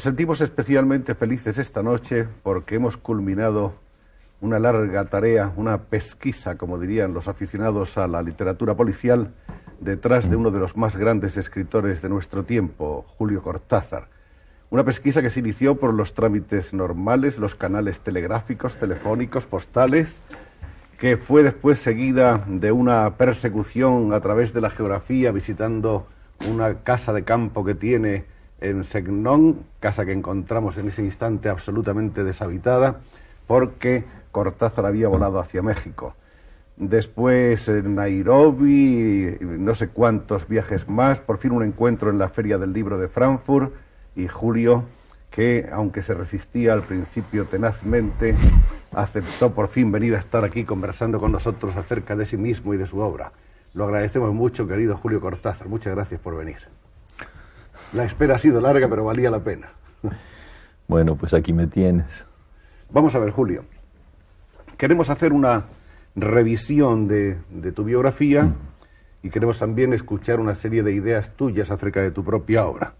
Nos sentimos especialmente felices esta noche porque hemos culminado una larga tarea, una pesquisa, como dirían los aficionados a la literatura policial, detrás de uno de los más grandes escritores de nuestro tiempo, Julio Cortázar. Una pesquisa que se inició por los trámites normales, los canales telegráficos, telefónicos, postales, que fue después seguida de una persecución a través de la geografía, visitando una casa de campo que tiene en Segnón, casa que encontramos en ese instante absolutamente deshabitada, porque Cortázar había volado hacia México. Después en Nairobi, no sé cuántos viajes más, por fin un encuentro en la Feria del Libro de Frankfurt y Julio, que aunque se resistía al principio tenazmente, aceptó por fin venir a estar aquí conversando con nosotros acerca de sí mismo y de su obra. Lo agradecemos mucho, querido Julio Cortázar. Muchas gracias por venir. La espera ha sido larga, pero valía la pena. Bueno, pues aquí me tienes. Vamos a ver, Julio. Queremos hacer una revisión de, de tu biografía y queremos también escuchar una serie de ideas tuyas acerca de tu propia obra.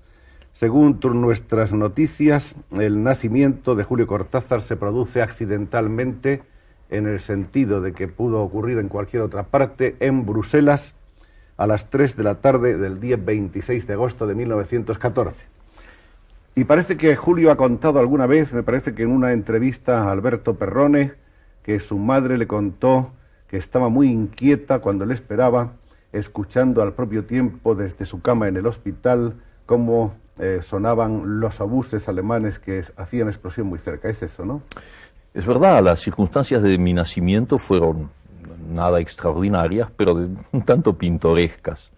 Según nuestras noticias, el nacimiento de Julio Cortázar se produce accidentalmente en el sentido de que pudo ocurrir en cualquier otra parte, en Bruselas, a las 3 de la tarde del día 26 de agosto de 1914. Y parece que Julio ha contado alguna vez, me parece que en una entrevista a Alberto Perrone, que su madre le contó que estaba muy inquieta cuando le esperaba, escuchando al propio tiempo desde su cama en el hospital cómo eh, sonaban los obuses alemanes que hacían explosión muy cerca. Es eso, ¿no? Es verdad, las circunstancias de mi nacimiento fueron nada extraordinarias, pero un tanto pintorescas,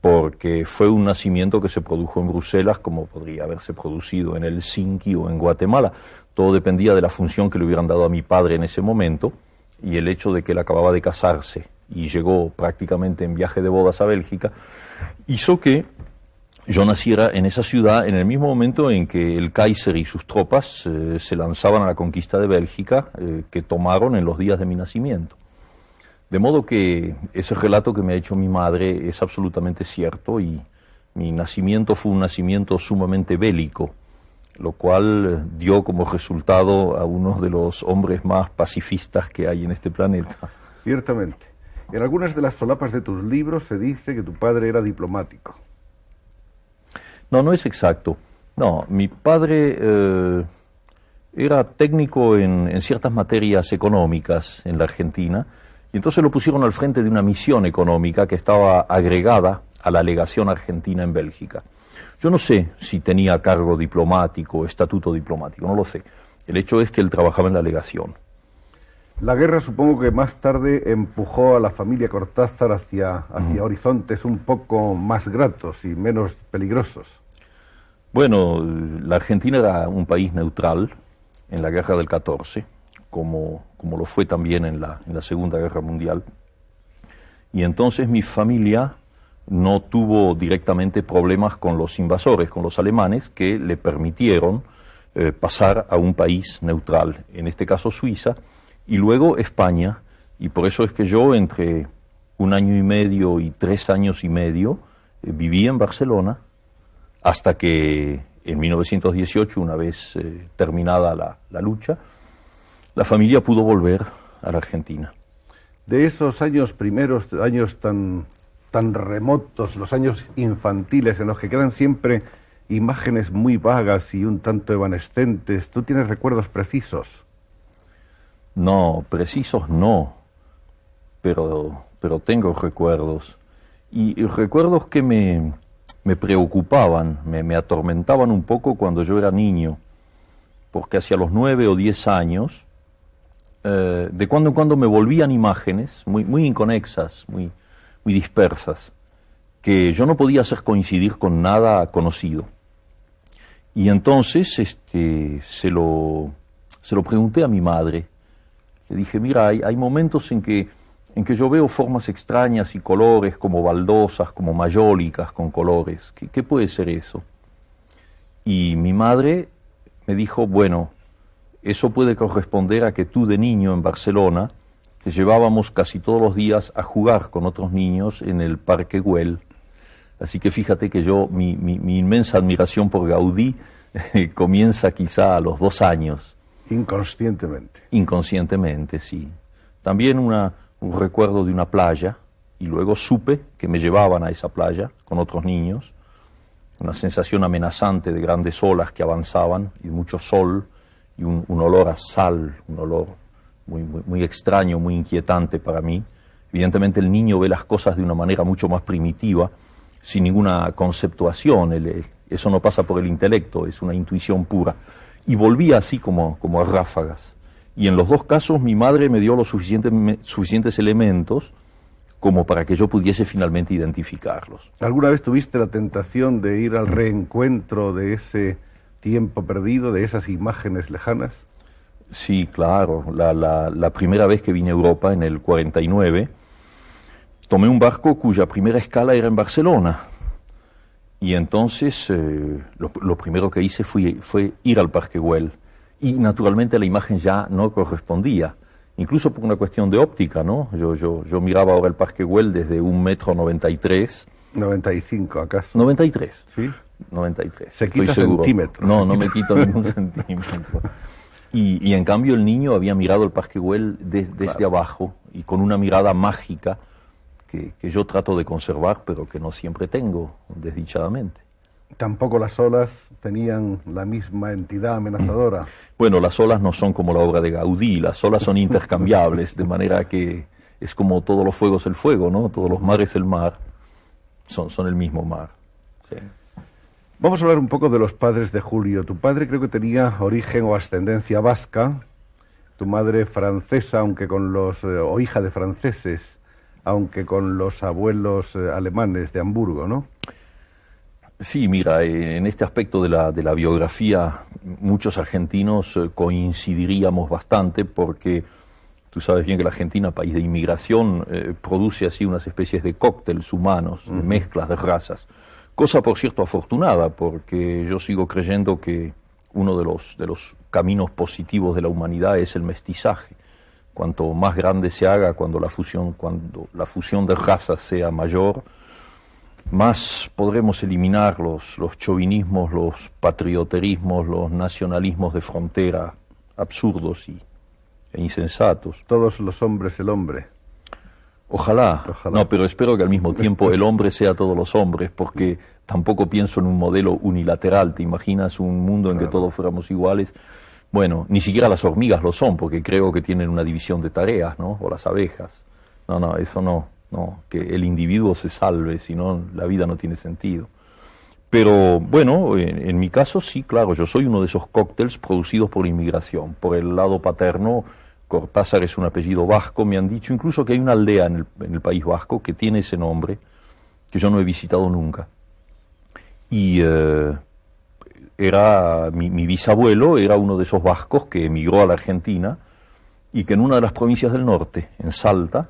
porque fue un nacimiento que se produjo en Bruselas como podría haberse producido en Helsinki o en Guatemala. Todo dependía de la función que le hubieran dado a mi padre en ese momento y el hecho de que él acababa de casarse y llegó prácticamente en viaje de bodas a Bélgica, hizo que yo naciera en esa ciudad en el mismo momento en que el Kaiser y sus tropas eh, se lanzaban a la conquista de Bélgica, eh, que tomaron en los días de mi nacimiento. De modo que ese relato que me ha hecho mi madre es absolutamente cierto y mi nacimiento fue un nacimiento sumamente bélico, lo cual dio como resultado a uno de los hombres más pacifistas que hay en este planeta. Ciertamente. En algunas de las solapas de tus libros se dice que tu padre era diplomático. No, no es exacto. No, mi padre eh, era técnico en, ciertas materias económicas en la Argentina y entonces lo pusieron al frente de una misión económica que estaba agregada a la legación argentina en Bélgica. Yo no sé si tenía cargo diplomático, o estatuto diplomático, no lo sé. El hecho es que él trabajaba en la legación. La guerra supongo que más tarde empujó a la familia Cortázar hacia, hacia horizontes un poco más gratos y menos peligrosos. Bueno, la Argentina era un país neutral en la guerra del 14, como, como lo fue también en la, en la Segunda Guerra Mundial. Y entonces mi familia no tuvo directamente problemas con los invasores, con los alemanes, que le permitieron eh, pasar a un país neutral, en este caso Suiza, y luego España, y por eso es que yo entre un año y medio y tres años y medio eh, viví en Barcelona, hasta que en 1918, una vez eh, terminada la, la, lucha, la familia pudo volver a la Argentina. De esos años primeros, años tan, tan remotos, los años infantiles, en los que quedan siempre imágenes muy vagas y un tanto evanescentes, ¿tú tienes recuerdos precisos? No, precisos no, pero, pero tengo recuerdos. Y, recuerdos que me, me preocupaban, me, me, atormentaban un poco cuando yo era niño, porque hacia los nueve o diez años, eh, de cuando en cuando me volvían imágenes muy, muy inconexas, muy, muy dispersas, que yo no podía hacer coincidir con nada conocido. Y entonces este, se, lo, se lo pregunté a mi madre, le dije, mira, hay, hay momentos en que, en que yo veo formas extrañas y colores como baldosas, como mayólicas con colores. ¿Qué, ¿Qué puede ser eso? Y mi madre me dijo, bueno, eso puede corresponder a que tú de niño en Barcelona te llevábamos casi todos los días a jugar con otros niños en el Parque Güell. Así que fíjate que yo, mi, mi, mi inmensa admiración por Gaudí comienza quizá a los dos años. Inconscientemente. Inconscientemente, sí. También una, un recuerdo de una playa, y luego supe que me llevaban a esa playa con otros niños, una sensación amenazante de grandes olas que avanzaban y mucho sol y un, olor a sal, un olor muy, muy, extraño, muy inquietante para mí. Evidentemente el niño ve las cosas de una manera mucho más primitiva, sin ninguna conceptuación, eso no pasa por el intelecto, es una intuición pura. Y volví así como, como a ráfagas. Y en los dos casos mi madre me dio los suficientes, suficientes elementos como para que yo pudiese finalmente identificarlos. ¿Alguna vez tuviste la tentación de ir al reencuentro de ese tiempo perdido, de esas imágenes lejanas? Sí, claro. La, la, primera vez que vine a Europa, en el 49, tomé un barco cuya primera escala era en Barcelona. Y entonces eh, lo, primero que hice fue, fue ir al Parque Güell. Y naturalmente la imagen ya no correspondía incluso por una cuestión de óptica, ¿no? Yo, yo, yo miraba ahora el Parque Güell desde un metro noventa y tres. 95, ¿acaso? 93. ¿Sí? 93. Se quita centímetros. No, no me quito ningún centímetro. Y, y, en cambio el niño había mirado el Parque Güell desde abajo y con una mirada mágica que, que yo trato de conservar, pero que no siempre tengo, desdichadamente. Tampoco las olas tenían la misma entidad amenazadora. Bueno, las olas no son como la obra de Gaudí, las olas son intercambiables, de manera que es como todos los fuegos el fuego, ¿no? Todos los mares el mar, son, son el mismo mar. Vamos a hablar un poco de los padres de Julio. Tu padre creo que tenía origen o ascendencia vasca, tu madre francesa, aunque con los, eh, o hija de franceses, aunque con los abuelos eh, alemanes de Hamburgo, ¿no? Sí, mira, eh, en este aspecto de la, de la biografía, muchos argentinos coincidiríamos bastante porque tú sabes bien que la Argentina, país de inmigración, eh, produce así unas especies de cócteles humanos, de mezclas de razas. Cosa, por cierto, afortunada, porque yo sigo creyendo que uno de los, de los caminos positivos de la humanidad es el mestizaje. Cuanto más grande se haga, cuando la fusión, cuando la fusión de razas sea mayor, más podremos eliminar los, los chauvinismos, los patrioterismos, los nacionalismos de frontera absurdos y, e insensatos. Todos los hombres el hombre. Ojalá. No, pero espero que al mismo tiempo el hombre sea todos los hombres, porque tampoco pienso en un modelo unilateral. ¿Te imaginas un mundo en que todos fuéramos iguales? Bueno, ni siquiera las hormigas lo son, porque creo que tienen una división de tareas, ¿no? O las abejas. No, no, eso no. ¿no? que el individuo se salve, si no la vida no tiene sentido. Pero bueno, en, mi caso sí, claro, yo soy uno de esos cócteles producidos por inmigración. Por el lado paterno, Cortázar es un apellido vasco, me han dicho incluso que hay una aldea en el, País Vasco que tiene ese nombre, que yo no he visitado nunca. Y eh, era mi, bisabuelo era uno de esos vascos que emigró a la Argentina y que en una de las provincias del norte, en Salta,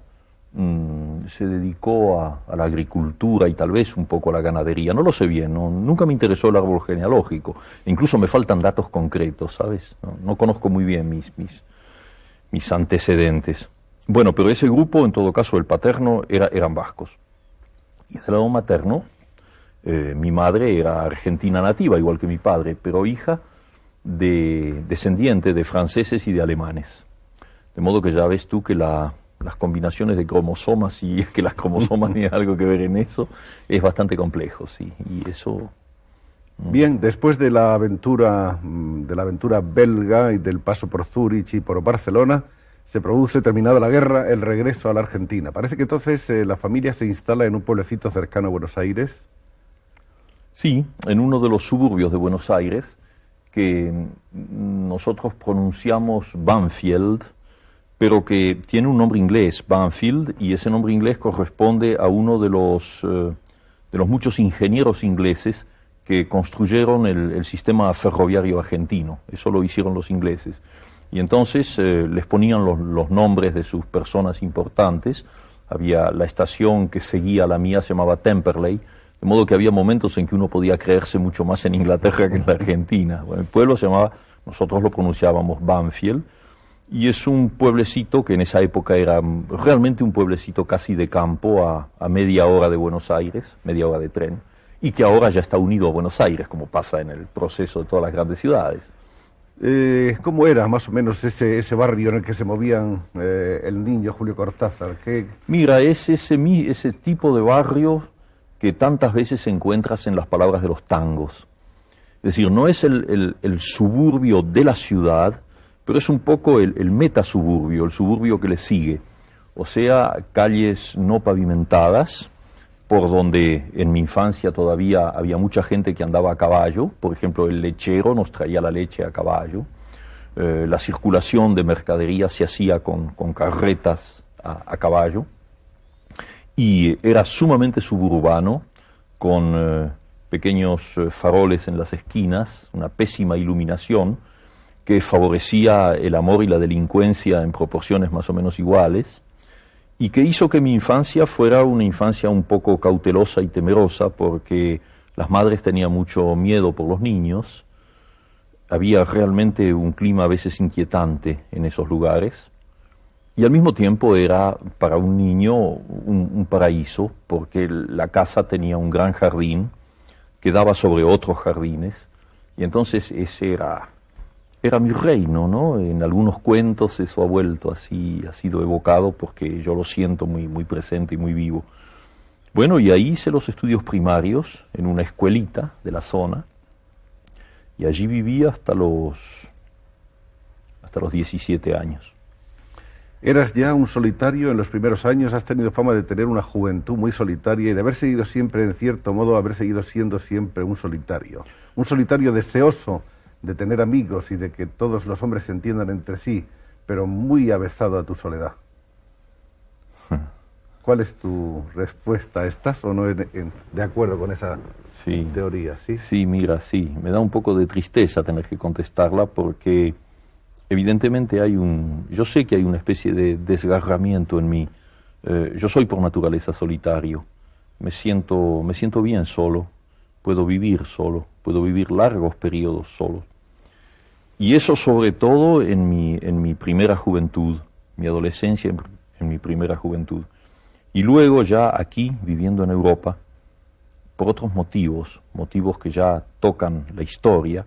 Mm, se dedicó a, la agricultura y tal vez un poco a la ganadería. No lo sé bien, nunca me interesó el árbol genealógico. Incluso me faltan datos concretos, ¿sabes? No, conozco muy bien mis, mis, antecedentes. Bueno, pero ese grupo, en todo caso, el paterno, era, eran vascos. Y del lado materno, eh, mi madre era argentina nativa, igual que mi padre, pero hija de descendiente de franceses y de alemanes. De modo que ya ves tú que la, las combinaciones de cromosomas, es que las cromosomas tienen algo que ver en eso, es bastante complejo, sí. Y eso. Bien, después de la aventura mm, de la aventura belga y del paso por Zúrich y por Barcelona, se produce, terminada la guerra, el regreso a la Argentina. Parece que entonces eh, la familia se instala en un pueblecito cercano a Buenos Aires. Sí, en uno de los suburbios de Buenos Aires, que mm, nosotros pronunciamos Banfield, pero que tiene un nombre inglés, Banfield, y ese nombre inglés corresponde a uno de los, eh, de los muchos ingenieros ingleses que construyeron el, sistema ferroviario argentino. Eso lo hicieron los ingleses. Y entonces eh, les ponían los, nombres de sus personas importantes. Había la estación que seguía la mía, se llamaba Temperley, de modo que había momentos en que uno podía creerse mucho más en Inglaterra que en la Argentina. el pueblo se llamaba, nosotros lo pronunciábamos Banfield, y es un pueblecito que en esa época era realmente un pueblecito casi de campo a, media hora de Buenos Aires, media hora de tren. Y que ahora ya está unido a Buenos Aires, como pasa en el proceso de todas las grandes ciudades. Eh, ¿Cómo era más o menos ese, ese barrio en el que se movían eh, el niño Julio Cortázar? ¿Qué... Mira, es ese, ese tipo de barrio que tantas veces encuentras en las palabras de los tangos. Es decir, no es el, suburbio de la ciudad, pero es un poco el, el metasuburbio, el suburbio que le sigue. O sea, calles no pavimentadas, por donde en mi infancia todavía había mucha gente que andaba a caballo, por ejemplo el lechero nos traía la leche a caballo, eh, la circulación de mercadería se hacía con, carretas a, caballo, y era sumamente suburbano, con eh, pequeños eh, faroles en las esquinas, una pésima iluminación que favorecía el amor y la delincuencia en proporciones más o menos iguales, y que hizo que mi infancia fuera una infancia un poco cautelosa y temerosa porque las madres tenían mucho miedo por los niños, había realmente un clima a veces inquietante en esos lugares. Y al mismo tiempo era para un niño un, paraíso porque la casa tenía un gran jardín que daba sobre otros jardines. Y entonces ese era era mi reino, ¿no? En algunos cuentos eso ha vuelto así, ha sido evocado porque yo lo siento muy, muy presente y muy vivo. Bueno, y ahí hice los estudios primarios en una escuelita de la zona y allí viví hasta los, hasta los 17 años. Eras ya un solitario en los primeros años, has tenido fama de tener una juventud muy solitaria y de haber seguido siempre, en cierto modo, haber seguido siendo siempre un solitario. Un solitario deseoso de tener amigos y de que todos los hombres se entiendan entre sí, pero muy avezado a tu soledad. ¿Cuál es tu respuesta? ¿Estás o no de acuerdo con esa teoría? ¿sí? sí, mira, sí. Me da un poco de tristeza tener que contestarla porque evidentemente hay un... Yo sé que hay una especie de desgarramiento en mí. Eh, yo soy por naturaleza solitario. Me siento, me siento bien solo. Puedo vivir solo. Puedo vivir largos periodos solo. Y eso sobre todo en mi, en mi primera juventud, mi adolescencia, en, mi primera juventud. Y luego ya aquí, viviendo en Europa, por otros motivos, motivos que ya tocan la historia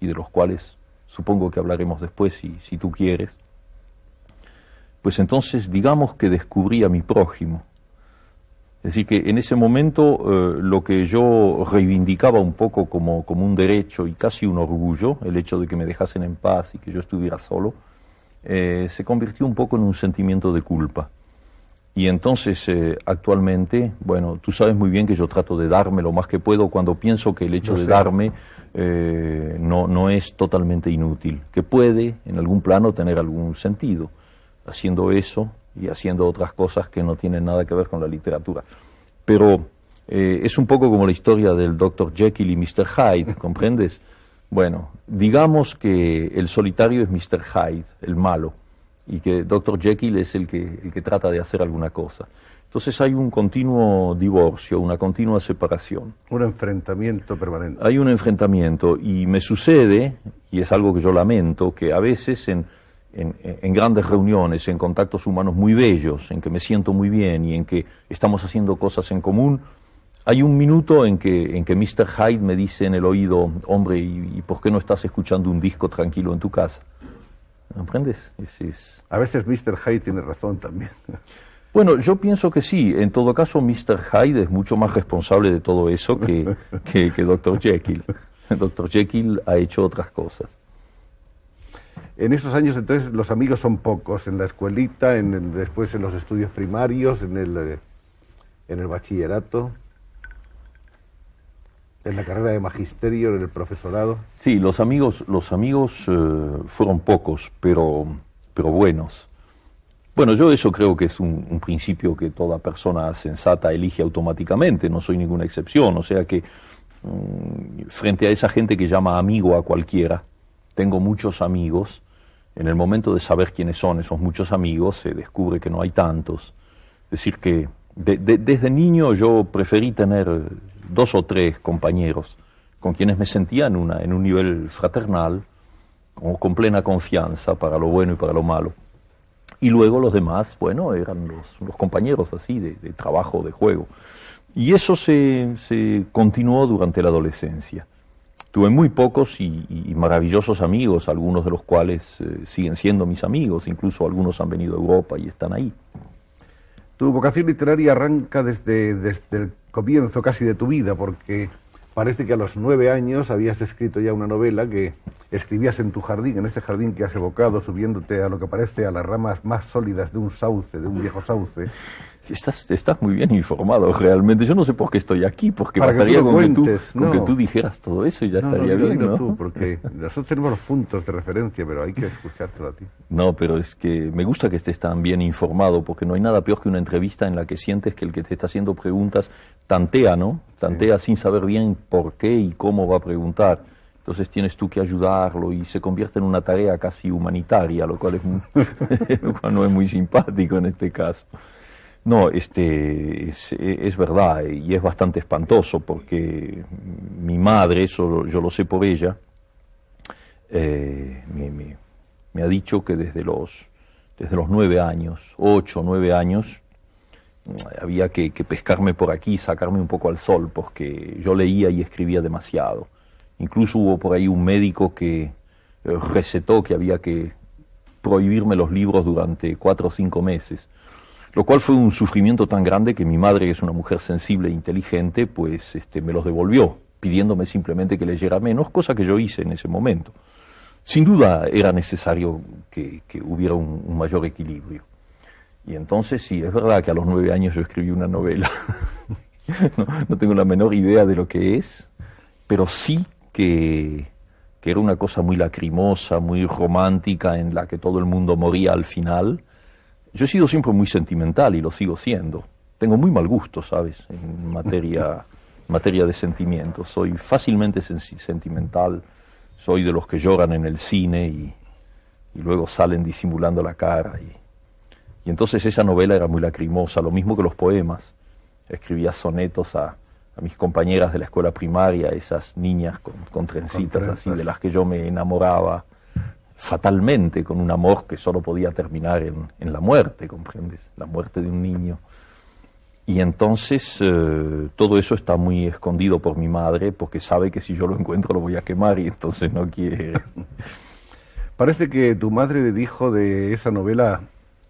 y de los cuales supongo que hablaremos después si, si tú quieres, pues entonces digamos que descubrí a mi prójimo, es decir, que en ese momento eh, lo que yo reivindicaba un poco como, como, un derecho y casi un orgullo, el hecho de que me dejasen en paz y que yo estuviera solo, eh, se convirtió un poco en un sentimiento de culpa. Y entonces, eh, actualmente, bueno, tú sabes muy bien que yo trato de darme lo más que puedo cuando pienso que el hecho de darme no, no es totalmente inútil, que puede en algún plano tener algún sentido. Haciendo eso, y haciendo otras cosas que no tienen nada que ver con la literatura. Pero eh, es un poco como la historia del Dr. Jekyll y Mr. Hyde, ¿comprendes? Bueno, digamos que el solitario es Mr. Hyde, el malo, y que Dr. Jekyll es el que, el que trata de hacer alguna cosa. Entonces hay un continuo divorcio, una continua separación. Un enfrentamiento permanente. Hay un enfrentamiento y me sucede, y es algo que yo lamento, que a veces en, en, grandes reuniones, en contactos humanos muy bellos, en que me siento muy bien y en que estamos haciendo cosas en común, hay un minuto en que, en que Mr. Hyde me dice en el oído, hombre, ¿y, por qué no estás escuchando un disco tranquilo en tu casa? ¿Comprendes? A veces Mr. Hyde tiene razón también. Bueno, yo pienso que sí. En todo caso, Mr. Hyde es mucho más responsable de todo eso que, que, que Dr. Jekyll. Dr. Jekyll ha hecho otras cosas. En esos años entonces los amigos son pocos, en la escuelita, en después en los estudios primarios, en el, eh, en el bachillerato, en la carrera de magisterio, en el profesorado. Sí, los amigos, los amigos eh, fueron pocos, pero, pero buenos. Bueno, yo eso creo que es un, principio que toda persona sensata elige automáticamente, no soy ninguna excepción, o sea que mm, frente a esa gente que llama amigo a cualquiera, tengo muchos amigos, en el momento de saber quiénes son esos muchos amigos, se descubre que no hay tantos. Es decir, que desde niño yo preferí tener dos o tres compañeros con quienes me sentía en, una, en un nivel fraternal, como con plena confianza para lo bueno y para lo malo. Y luego los demás, bueno, eran los, compañeros así de, de trabajo, de juego. Y eso se, se continuó durante la adolescencia. Tuve muy pocos y, maravillosos amigos, algunos de los cuales eh, siguen siendo mis amigos, incluso algunos han venido a Europa y están ahí. Tu vocación literaria arranca desde, desde el comienzo casi de tu vida, porque parece que a los nueve años habías escrito ya una novela que escribías en tu jardín, en ese jardín que has evocado, subiéndote a lo que parece a las ramas más sólidas de un sauce, de un viejo sauce. Estás, estás muy bien informado realmente. Yo no sé por qué estoy aquí, porque Para bastaría con, que tú, cuentes, con que no. tú dijeras todo eso y ya No, estaría no, bien, ¿no? tú, porque nosotros tenemos los puntos de referencia, pero hay que escuchártelo a ti. No, pero es que me gusta que estés tan bien informado, porque no hay nada peor que una entrevista en la que sientes que el que te está haciendo preguntas tantea, ¿no? Tantea sin saber bien por qué y cómo va a preguntar. Entonces tienes tú que ayudarlo y se convierte en una tarea casi humanitaria, lo cual, es muy- lo cual no es muy simpático en este caso. No, este, es, verdad y es bastante espantoso porque mi madre, eso yo lo sé por ella, eh, me, ha dicho que desde los, desde los nueve años, ocho, nueve años, había que, que pescarme por aquí, sacarme un poco al sol, porque yo leía y escribía demasiado. Incluso hubo por ahí un médico que eh, recetó que había que prohibirme los libros durante cuatro o cinco meses, lo cual fue un sufrimiento tan grande que mi madre, que es una mujer sensible e inteligente, pues este, me los devolvió, pidiéndome simplemente que leyera menos, cosa que yo hice en ese momento. Sin duda era necesario que, hubiera un, mayor equilibrio. Y entonces sí, es verdad que a los nueve años yo escribí una novela. no, no tengo la menor idea de lo que es, pero sí que, que era una cosa muy lacrimosa, muy romántica, en la que todo el mundo moría al final. Yo he sido siempre muy sentimental y lo sigo siendo. Tengo muy mal gusto, ¿sabes? En materia, materia de sentimientos. Soy fácilmente sentimental. Soy de los que lloran en el cine y, y luego salen disimulando la cara. Y, y entonces esa novela era muy lacrimosa, lo mismo que los poemas. Escribía sonetos a, a mis compañeras de la escuela primaria, esas niñas con, con trencitas Con así, de las que yo me enamoraba fatalmente, con un amor que solo podía terminar en, en la muerte, ¿comprendes? La muerte de un niño. Y entonces eh, todo eso está muy escondido por mi madre, porque sabe que si yo lo encuentro lo voy a quemar y entonces no quiere. Parece que tu madre dijo de esa novela,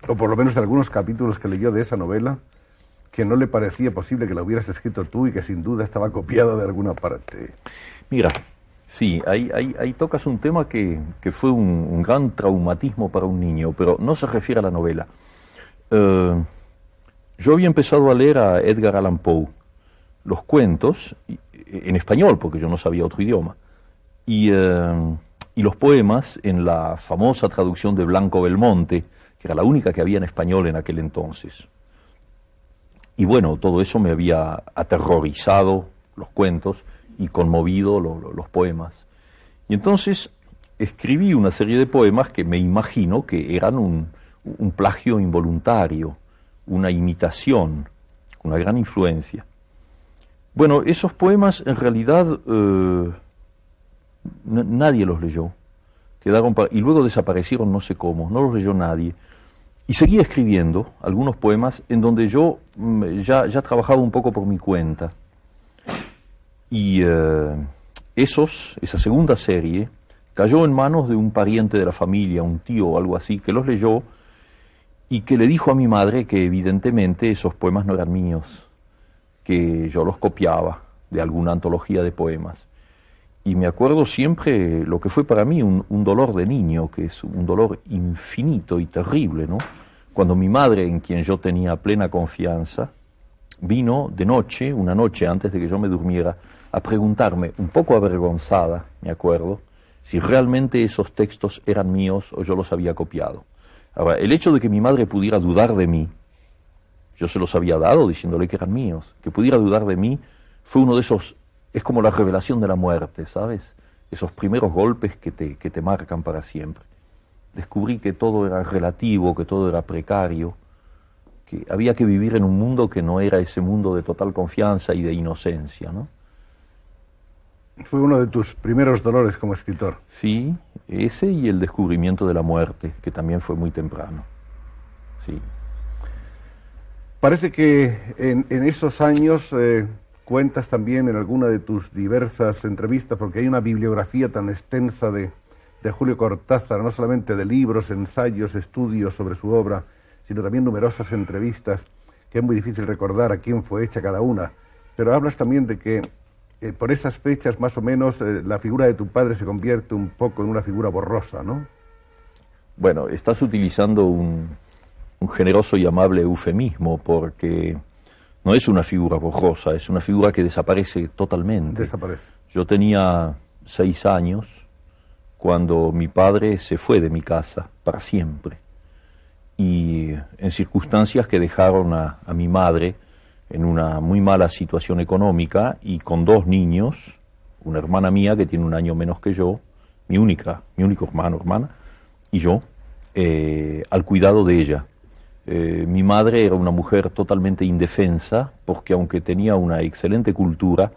o por lo menos de algunos capítulos que leyó de esa novela, que no le parecía posible que la hubieras escrito tú y que sin duda estaba copiada de alguna parte. Mira, sí, ahí, tocas un tema que, fue un, gran traumatismo para un niño, pero no se refiere a la novela. Eh, yo había empezado a leer a Edgar Allan Poe, los cuentos, y- en español, porque yo no sabía otro idioma, y, eh, y los poemas en la famosa traducción de Blanco Belmonte, que era la única que había en español en aquel entonces. Y bueno, todo eso me había aterrorizado, los cuentos, y conmovido lo- lo- los poemas. Y entonces escribí una serie de poemas que me imagino que eran un, plagio involuntario, una imitación, una gran influencia. Bueno, esos poemas en realidad eh, nadie los leyó. Quedaron y luego desaparecieron no sé cómo, no los leyó nadie. Y seguí escribiendo algunos poemas en donde yo mm, ya, ya trabajaba un poco por mi cuenta. Y eh, esos, esa segunda serie, cayó en manos de un pariente de la familia, un tío o algo así, que los leyó y que le dijo a mi madre que evidentemente esos poemas no eran míos, que yo los copiaba de alguna antología de poemas. Y me acuerdo siempre lo que fue para mí un, un dolor de niño, que es un dolor infinito y terrible, ¿no? Cuando mi madre, en quien yo tenía plena confianza, vino de noche, una noche antes de que yo me durmiera, a preguntarme, un poco avergonzada, me acuerdo, si realmente esos textos eran míos o yo los había copiado. Ahora, el hecho de que mi madre pudiera dudar de mí, yo se los había dado diciéndole que eran míos, que pudiera dudar de mí, fue uno de esos, es como la revelación de la muerte, ¿sabes? Esos primeros golpes que te, que te marcan para siempre. Descubrí que todo era relativo, que todo era precario, que había que vivir en un mundo que no era ese mundo de total confianza y de inocencia, ¿no? Fue uno de tus primeros dolores como escritor. Sí, ese y el descubrimiento de la muerte, que también fue muy temprano. Sí. Parece que en, esos años eh, cuentas también en alguna de tus diversas entrevistas, porque hay una bibliografía tan extensa de, de Julio Cortázar, no solamente de libros, ensayos, estudios sobre su obra, sino también numerosas entrevistas, que es muy difícil recordar a quién fue hecha cada una. Pero hablas también de que eh, por esas fechas, más o menos, eh, la figura de tu padre se convierte un poco en una figura borrosa, ¿no? Bueno, estás utilizando un, un generoso y amable eufemismo, porque no es una figura borrosa, es una figura que desaparece totalmente. Desaparece. Yo tenía seis años cuando mi padre se fue de mi casa para siempre y en circunstancias que dejaron a, mi madre en una muy mala situación económica y con dos niños, una hermana mía que tiene un año menos que yo, mi única, mi único hermano, hermana, y yo, eh, al cuidado de ella. Eh, mi madre era una mujer totalmente indefensa porque aunque tenía una excelente cultura,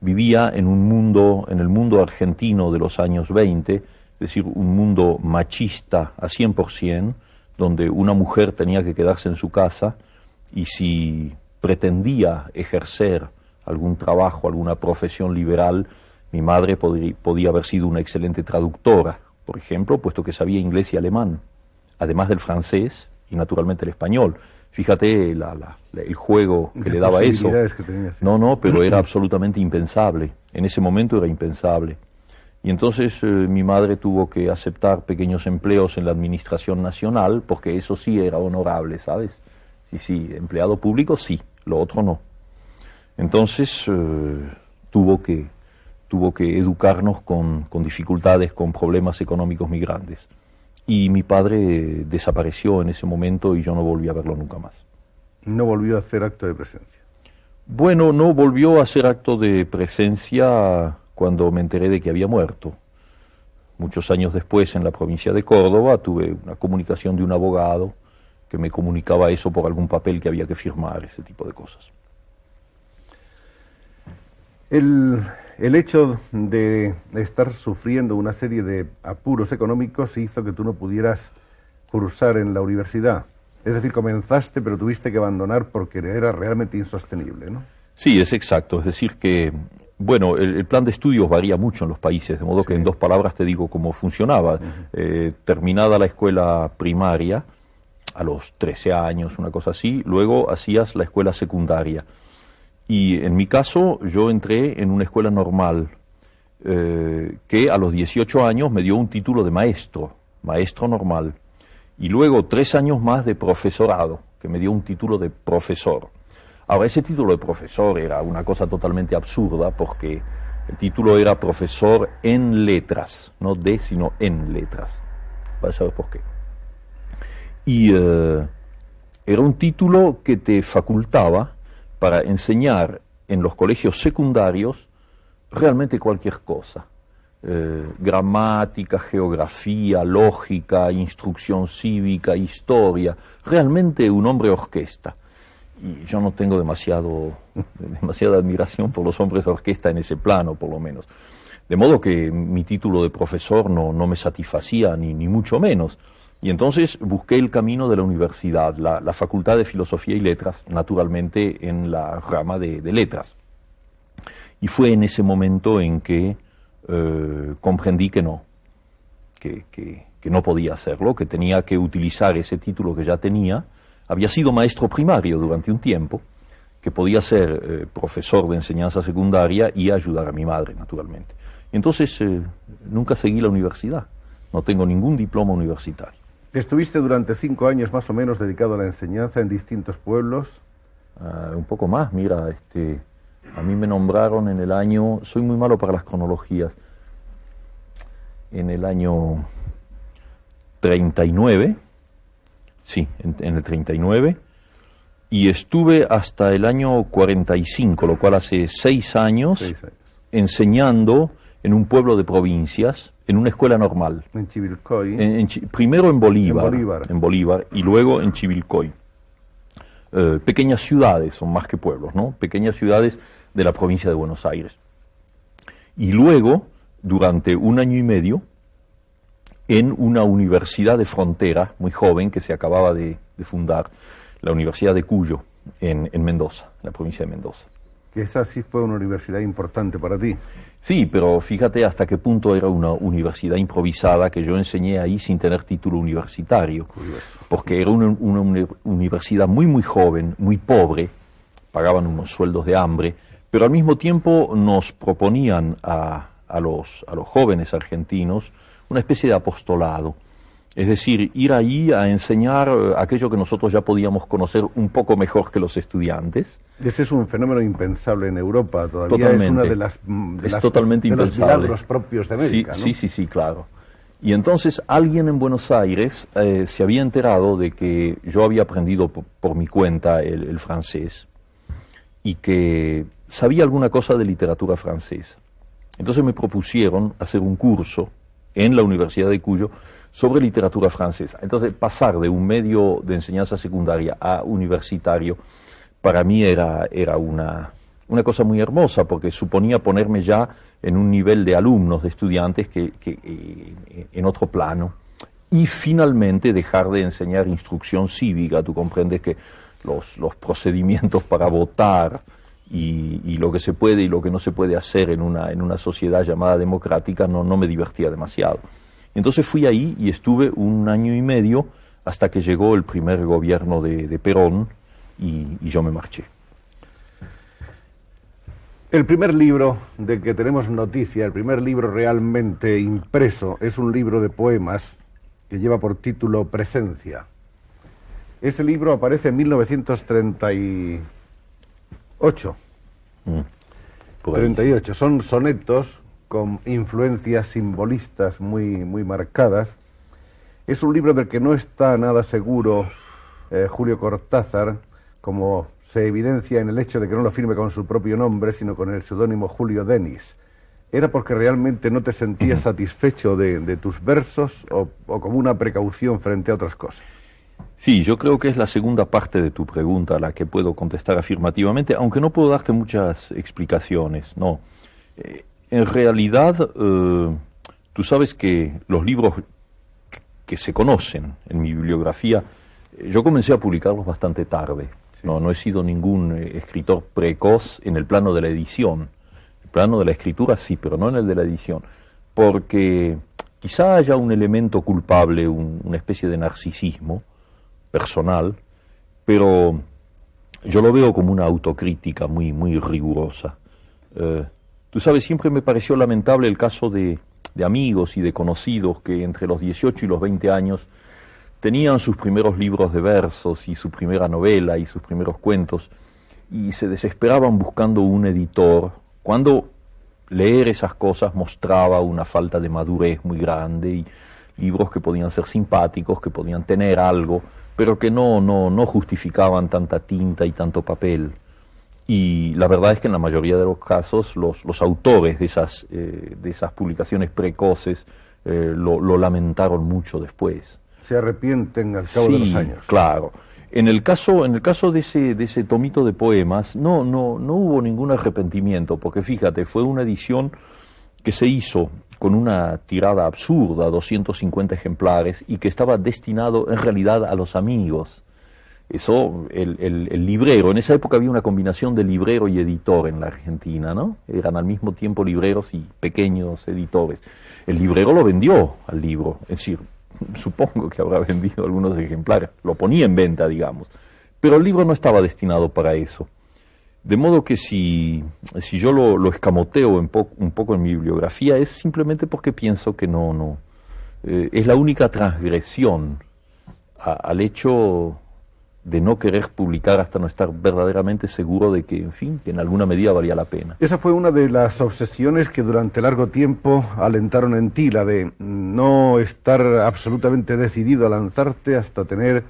vivía en un mundo, en el mundo argentino de los años 20, es decir, un mundo machista a 100%, donde una mujer tenía que quedarse en su casa y si pretendía ejercer algún trabajo, alguna profesión liberal, mi madre podía haber sido una excelente traductora, por ejemplo, puesto que sabía inglés y alemán, además del francés y naturalmente el español. Fíjate el juego que le daba eso. no, no, pero era absolutamente impensable. En ese momento era impensable. Y entonces eh, mi madre tuvo que aceptar pequeños empleos en la administración nacional, porque eso sí era honorable, ¿sabes? Sí, sí, empleado público sí, lo otro no. Entonces eh, tuvo, que, tuvo que educarnos con, con dificultades, con problemas económicos muy grandes. Y mi padre desapareció en ese momento y yo no volví a verlo nunca más. ¿No volvió a hacer acto de presencia? Bueno, no volvió a hacer acto de presencia cuando me enteré de que había muerto. Muchos años después, en la provincia de Córdoba, tuve una comunicación de un abogado que me comunicaba eso por algún papel que había que firmar, ese tipo de cosas. El, el hecho de estar sufriendo una serie de apuros económicos hizo que tú no pudieras cursar en la universidad. Es decir, comenzaste, pero tuviste que abandonar porque era realmente insostenible, ¿no? Sí, es exacto. Es decir, que bueno, el, plan de estudios varía mucho en los países, de modo que en dos palabras te digo cómo funcionaba. Eh, terminada la escuela primaria, a los 13 años, una cosa así, luego hacías la escuela secundaria. Y en mi caso, yo entré en una escuela normal, eh, que a los 18 años me dio un título de maestro, maestro normal. Y luego tres años más de profesorado, que me dio un título de profesor. Ahora, ese título de profesor era una cosa totalmente absurda porque el título era profesor en letras, no de, sino en letras. Vas a saber por qué. Y eh, era un título que te facultaba para enseñar en los colegios secundarios realmente cualquier cosa. Eh, gramática, geografía, lógica, instrucción cívica, historia, realmente un hombre orquesta y yo no tengo demasiado, demasiada admiración por los hombres de orquesta en ese plano, por lo menos. De modo que mi título de profesor no, no me satisfacía, ni, ni, mucho menos. Y entonces busqué el camino de la universidad, la, Facultad de Filosofía y Letras, naturalmente en la rama de, letras. Y fue en ese momento en que eh, comprendí que no, que no podía hacerlo, que tenía que utilizar ese título que ya tenía, había sido maestro primario durante un tiempo, que podía ser eh, profesor de enseñanza secundaria y ayudar a mi madre, naturalmente. Y entonces eh, nunca seguí la universidad, no tengo ningún diploma universitario. ¿Estuviste durante cinco años más o menos dedicado a la enseñanza en distintos pueblos? Ah, un poco más, mira, este, a mí me nombraron en el año, soy muy malo para las cronologías, en el año 39, Sí, en, el 39. Y estuve hasta el año 45, lo cual hace seis años, enseñando en un pueblo de provincias, en una escuela normal. En Chivilcoy. primero en Bolívar, en Bolívar. y luego en Chivilcoy. Eh, pequeñas ciudades, son más que pueblos, ¿no? Pequeñas ciudades de la provincia de Buenos Aires. Y luego, durante un año y medio, en una universidad de frontera muy joven que se acababa de, fundar, la Universidad de Cuyo. en, en Mendoza, en la provincia de Mendoza. Que esa sí fue una universidad importante para ti. Sí, pero fíjate hasta qué punto era una universidad improvisada que yo enseñé ahí sin tener título universitario. Porque era una, una universidad muy, muy joven, muy pobre, pagaban unos sueldos de hambre, pero al mismo tiempo nos proponían a, a, los, a los jóvenes argentinos una especie de apostolado. Es decir, ir ahí a enseñar eh, aquello que nosotros ya podíamos conocer un poco mejor que los estudiantes. Ese es un fenómeno impensable en Europa, todavía es una de las, de es totalmente de impensable. los propios de América. Sí, sí, sí, sí, claro. Y entonces alguien en Buenos Aires eh, se había enterado de que yo había aprendido por, por mi cuenta el, el francés y que sabía alguna cosa de literatura francesa. Entonces me propusieron hacer un curso en la Universidad de Cuyo sobre literatura francesa. Entonces, pasar de un medio de enseñanza secundaria a universitario, para mí era, era una, una cosa muy hermosa, porque suponía ponerme ya en un nivel de alumnos, de estudiantes, que, que eh, en otro plano. Y finalmente dejar de enseñar instrucción cívica. Tú comprendes que los, los procedimientos para votar y, y, lo que se puede y lo que no se puede hacer en una, en una sociedad llamada democrática no, no me divertía demasiado. Entonces fui ahí y estuve un año y medio hasta que llegó el primer gobierno de, de Perón y, y, yo me marché. El primer libro del que tenemos noticia, el primer libro realmente impreso, es un libro de poemas que lleva por título Presencia. Ese libro aparece en 1938. Mm, 38. Son sonetos con influencias simbolistas muy, muy marcadas. Es un libro del que no está nada seguro eh, Julio Cortázar, como se evidencia en el hecho de que no lo firme con su propio nombre, sino con el seudónimo Julio Denis. ¿Era porque realmente no te sentías satisfecho de, de tus versos o, o, como una precaución frente a otras cosas? Sí, yo creo que es la segunda parte de tu pregunta a la que puedo contestar afirmativamente, aunque no puedo darte muchas explicaciones. No. Eh, en realidad, eh, tú sabes que los libros que se conocen en mi bibliografía, eh, yo comencé a publicarlos bastante tarde. Sí. No, no he sido ningún eh, escritor precoz en el plano de la edición. El plano de la escritura sí, pero no en el de la edición. Porque quizá haya un elemento culpable, un, una especie de narcisismo personal, pero yo lo veo como una autocrítica muy, muy rigurosa. Eh, Tú sabes, siempre me pareció lamentable el caso de, de, amigos y de conocidos que entre los 18 y los 20 años tenían sus primeros libros de versos y su primera novela y sus primeros cuentos y se desesperaban buscando un editor cuando leer esas cosas mostraba una falta de madurez muy grande y libros que podían ser simpáticos, que podían tener algo, pero que no, no, no justificaban tanta tinta y tanto papel. Y la verdad es que en la mayoría de los casos los, los autores de esas, eh, de esas publicaciones precoces eh, lo, lo, lamentaron mucho después. Se arrepienten al cabo sí, de los años. Claro. En el caso, en el caso de ese, de ese tomito de poemas, no, no, no hubo ningún arrepentimiento, porque fíjate, fue una edición que se hizo con una tirada absurda, 250 ejemplares, y que estaba destinado en realidad a los amigos. Eso, el, el, el, librero, en esa época había una combinación de librero y editor en la Argentina, ¿no? Eran al mismo tiempo libreros y pequeños editores. El librero lo vendió al libro, es decir, supongo que habrá vendido algunos ejemplares, lo ponía en venta, digamos. Pero el libro no estaba destinado para eso. De modo que si, si yo lo, escamoteo un poco en mi bibliografía es simplemente porque pienso que no, no. Eh, es la única transgresión al hecho de no querer publicar hasta no estar verdaderamente seguro de que, en fin, que en alguna medida valía la pena. Esa fue una de las obsesiones que durante largo tiempo alentaron en ti, la de no estar absolutamente decidido a lanzarte hasta tener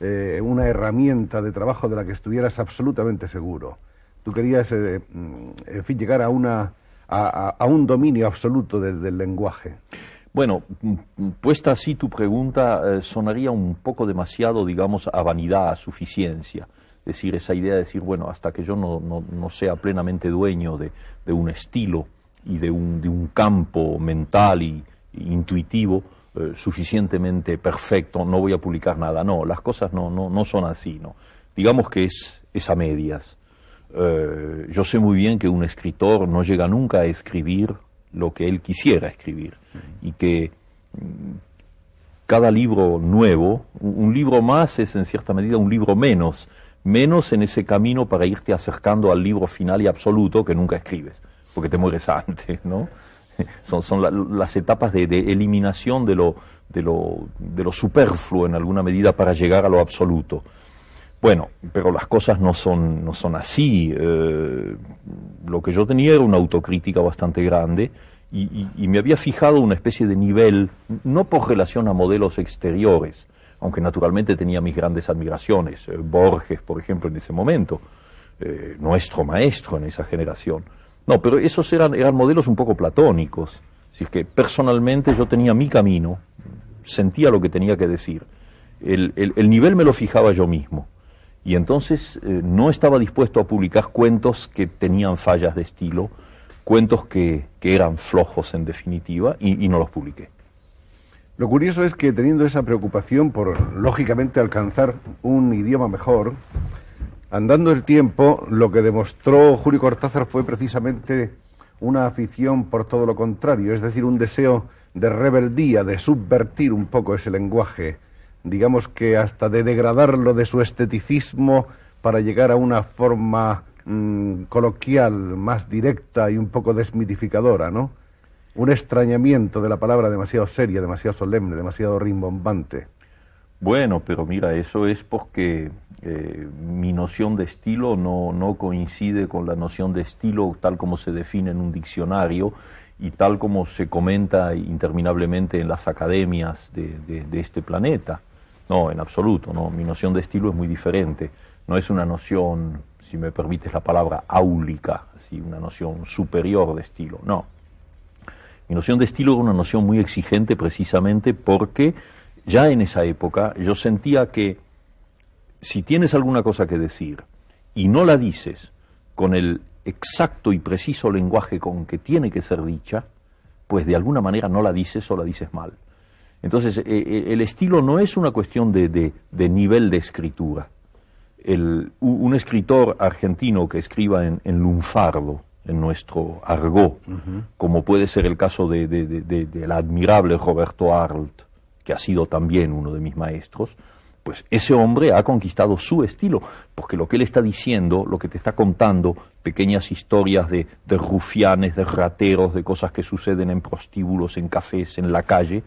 eh, una herramienta de trabajo de la que estuvieras absolutamente seguro. Tú querías, eh, en fin, llegar a, una, a, a un dominio absoluto del lenguaje. Bueno, puesta así tu pregunta, eh, sonaría un poco demasiado, digamos, a vanidad, a suficiencia. Es decir, esa idea de decir, bueno, hasta que yo no, no, no sea plenamente dueño de, de, un estilo y de un, de un campo mental y, y intuitivo eh, suficientemente perfecto, no voy a publicar nada. No, las cosas no, no, no son así, ¿no? Digamos que es, es a medias. Eh, yo sé muy bien que un escritor no llega nunca a escribir lo que él quisiera escribir y que cada libro nuevo, un libro más es en cierta medida un libro menos, menos en ese camino para irte acercando al libro final y absoluto que nunca escribes, porque te mueres antes, ¿no? Son, son las etapas de, eliminación de lo, de, lo, de lo superfluo en alguna medida para llegar a lo absoluto. Bueno, pero las cosas no son, no son así. Eh, lo que yo tenía era una autocrítica bastante grande y, me había fijado una especie de nivel, no por relación a modelos exteriores, aunque naturalmente tenía mis grandes admiraciones, eh, Borges, por ejemplo, en ese momento, eh, nuestro maestro en esa generación. No, pero esos eran, eran modelos un poco platónicos. Así que personalmente yo tenía mi camino, sentía lo que tenía que decir. El, el, nivel me lo fijaba yo mismo. Y entonces eh, no estaba dispuesto a publicar cuentos que tenían fallas de estilo, cuentos que, eran flojos en definitiva, y, no los publiqué. Lo curioso es que teniendo esa preocupación por, lógicamente, alcanzar un idioma mejor, andando el tiempo, lo que demostró Julio Cortázar fue precisamente una afición por todo lo contrario, es decir, un deseo de rebeldía, de subvertir un poco ese lenguaje, digamos que hasta de degradarlo de su esteticismo para llegar a una forma Mm, coloquial, más directa y un poco desmitificadora, ¿no? Un extrañamiento de la palabra demasiado seria, demasiado solemne, demasiado rimbombante. Bueno, pero mira, eso es porque eh, mi noción de estilo no, no coincide con la noción de estilo tal como se define en un diccionario y tal como se comenta interminablemente en las academias de, de este planeta. No, en absoluto, no. Mi noción de estilo es muy diferente. No es una noción si me permites la palabra, áulica, así, una noción superior de estilo. No. Mi noción de estilo era una noción muy exigente precisamente porque ya en esa época yo sentía que si tienes alguna cosa que decir y no la dices con el exacto y preciso lenguaje con que tiene que ser dicha, pues de alguna manera no la dices o la dices mal. Entonces, eh, eh, el estilo no es una cuestión de, de nivel de escritura. Un escritor argentino que escriba en, lunfardo, en nuestro argot, como puede ser el caso de, del admirable Roberto Arlt, que ha sido también uno de mis maestros, pues ese hombre ha conquistado su estilo, porque lo que él está diciendo, lo que te está contando, pequeñas historias de, de rufianes, de rateros, de cosas que suceden en prostíbulos, en cafés, en la calle,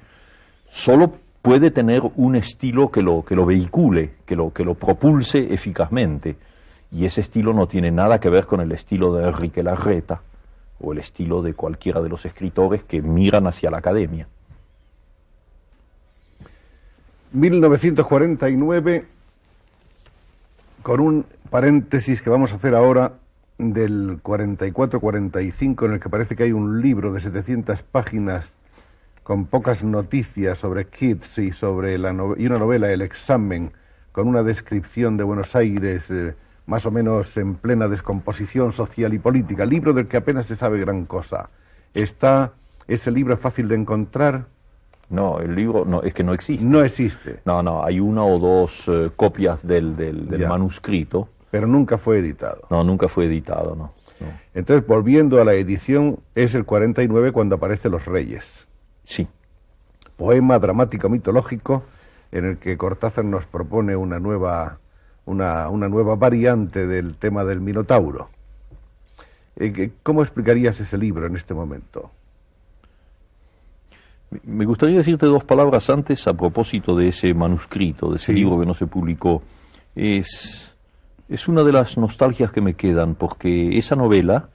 solo puede tener un estilo que lo, que lo vehicule, que lo, que lo propulse eficazmente. Y ese estilo no tiene nada que ver con el estilo de Enrique Larreta o el estilo de cualquiera de los escritores que miran hacia la academia. 1949, con un paréntesis que vamos a hacer ahora del 44-45, en el que parece que hay un libro de 700 páginas con pocas noticias sobre Kids y sobre la y una novela El examen con una descripción de Buenos Aires eh, más o menos en plena descomposición social y política, libro del que apenas se sabe gran cosa. Está ese libro fácil de encontrar. No, el libro no es que no existe. No existe. No, no, hay una o dos eh, copias del, del, manuscrito. Pero nunca fue editado. No, nunca fue editado, no. Entonces, volviendo a la edición, es el 49 cuando aparecen Los Reyes. Sí. Poema dramático mitológico en el que Cortázar nos propone una nueva, una, nueva variante del tema del Minotauro. Eh, ¿Cómo explicarías ese libro en este momento? Me gustaría decirte dos palabras antes a propósito de ese manuscrito, de ese libro que no se publicó. Es, es una de las nostalgias que me quedan, porque esa novela,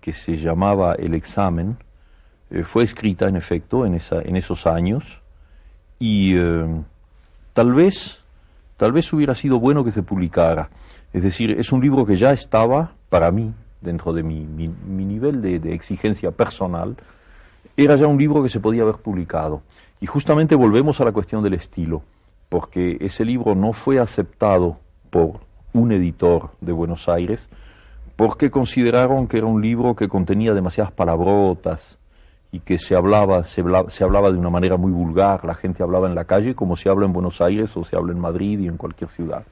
que se llamaba El examen, eh, fue escrita en efecto en, esa, en esos años y eh, tal vez tal vez hubiera sido bueno que se publicara. Es decir, es un libro que ya estaba para mí dentro de mi, mi, nivel de, de, exigencia personal, era ya un libro que se podía haber publicado. Y justamente volvemos a la cuestión del estilo, porque ese libro no fue aceptado por un editor de Buenos Aires, porque consideraron que era un libro que contenía demasiadas palabrotas, y que se hablaba, se hablaba, de una manera muy vulgar, la gente hablaba en la calle como se habla en Buenos Aires o se habla en Madrid y en cualquier ciudad.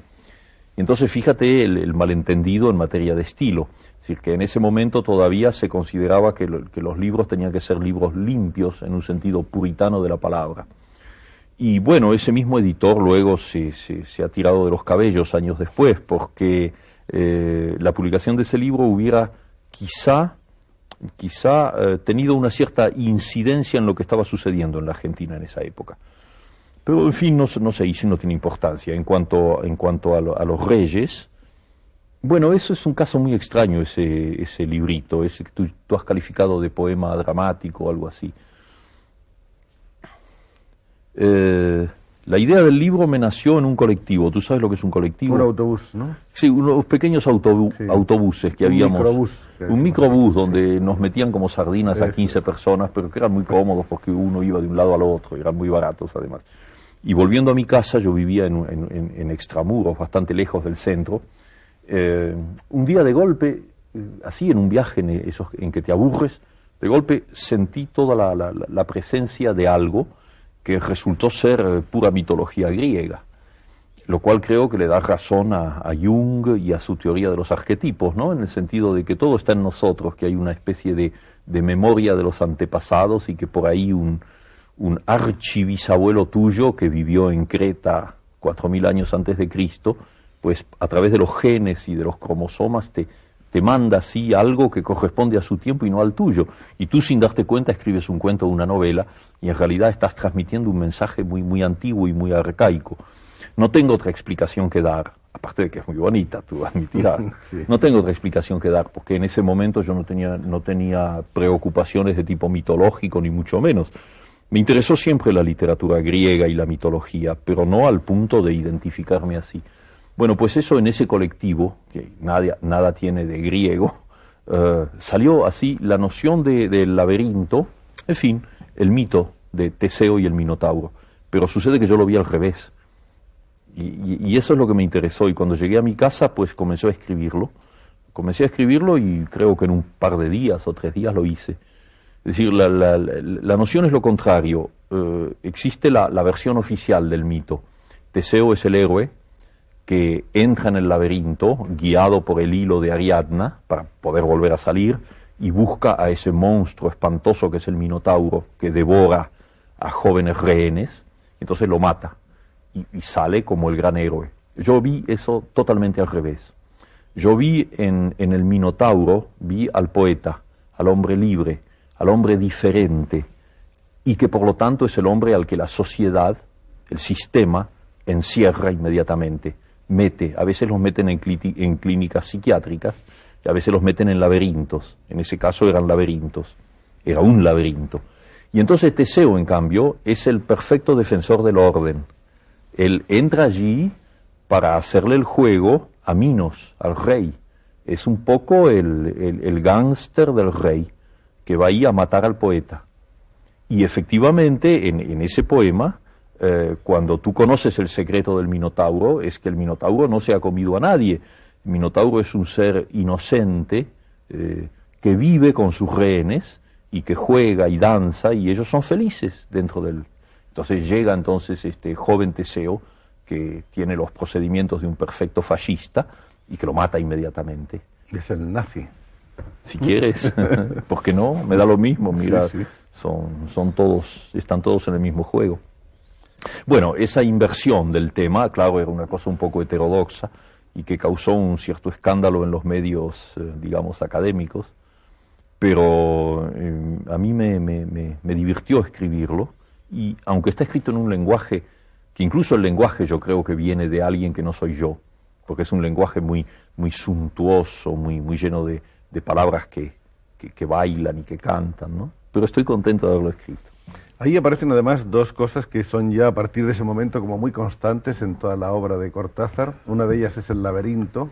Y entonces fíjate el, malentendido en materia de estilo. Es decir, que en ese momento todavía se consideraba que, los libros tenían que ser libros limpios en un sentido puritano de la palabra. Y bueno, ese mismo editor luego se, se, ha tirado de los cabellos años después, porque eh, la publicación de ese libro hubiera quizá, quizá eh, tenido una cierta incidencia en lo que estaba sucediendo en la Argentina en esa época. Pero en fin, no, hizo y no tiene importancia. En cuanto, en cuanto a, los reyes, bueno, eso es un caso muy extraño, ese, ese librito, ese que tú, tú has calificado de poema dramático o algo así. Eh, la idea del libro me nació en un colectivo. ¿Tú sabes lo que es un colectivo? Un autobús, ¿no? Sí, unos pequeños autobuses que un habíamos. Microbús, un microbús donde nos metían como sardinas a 15 personas, pero que eran muy cómodos porque uno iba de un lado al otro, y eran muy baratos además. Y volviendo a mi casa, yo vivía en, extramuros, bastante lejos del centro. Eh, un día de golpe, eh, así en un viaje en, esos, en que te aburres, de golpe sentí toda la presencia de algo que resultó ser eh, pura mitología griega, lo cual creo que le da razón a, Jung y a su teoría de los arquetipos, ¿no? en el sentido de que todo está en nosotros, que hay una especie de, memoria de los antepasados y que por ahí un, un archibisabuelo tuyo que vivió en Creta cuatro mil años antes de Cristo, pues a través de los genes y de los cromosomas te, te manda así algo que corresponde a su tiempo y no al tuyo. Y tú sin darte cuenta escribes un cuento o una novela y en realidad estás transmitiendo un mensaje muy, muy antiguo y muy arcaico. No tengo otra explicación que dar, aparte de que es muy bonita, tú admitirás. No tengo otra explicación que dar, porque en ese momento yo no tenía, no tenía preocupaciones de tipo mitológico, ni mucho menos. Me interesó siempre la literatura griega y la mitología, pero no al punto de identificarme así. Bueno, pues eso en ese colectivo, que nada, nada tiene de griego, eh, salió así la noción del laberinto, en fin, el mito de Teseo y el Minotauro. Pero sucede que yo lo vi al revés. Y, eso es lo que me interesó. Y cuando llegué a mi casa, pues comencé a escribirlo. Comencé a escribirlo y creo que en un par de días o tres días lo hice. Es decir, la, noción es lo contrario. Eh, existe la versión oficial del mito. Teseo es el héroe, que entra en el laberinto, guiado por el hilo de Ariadna, para poder volver a salir, y busca a ese monstruo espantoso que es el Minotauro, que devora a jóvenes rehenes, entonces lo mata y, sale como el gran héroe. Yo vi eso totalmente al revés. Yo vi en, en el Minotauro, vi al poeta, al hombre libre, al hombre diferente, y que por lo tanto es el hombre al que la sociedad, el sistema, encierra inmediatamente mete, a veces los meten en, clínicas psiquiátricas y a veces los meten en laberintos. En ese caso eran laberintos, era un laberinto. Y entonces Teseo, en cambio, es el perfecto defensor del orden. Él entra allí para hacerle el juego a Minos, al rey. Es un poco el, el, gángster del rey que va ahí a matar al poeta. Y efectivamente, en, en ese poema, eh, cuando tú conoces el secreto del Minotauro, es que el Minotauro no se ha comido a nadie. El Minotauro es un ser inocente eh, que vive con sus rehenes y que juega y danza y ellos son felices dentro del... Entonces llega entonces este joven Teseo que tiene los procedimientos de un perfecto fascista y que lo mata inmediatamente. Es el nazi. Si quieres, porque no, me da lo mismo, mira, Son, son todos, están todos en el mismo juego. Bueno, esa inversión del tema, claro, era una cosa un poco heterodoxa y que causó un cierto escándalo en los medios, eh, digamos, académicos, pero eh, a mí me, me, divirtió escribirlo y aunque está escrito en un lenguaje, que incluso el lenguaje yo creo que viene de alguien que no soy yo, porque es un lenguaje muy, muy suntuoso, muy, muy lleno de, palabras que, que bailan y que cantan, ¿no? Pero estoy contento de haberlo escrito. Ahí aparecen además dos cosas que son ya a partir de ese momento como muy constantes en toda la obra de Cortázar. Una de ellas es el laberinto,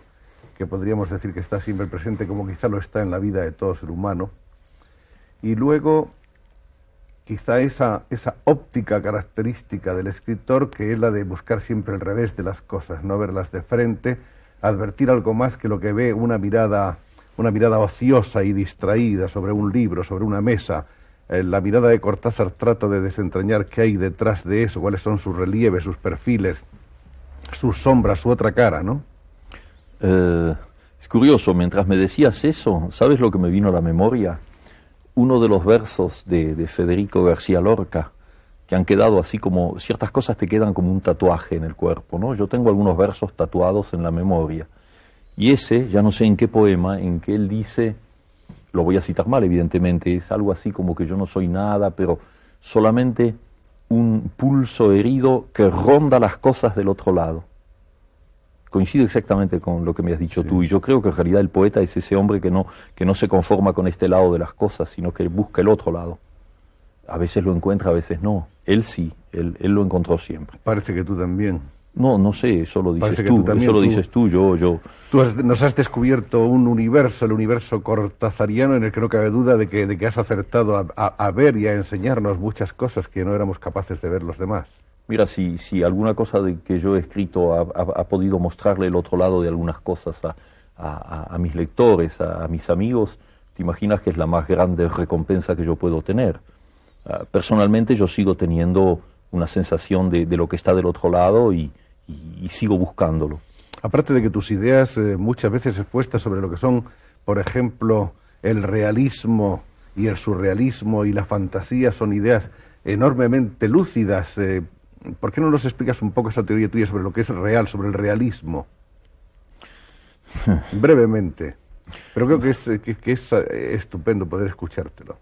que podríamos decir que está siempre presente como quizá lo está en la vida de todo ser humano. Y luego quizá esa, esa óptica característica del escritor que es la de buscar siempre el revés de las cosas, no verlas de frente, advertir algo más que lo que ve una mirada, una mirada ociosa y distraída sobre un libro, sobre una mesa, la mirada de Cortázar trata de desentrañar qué hay detrás de eso, cuáles son sus relieves, sus perfiles, sus sombras, su otra cara, ¿no? Eh, es curioso, mientras me decías eso, ¿sabes lo que me vino a la memoria? Uno de los versos de, de Federico García Lorca, que han quedado así como, ciertas cosas te quedan como un tatuaje en el cuerpo, ¿no? Yo tengo algunos versos tatuados en la memoria. Y ese, ya no sé en qué poema, en que él dice, lo voy a citar mal evidentemente, es algo así como que yo no soy nada, pero solamente un pulso herido que ronda las cosas del otro lado. Coincido exactamente con lo que me has dicho tú y yo creo que en realidad el poeta es ese hombre que no, que no se conforma con este lado de las cosas, sino que busca el otro lado. A veces lo encuentra, a veces no. Él sí, él, él lo encontró siempre. Parece que tú también. No, no sé, eso lo dices tú, eso lo dices tú, yo, yo. Tú nos has descubierto un universo, el universo cortazariano, en el que no cabe duda de que, de que has acertado a, ver y a enseñarnos muchas cosas que no éramos capaces de ver los demás. Mira, si, si alguna cosa de que yo he escrito ha, podido mostrarle el otro lado de algunas cosas a, a mis lectores, a, mis amigos, te imaginas que es la más grande recompensa que yo puedo tener. Ah, personalmente yo sigo teniendo una sensación de, de lo que está del otro lado y, y, sigo buscándolo. Aparte de que tus ideas eh, muchas veces expuestas sobre lo que son, por ejemplo, el realismo y el surrealismo y la fantasía son ideas enormemente lúcidas. Eh, ¿Por qué no nos explicas un poco esa teoría tuya sobre lo que es real, sobre el realismo? Brevemente. Pero creo que es, que es eh, estupendo poder escuchártelo.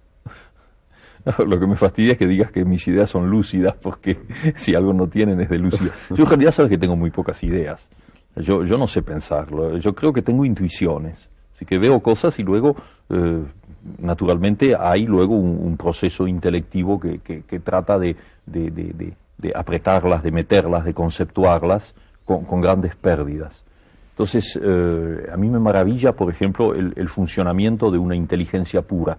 Lo que me fastidia es que digas que mis ideas son lúcidas, porque si algo no tienen es de lúcida. Yo en realidad sabes que tengo muy pocas ideas. Yo, yo no sé pensarlo. Yo creo que tengo intuiciones. Así que veo cosas y luego, eh, naturalmente, hay luego un, proceso intelectivo que, que, trata de, de, de, de, apretarlas, de meterlas, de conceptuarlas con, con grandes pérdidas. Entonces, eh, a mí me maravilla, por ejemplo, el, el funcionamiento de una inteligencia pura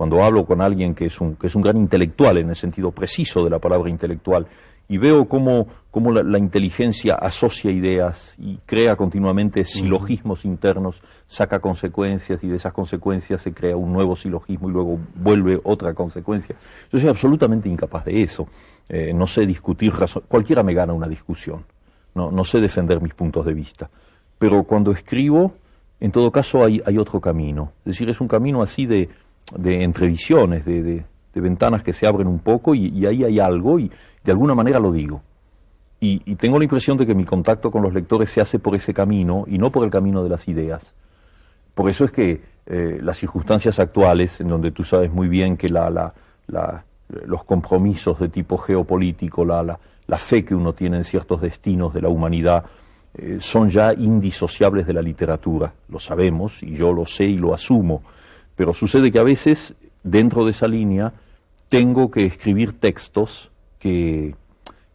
cuando hablo con alguien que es un, que es un gran intelectual en el sentido preciso de la palabra intelectual, y veo cómo, cómo la, inteligencia asocia ideas y crea continuamente silogismos internos, saca consecuencias y de esas consecuencias se crea un nuevo silogismo y luego vuelve otra consecuencia. Yo soy absolutamente incapaz de eso. Eh, no sé discutir, cualquiera me gana una discusión. No, no sé defender mis puntos de vista. Pero cuando escribo, en todo caso hay, hay otro camino. Es decir, es un camino así de, de entrevisiones, de, de, ventanas que se abren un poco y, ahí hay algo y de alguna manera lo digo. Y, tengo la impresión de que mi contacto con los lectores se hace por ese camino y no por el camino de las ideas. Por eso es que eh, las circunstancias actuales, en donde tú sabes muy bien que la, la, la, los compromisos de tipo geopolítico, la, la, fe que uno tiene en ciertos destinos de la humanidad, eh, son ya indisociables de la literatura. Lo sabemos y yo lo sé y lo asumo. Pero sucede que a veces, dentro de esa línea, tengo que escribir textos que,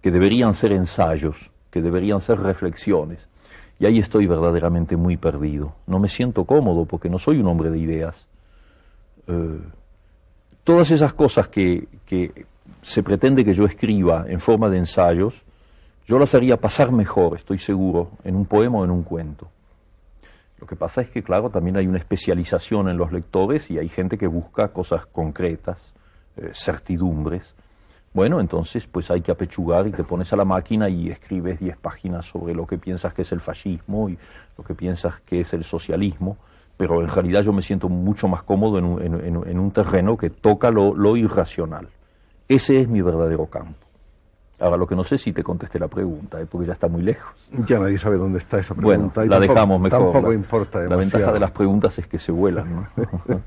que deberían ser ensayos, que deberían ser reflexiones. Y ahí estoy verdaderamente muy perdido. No me siento cómodo porque no soy un hombre de ideas. Eh, todas esas cosas que, que se pretende que yo escriba en forma de ensayos, yo las haría pasar mejor, estoy seguro, en un poema o en un cuento. Lo que pasa es que, claro, también hay una especialización en los lectores y hay gente que busca cosas concretas, eh, certidumbres. Bueno, entonces pues hay que apechugar y te pones a la máquina y escribes 10 páginas sobre lo que piensas que es el fascismo y lo que piensas que es el socialismo, pero en realidad yo me siento mucho más cómodo en un, en un terreno que toca lo irracional. Ese es mi verdadero campo. Ahora, lo que no sé si te contesté la pregunta, ¿eh? porque ya está muy lejos. Ya nadie sabe dónde está esa pregunta. Bueno, la dejamos mejor. Tampoco importa La ventaja de las preguntas es que se vuelan.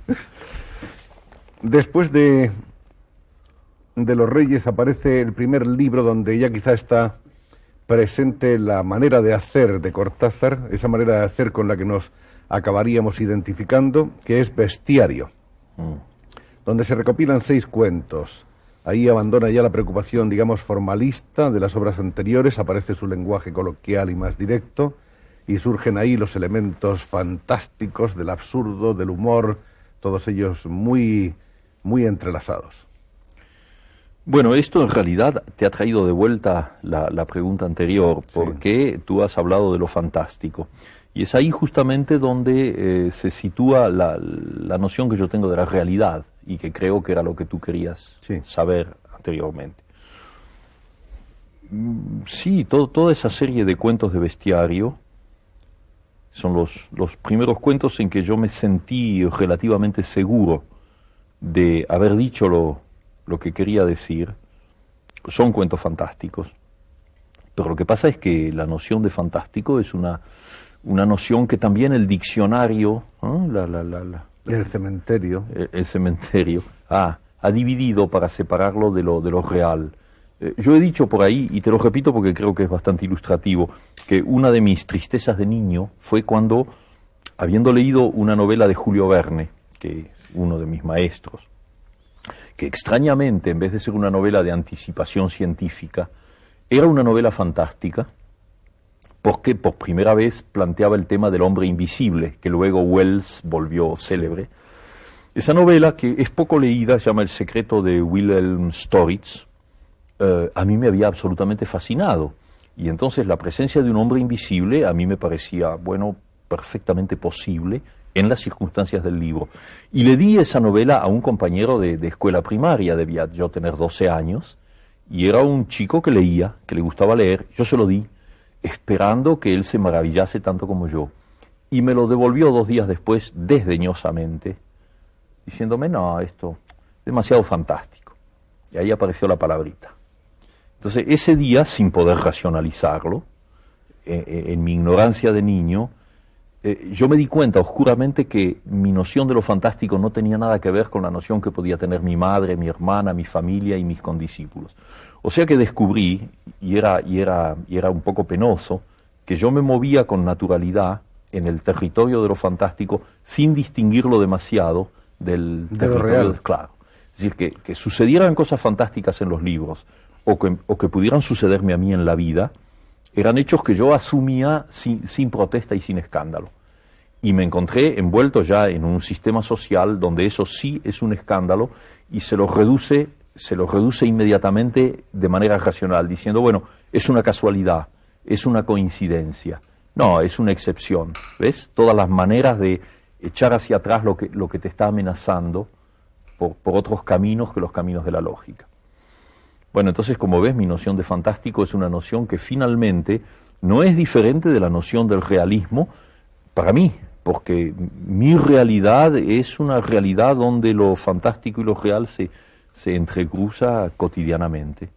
Después de, de Los Reyes aparece el primer libro donde ya quizá está presente la manera de hacer de Cortázar, esa manera de hacer con la que nos acabaríamos identificando, que es Bestiario, mm. donde se recopilan seis cuentos Ahí abandona ya la preocupación, digamos, formalista de las obras anteriores, aparece su lenguaje coloquial y más directo, y surgen ahí los elementos fantásticos del absurdo, del humor, todos ellos muy, muy entrelazados. Bueno, esto en realidad te ha traído de vuelta la, pregunta anterior, porque tú has hablado de lo fantástico. Y es ahí justamente donde eh, se sitúa la, la, noción que yo tengo de la realidad y que creo que era lo que tú querías saber anteriormente. Mm, sí, todo, toda esa serie de cuentos de bestiario Son los, los primeros cuentos en que yo me sentí relativamente seguro de haber dicho lo, lo que quería decir. Son cuentos fantásticos. Pero lo que pasa es que la noción de fantástico es una, una noción que también el diccionario, la, la, la, el cementerio, el, cementerio, ha dividido para separarlo de lo, de lo real. Eh, yo he dicho por ahí, y te lo repito porque creo que es bastante ilustrativo, que una de mis tristezas de niño fue cuando, habiendo leído una novela de Julio Verne, que es uno de mis maestros, que extrañamente, en vez de ser una novela de anticipación científica, era una novela fantástica, porque por primera vez planteaba el tema del hombre invisible, que luego Wells volvió célebre. Esa novela, que es poco leída, se llama El secreto de Wilhelm Storitz, eh, a mí me había absolutamente fascinado. Y entonces la presencia de un hombre invisible a mí me parecía, bueno, perfectamente posible en las circunstancias del libro. Y le di esa novela a un compañero de, de, escuela primaria, debía yo tener 12 años, y era un chico que leía, que le gustaba leer, yo se lo di, esperando que él se maravillase tanto como yo. Y me lo devolvió dos días después, desdeñosamente, diciéndome, no, esto es demasiado fantástico. Y ahí apareció la palabrita. Entonces, ese día, sin poder racionalizarlo, eh, eh, en mi ignorancia de niño, eh, yo me di cuenta oscuramente que mi noción de lo fantástico no tenía nada que ver con la noción que podía tener mi madre, mi hermana, mi familia y mis condiscípulos. O sea que descubrí, y era, y era, y era un poco penoso, que yo me movía con naturalidad en el territorio de lo fantástico sin distinguirlo demasiado del territorio real. Claro. Es decir, que, que sucedieran cosas fantásticas en los libros, o que, o que pudieran sucederme a mí en la vida, eran hechos que yo asumía sin, sin, protesta y sin escándalo. Y me encontré envuelto ya en un sistema social donde eso sí es un escándalo y se lo reduce, se lo reduce inmediatamente de manera racional, diciendo, bueno, es una casualidad, es una coincidencia. No, es una excepción. ¿Ves? Todas las maneras de echar hacia atrás lo que, lo que te está amenazando por, por otros caminos que los caminos de la lógica. Bueno, entonces, como ves, mi noción de fantástico es una noción que finalmente no es diferente de la noción del realismo para mí, porque mi realidad es una realidad donde lo fantástico y lo real se, se entrecruza cotidianamente.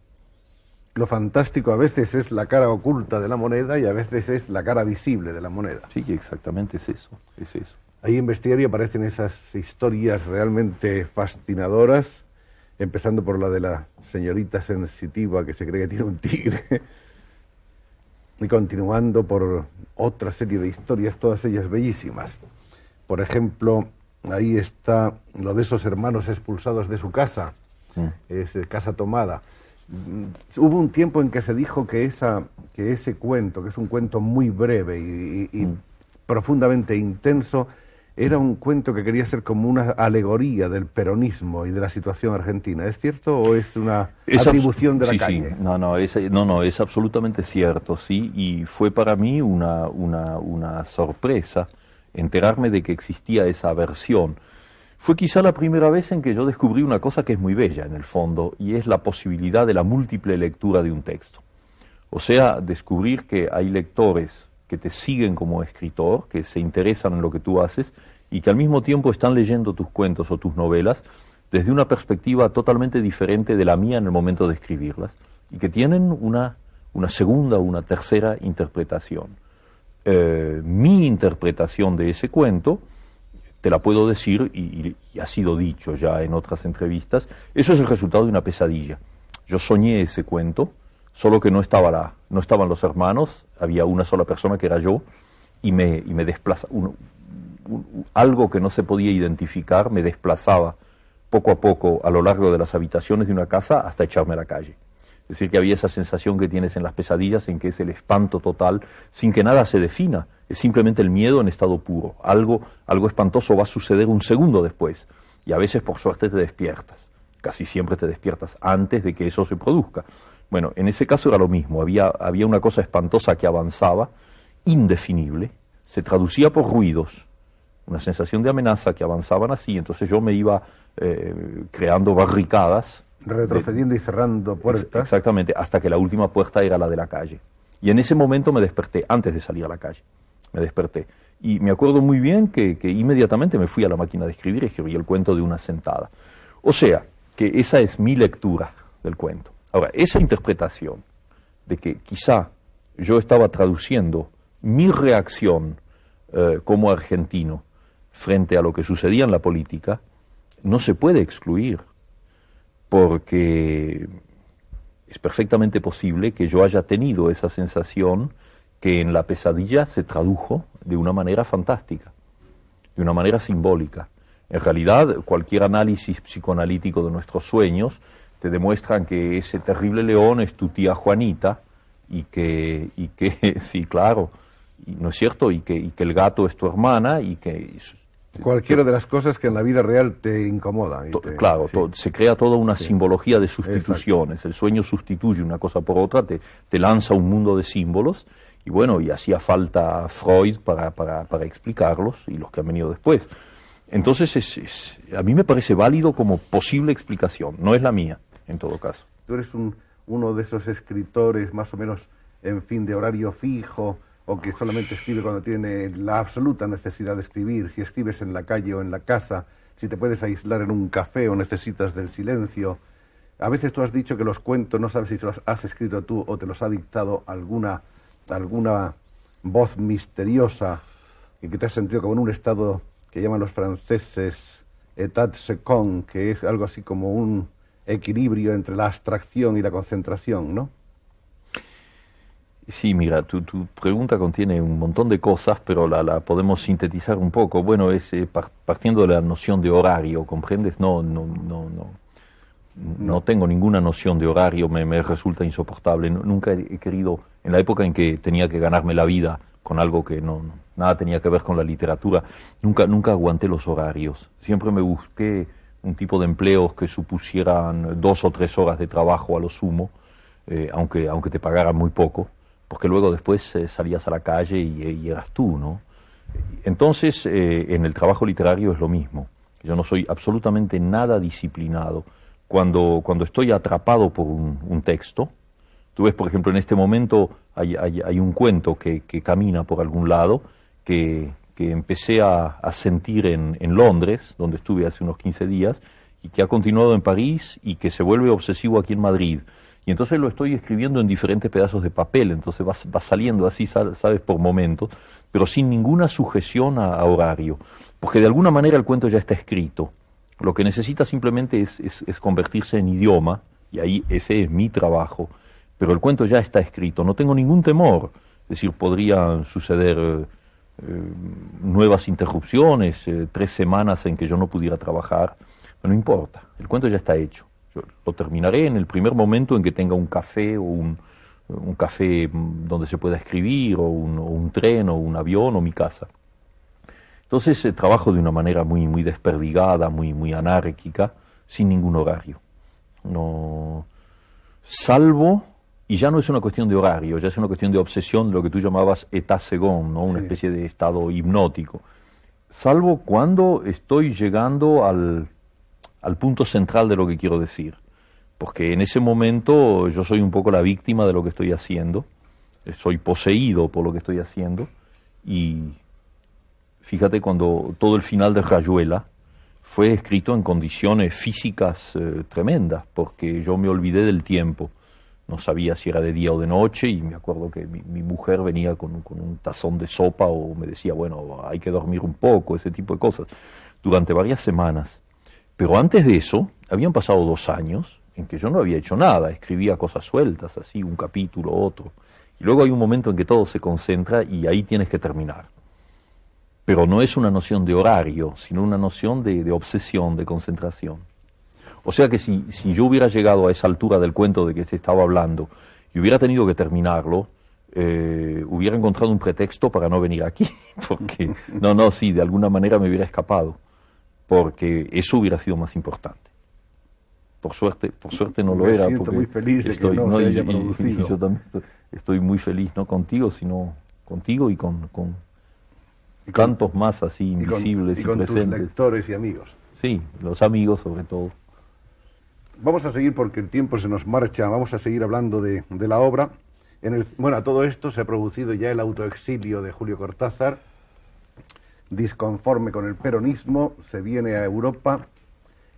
Lo fantástico a veces es la cara oculta de la moneda y a veces es la cara visible de la moneda. Sí, exactamente es eso, es eso. Ahí en Bestiario aparecen esas historias realmente fascinadoras empezando por la de la señorita sensitiva que se cree que tiene un tigre, y continuando por otra serie de historias, todas ellas bellísimas. Por ejemplo, ahí está lo de esos hermanos expulsados de su casa, mm. es casa tomada. Hubo un tiempo en que se dijo que, esa, que ese cuento, que es un cuento muy breve y, y, y mm. profundamente intenso, era un cuento que quería ser como una alegoría del peronismo y de la situación argentina. ¿Es cierto o es una atribución de la sí, calle? Sí. No, no es, no, no, es absolutamente cierto, sí, y fue para mí una, una, una sorpresa enterarme de que existía esa versión. Fue quizá la primera vez en que yo descubrí una cosa que es muy bella en el fondo, y es la posibilidad de la múltiple lectura de un texto. O sea, descubrir que hay lectores que te siguen como escritor, que se interesan en lo que tú haces y que al mismo tiempo están leyendo tus cuentos o tus novelas desde una perspectiva totalmente diferente de la mía en el momento de escribirlas y que tienen una, una segunda o una tercera interpretación. Eh, mi interpretación de ese cuento, te la puedo decir, y, y, ha sido dicho ya en otras entrevistas, eso es el resultado de una pesadilla. Yo soñé ese cuento, solo que no, estaba la, no estaban los hermanos, había una sola persona que era yo, y me, y me desplaza, algo que no se podía identificar me desplazaba poco a poco a lo largo de las habitaciones de una casa hasta echarme a la calle. Es decir, que había esa sensación que tienes en las pesadillas en que es el espanto total, sin que nada se defina, es simplemente el miedo en estado puro. Algo, algo espantoso va a suceder un segundo después, y a veces por suerte te despiertas. Casi siempre te despiertas antes de que eso se produzca. Bueno, en ese caso era lo mismo, había, había una cosa espantosa que avanzaba, indefinible, se traducía por ruidos, una sensación de amenaza que avanzaban así, entonces yo me iba eh, creando barricadas. Retrocediendo y cerrando puertas. Exactamente, hasta que la última puerta era la de la calle. Y en ese momento me desperté antes de salir a la calle. me desperté. Y me acuerdo muy bien que, que inmediatamente me fui a la máquina de escribir y escribí el cuento de una sentada. O sea, que esa es mi lectura del cuento. Ahora, esa interpretación de que quizá yo estaba traduciendo mi reacción eh, como argentino frente a lo que sucedía en la política, no se puede excluir, porque es perfectamente posible que yo haya tenido esa sensación que en la pesadilla se tradujo de una manera fantástica, de una manera simbólica. En realidad, cualquier análisis psicoanalítico de nuestros sueños te demuestran que ese terrible león es tu tía Juanita y que, y que sí, claro, ¿no es cierto? Y que, y que el gato es tu hermana y que... Cualquiera de las cosas que en la vida real te incomodan. claro, se crea toda una simbología de sustituciones. El sueño sustituye una cosa por otra, te, te, lanza un mundo de símbolos y bueno, y hacía falta Freud para, para, para explicarlos y los que han venido después. Entonces, es, a mí me parece válido como posible explicación, no es la mía, en todo caso. Tú eres un, uno de esos escritores más o menos en fin de horario fijo, o que solamente escribe cuando tiene la absoluta necesidad de escribir, si escribes en la calle o en la casa, si te puedes aislar en un café o necesitas del silencio. A veces tú has dicho que los cuentos no sabes si los has escrito tú o te los ha dictado alguna, alguna voz misteriosa y que te has sentido como en un estado que llaman los franceses état second, que es algo así como un equilibrio entre la abstracción y la concentración, ¿no? Sí, mira, tu, pregunta contiene un montón de cosas, pero la, podemos sintetizar un poco. Bueno, es eh, partiendo de la noción de horario, ¿comprendes? No, no, no, no. No tengo ninguna noción de horario, me, me resulta insoportable. Nunca he querido, en la época en que tenía que ganarme la vida con algo que no, nada tenía que ver con la literatura, nunca, nunca aguanté los horarios. Siempre me busqué un tipo de empleos que supusieran dos o tres horas de trabajo a lo sumo, eh, aunque, aunque te pagaran muy poco porque luego después eh, salías a la calle y, eras tú, ¿no? Entonces, eh, en el trabajo literario es lo mismo. Yo no soy absolutamente nada disciplinado. Cuando, cuando estoy atrapado por un, texto, tú ves, por ejemplo, en este momento hay, un cuento que, camina por algún lado, que, que empecé a, sentir en, en, Londres, donde estuve hace unos 15 días, y que ha continuado en París y que se vuelve obsesivo aquí en Madrid. Y entonces lo estoy escribiendo en diferentes pedazos de papel, entonces va, saliendo así, sabes, por momentos, pero sin ninguna sujeción a, horario, porque de alguna manera el cuento ya está escrito. Lo que necesita simplemente es, convertirse en idioma, y ahí ese es mi trabajo, pero el cuento ya está escrito, no tengo ningún temor, es decir, podrían suceder eh, nuevas interrupciones, eh, tres semanas en que yo no pudiera trabajar, no importa, el cuento ya está hecho. Yo lo terminaré en el primer momento en que tenga un café o un, un café donde se pueda escribir, o un, un, tren, o un avión, o mi casa. Entonces eh, trabajo de una manera muy, muy desperdigada, muy, muy anárquica, sin ningún horario. No, salvo, y ya no es una cuestión de horario, ya es una cuestión de obsesión, de lo que tú llamabas état second, ¿no? una especie de estado hipnótico. Salvo cuando estoy llegando al al punto central de lo que quiero decir. Porque en ese momento yo soy un poco la víctima de lo que estoy haciendo, eh, soy poseído por lo que estoy haciendo y fíjate cuando todo el final de Rayuela fue escrito en condiciones físicas eh, tremendas, porque yo me olvidé del tiempo, no sabía si era de día o de noche y me acuerdo que mi, mujer venía con, con, un tazón de sopa o me decía, bueno, hay que dormir un poco, ese tipo de cosas, durante varias semanas. Pero antes de eso, habían pasado dos años en que yo no había hecho nada, escribía cosas sueltas, así, un capítulo, otro. Y luego hay un momento en que todo se concentra y ahí tienes que terminar. Pero no es una noción de horario, sino una noción de, obsesión, de concentración. O sea que si, si, yo hubiera llegado a esa altura del cuento de que se estaba hablando y hubiera tenido que terminarlo, eh, hubiera encontrado un pretexto para no venir aquí, porque no, no, sí, de alguna manera me hubiera escapado porque eso hubiera sido más importante. Por suerte, por suerte no lo Me era. Siento muy feliz de que no, se haya producido. yo también estoy, muy feliz, no contigo, sino contigo y con, con, tantos más así invisibles y, con, y, con Tus lectores y amigos. Sí, los amigos sobre todo. Vamos a seguir porque el tiempo se nos marcha, vamos a seguir hablando de, de la obra. En el, bueno, a todo esto se ha producido ya el autoexilio de Julio Cortázar, disconforme con el peronismo, se viene a Europa.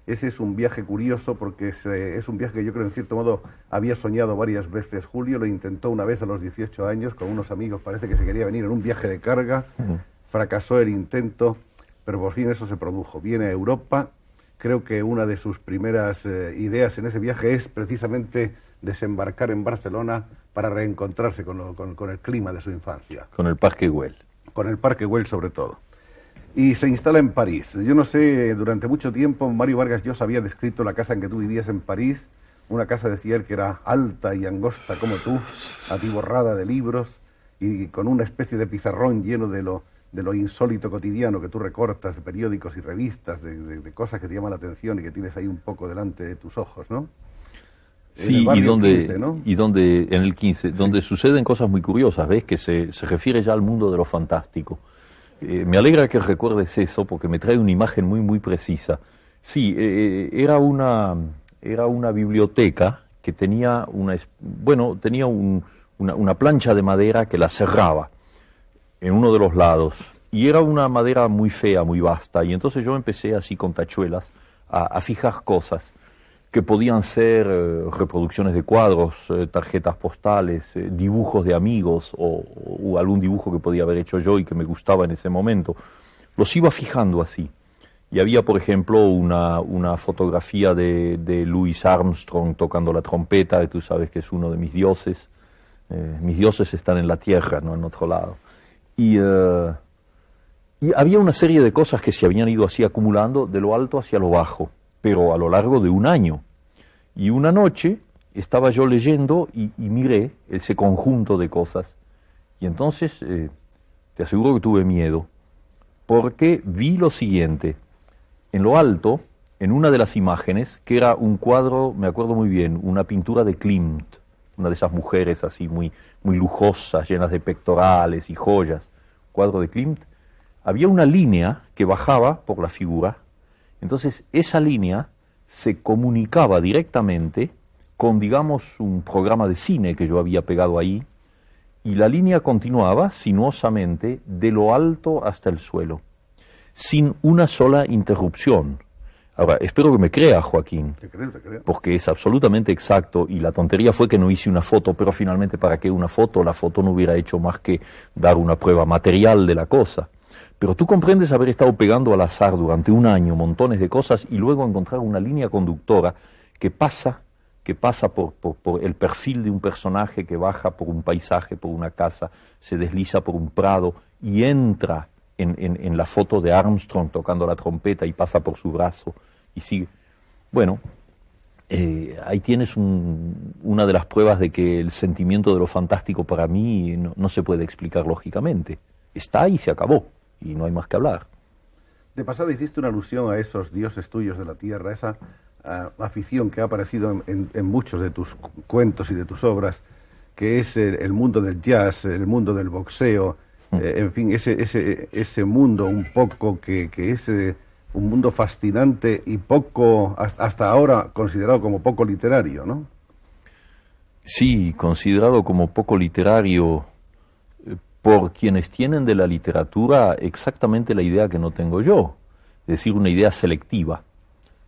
Ese es un viaje curioso porque es, es, un viaje que yo creo en cierto modo había soñado varias veces Julio, lo intentó una vez a los 18 años con unos amigos, parece que se quería venir en un viaje de carga, fracasó el intento, pero por fin eso se produjo. Viene a Europa, creo que una de sus primeras eh, ideas en ese viaje es precisamente desembarcar en Barcelona para reencontrarse con, lo, con, con, el clima de su infancia. Con el Parque Güell. Con el Parque Güell sobre todo. Y se instala en París. Yo no sé, durante mucho tiempo Mario Vargas Llosa había descrito la casa en que tú vivías en París, una casa, decía él, que era alta y angosta como tú, atiborrada de libros y con una especie de pizarrón lleno de lo, de lo insólito cotidiano que tú recortas de periódicos y revistas, de, de, de, cosas que te llaman la atención y que tienes ahí un poco delante de tus ojos, ¿no? Sí, y donde, 15, ¿no? y donde, en el 15, donde sí. suceden cosas muy curiosas, ¿ves? Que se, se refiere ya al mundo de lo fantástico. Eh, me alegra que recuerdes eso porque me trae una imagen muy, muy precisa. Sí, eh, era, una, era una biblioteca que tenía una, bueno, tenía un, una, una plancha de madera que la cerraba en uno de los lados. Y era una madera muy fea, muy vasta. Y entonces yo empecé así con tachuelas a fijar cosas que podían ser eh, reproducciones de cuadros, eh, tarjetas postales, eh, dibujos de amigos o, algún dibujo que podía haber hecho yo y que me gustaba en ese momento. Los iba fijando así. Y había, por ejemplo, una, una fotografía de, de, Louis Armstrong tocando la trompeta, que tú sabes que es uno de mis dioses. mis dioses están en la tierra, no en otro lado. Y, y había una serie de cosas que se habían ido así acumulando de lo alto hacia lo bajo pero a lo largo de un año. Y una noche estaba yo leyendo y, miré ese conjunto de cosas. Y entonces eh, te aseguro que tuve miedo, porque vi lo siguiente. En lo alto, en una de las imágenes, que era un cuadro, me acuerdo muy bien, una pintura de Klimt, una de esas mujeres así muy, muy lujosas, llenas de pectorales y joyas, cuadro de Klimt, había una línea que bajaba por la figura entonces, esa línea se comunicaba directamente con, digamos, un programa de cine que yo había pegado ahí, y la línea continuaba sinuosamente de lo alto hasta el suelo, sin una sola interrupción. Ahora, espero que me crea, Joaquín, te creo, te creo. porque es absolutamente exacto y la tontería fue que no hice una foto, pero finalmente para qué una foto, la foto no hubiera hecho más que dar una prueba material de la cosa. Pero tú comprendes haber estado pegando al azar durante un año montones de cosas y luego encontrar una línea conductora que pasa, que pasa por, por, por, el perfil de un personaje que baja por un paisaje, por una casa, se desliza por un prado y entra en, la foto de Armstrong tocando la trompeta y pasa por su brazo y sigue. Bueno, eh, ahí tienes un, una de las pruebas de que el sentimiento de lo fantástico para mí no, no se puede explicar lógicamente. Está y se acabó y no hay más que hablar. De pasada hiciste una alusión a esos dioses tuyos de la tierra, esa uh, afición que ha aparecido en, en, en, muchos de tus cuentos y de tus obras, que es el, el mundo del jazz, el mundo del boxeo, mm. eh, en fin, ese, ese, ese mundo un poco que, que es eh, un mundo fascinante y poco, hasta ahora considerado como poco literario, ¿no? Sí, considerado como poco literario por quienes tienen de la literatura exactamente la idea que no tengo yo, es decir, una idea selectiva,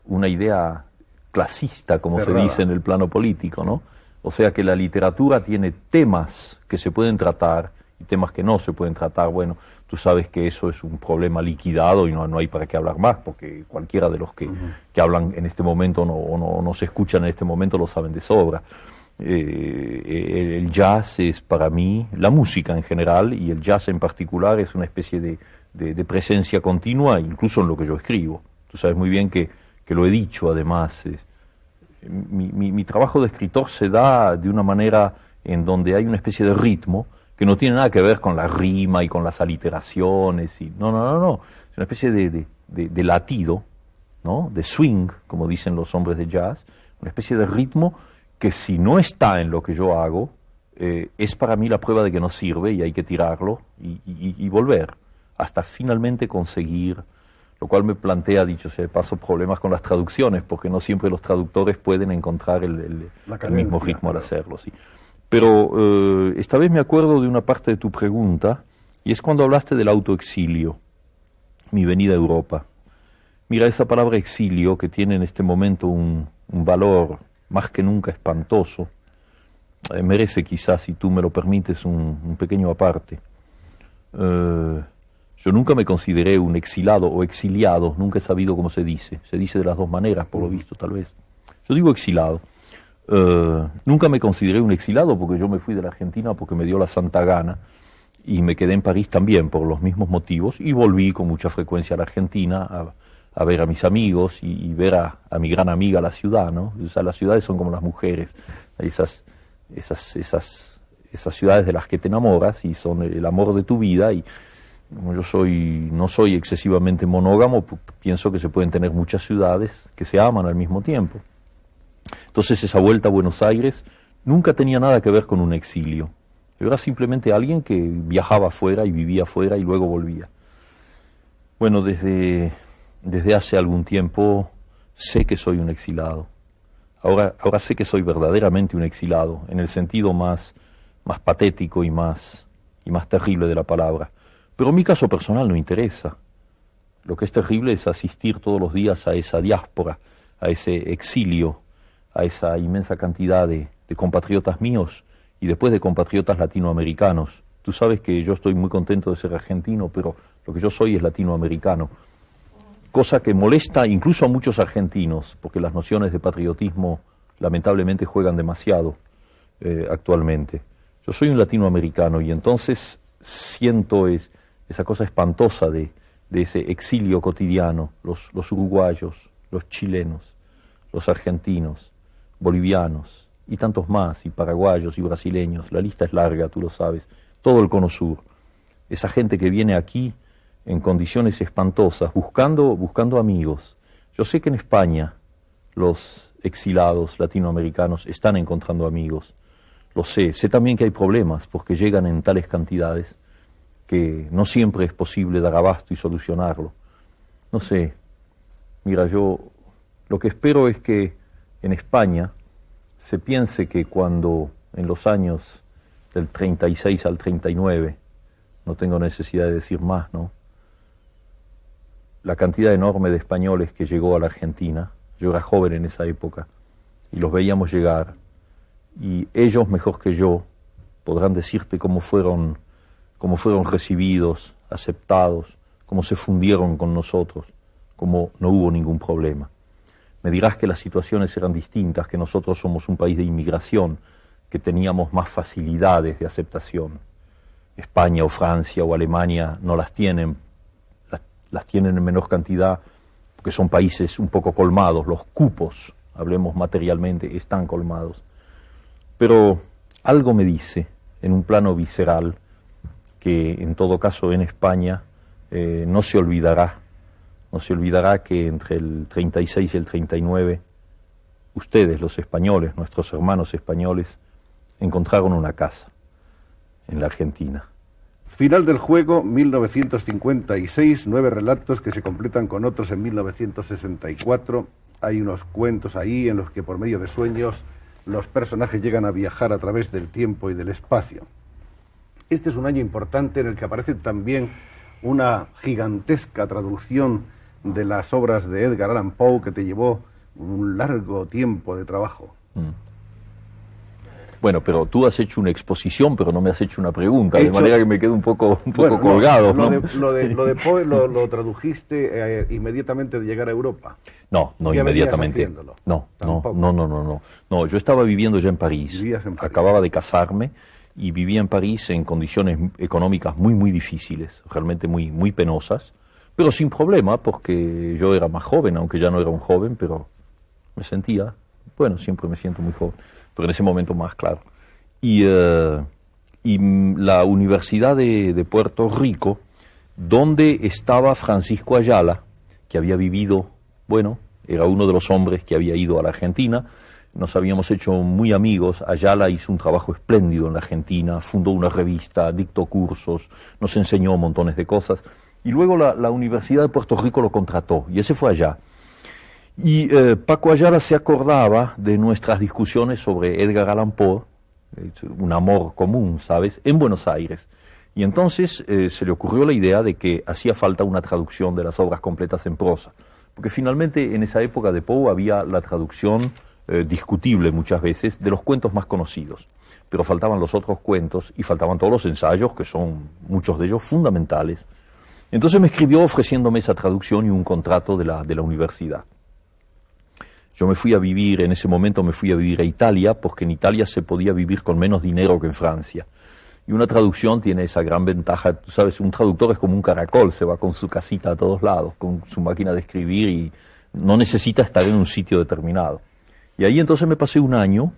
una idea clasista, como Cerrada. se dice en el plano político, ¿no? O sea que la literatura tiene temas que se pueden tratar y temas que no se pueden tratar. Bueno, tú sabes que eso es un problema liquidado y no, no hay para qué hablar más, porque cualquiera de los que, uh -huh. que hablan en este momento no, o no, no se escuchan en este momento lo saben de sobra. Eh, el jazz es para mí la música en general y el jazz en particular es una especie de, de, presencia continua incluso en lo que yo escribo. Tú sabes muy bien que, que lo he dicho además. Mi, mi, trabajo de escritor se da de una manera en donde hay una especie de ritmo que no tiene nada que ver con la rima y con las aliteraciones. Y, no, no, no, no. Es una especie de, de, de latido, ¿no? de swing, como dicen los hombres de jazz, una especie de ritmo que si no está en lo que yo hago, eh, es para mí la prueba de que no sirve y hay que tirarlo y, y, y, volver hasta finalmente conseguir, lo cual me plantea, dicho sea de paso, problemas con las traducciones, porque no siempre los traductores pueden encontrar el, el, el mismo ritmo al hacerlo. ¿sí? Pero eh, esta vez me acuerdo de una parte de tu pregunta, y es cuando hablaste del autoexilio, mi venida a Europa. Mira, esa palabra exilio, que tiene en este momento un, valor más que nunca espantoso, eh, merece quizás, si tú me lo permites, un, pequeño aparte. Eh, yo nunca me consideré un exilado o exiliado, nunca he sabido cómo se dice. Se dice de las dos maneras, por lo visto, tal vez. Yo digo exilado. Eh, nunca me consideré un exilado porque yo me fui de la Argentina porque me dio la santa gana y me quedé en París también por los mismos motivos y volví con mucha frecuencia a la Argentina a, ver a mis amigos y, ver a, mi gran amiga la ciudad, ¿no? O sea, las ciudades son como las mujeres, esas, esas, esas, esas ciudades de las que te enamoras y son el amor de tu vida y yo soy, no soy excesivamente monógamo, pienso que se pueden tener muchas ciudades que se aman al mismo tiempo. Entonces esa vuelta a Buenos Aires nunca tenía nada que ver con un exilio. Era simplemente alguien que viajaba afuera y vivía afuera y luego volvía. Bueno, desde, desde hace algún tiempo sé que soy un exilado. Ahora, ahora sé que soy verdaderamente un exilado, en el sentido más, más patético y más, y más terrible de la palabra. Pero mi caso personal no interesa. Lo que es terrible es asistir todos los días a esa diáspora, a ese exilio a esa inmensa cantidad de, compatriotas míos y después de compatriotas latinoamericanos. Tú sabes que yo estoy muy contento de ser argentino, pero lo que yo soy es latinoamericano. Cosa que molesta incluso a muchos argentinos, porque las nociones de patriotismo lamentablemente juegan demasiado eh, actualmente. Yo soy un latinoamericano y entonces siento es, esa cosa espantosa de, ese exilio cotidiano, los uruguayos, los chilenos, los argentinos, bolivianos y tantos más, y paraguayos y brasileños, la lista es larga, tú lo sabes, todo el cono sur. Esa gente que viene aquí en condiciones espantosas, buscando, buscando amigos. Yo sé que en España los exilados latinoamericanos están encontrando amigos, lo sé, sé también que hay problemas porque llegan en tales cantidades que no siempre es posible dar abasto y solucionarlo. No sé, mira, yo lo que espero es que en España se piense que cuando en los años del 36 al 39, no tengo necesidad de decir más, ¿no? La cantidad enorme de españoles que llegó a la Argentina, yo era joven en esa época, y los veíamos llegar, y ellos mejor que yo podrán decirte cómo fueron, cómo fueron recibidos, aceptados, cómo se fundieron con nosotros, cómo no hubo ningún problema. Me dirás que las situaciones eran distintas, que nosotros somos un país de inmigración, que teníamos más facilidades de aceptación. España o Francia o Alemania no las tienen, las, tienen en menor cantidad porque son países un poco colmados, los cupos, hablemos materialmente, están colmados. Pero algo me dice, en un plano visceral, que en todo caso en España eh, no se olvidará no se olvidará que entre el 36 y el 39, ustedes, los españoles, nuestros hermanos españoles, encontraron una casa en la Argentina. Final del juego, 1956, nueve relatos que se completan con otros en 1964. Hay unos cuentos ahí en los que por medio de sueños los personajes llegan a viajar a través del tiempo y del espacio. Este es un año importante en el que aparece también una gigantesca traducción de las obras de Edgar Allan Poe que te llevó un largo tiempo de trabajo. Mm. Bueno, pero tú has hecho una exposición, pero no me has hecho una pregunta, de manera que me quedo un poco, un poco colgado. Lo, de, Poe lo, tradujiste eh, inmediatamente de llegar a Europa. No, no inmediatamente. No, no, no, no, no, no. yo estaba viviendo ya en París. Acababa de casarme y vivía en París en condiciones económicas muy, muy difíciles, realmente muy, muy penosas pero sin problema, porque yo era más joven, aunque ya no era un joven, pero me sentía, bueno, siempre me siento muy joven, pero en ese momento más claro. Y, eh, y la Universidad de, de, Puerto Rico, donde estaba Francisco Ayala, que había vivido, bueno, era uno de los hombres que había ido a la Argentina, nos habíamos hecho muy amigos. Ayala hizo un trabajo espléndido en la Argentina, fundó una revista, dictó cursos, nos enseñó montones de cosas. Y luego la, Universidad de Puerto Rico lo contrató, y ese fue allá. Y eh, Paco Ayala se acordaba de nuestras discusiones sobre Edgar Allan Poe, un amor común, ¿sabes? En Buenos Aires. Y entonces eh, se le ocurrió la idea de que hacía falta una traducción de las obras completas en prosa. Porque finalmente en esa época de Poe había la traducción eh, discutible muchas veces de los cuentos más conocidos. Pero faltaban los otros cuentos y faltaban todos los ensayos, que son muchos de ellos fundamentales. Entonces me escribió ofreciéndome esa traducción y un contrato de la, de la universidad. Yo me fui a vivir, en ese momento me fui a vivir a Italia, porque en Italia se podía vivir con menos dinero que en Francia. Y una traducción tiene esa gran ventaja, tú sabes, un traductor es como un caracol, se va con su casita a todos lados, con su máquina de escribir y no necesita estar en un sitio determinado. Y ahí entonces me pasé un año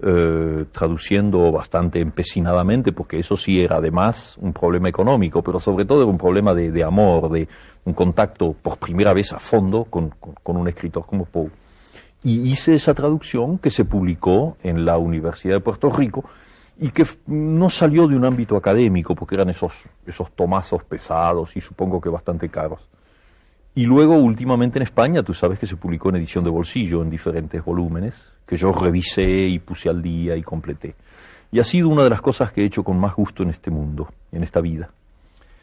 eh, traduciendo bastante empecinadamente, porque eso sí era además un problema económico, pero sobre todo era un problema de, amor, de un contacto por primera vez a fondo con, con un escritor como Poe. Y hice esa traducción que se publicó en la Universidad de Puerto Rico, y que no salió de un ámbito académico, porque eran esos, esos tomazos pesados y supongo que bastante caros. Y luego, últimamente en España, tú sabes que se publicó en edición de bolsillo en diferentes volúmenes, que yo revisé y puse al día y completé. Y ha sido una de las cosas que he hecho con más gusto en este mundo, en esta vida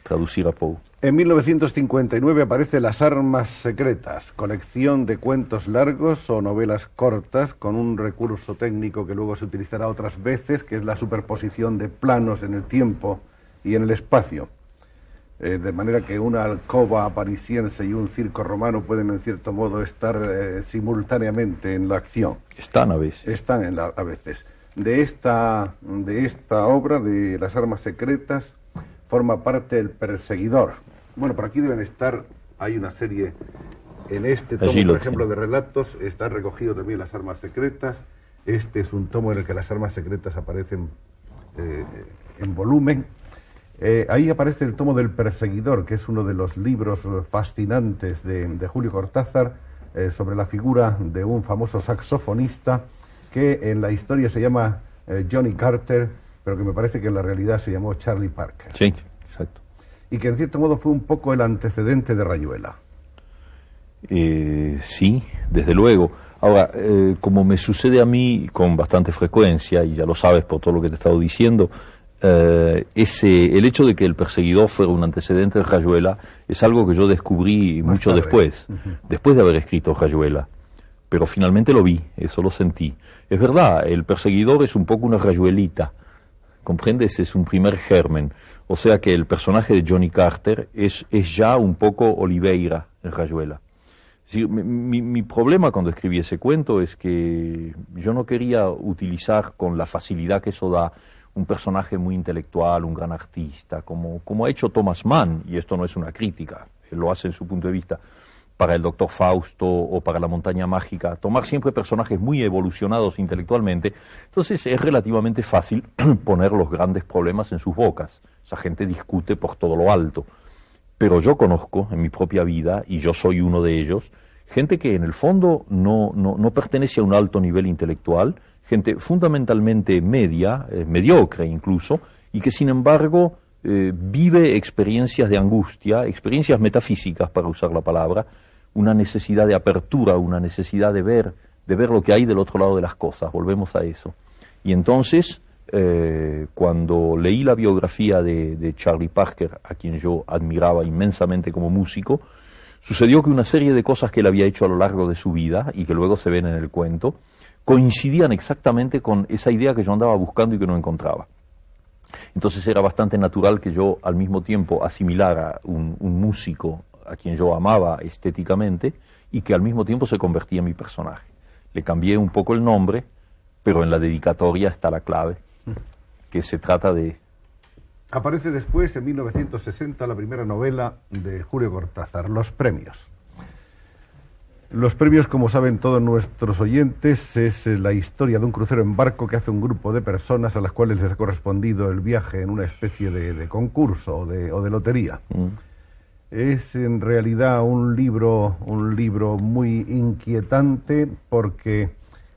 traducir a Poe. En 1959 aparece Las Armas Secretas, colección de cuentos largos o novelas cortas con un recurso técnico que luego se utilizará otras veces, que es la superposición de planos en el tiempo y en el espacio. Eh, de manera que una alcoba parisiense y un circo romano pueden en cierto modo estar eh, simultáneamente en la acción. Están a veces. Están en a veces. De esta, de esta obra, de Las Armas Secretas, forma parte el perseguidor. Bueno, por aquí deben estar, hay una serie en este tomo, por ejemplo, de relatos, está recogido también las armas secretas. Este es un tomo en el que las armas secretas aparecen eh, en volumen. Eh, ahí aparece el tomo del perseguidor, que es uno de los libros fascinantes de, Julio Cortázar eh, sobre la figura de un famoso saxofonista que en la historia se llama Johnny Carter pero que me parece que en la realidad se llamó Charlie Parker. Sí, exacto. Y que en cierto modo fue un poco el antecedente de Rayuela. Eh, sí, desde luego. Ahora, eh, como me sucede a mí con bastante frecuencia, y ya lo sabes por todo lo que te he estado diciendo, eh, ese, el hecho de que el perseguidor fuera un antecedente de Rayuela es algo que yo descubrí mucho después, después de haber escrito Rayuela. Pero finalmente lo vi, eso lo sentí. Es verdad, el perseguidor es un poco una rayuelita, ¿Comprendes? Es un primer germen. O sea que el personaje de Johnny Carter es, es ya un poco Oliveira en Rayuela. mi, mi, problema cuando escribí ese cuento es que yo no quería utilizar con la facilidad que eso da un personaje muy intelectual, un gran artista, como, como ha hecho Thomas Mann, y esto no es una crítica, lo hace en su punto de vista para el doctor Fausto o para la montaña mágica, tomar siempre personajes muy evolucionados intelectualmente, entonces es relativamente fácil poner los grandes problemas en sus bocas. Esa gente discute por todo lo alto. Pero yo conozco en mi propia vida, y yo soy uno de ellos, gente que en el fondo no, no, pertenece a un alto nivel intelectual, gente fundamentalmente media, eh, mediocre incluso, y que sin embargo eh, vive experiencias de angustia, experiencias metafísicas, para usar la palabra, una necesidad de apertura, una necesidad de ver, de ver lo que hay del otro lado de las cosas. Volvemos a eso. Y entonces, eh, cuando leí la biografía de, Charlie Parker, a quien yo admiraba inmensamente como músico, sucedió que una serie de cosas que él había hecho a lo largo de su vida y que luego se ven en el cuento, coincidían exactamente con esa idea que yo andaba buscando y que no encontraba. Entonces era bastante natural que yo al mismo tiempo asimilara un músico a quien yo amaba estéticamente y que al mismo tiempo se convertía en mi personaje. Le cambié un poco el nombre, pero en la dedicatoria está la clave, que se trata de... Aparece después, en 1960, la primera novela de Julio Cortázar, Los Premios. Los premios, como saben todos nuestros oyentes, es eh, la historia de un crucero en barco que hace un grupo de personas a las cuales les ha correspondido el viaje en una especie de, concurso o de, lotería. Mm es en realidad un libro, un libro muy inquietante porque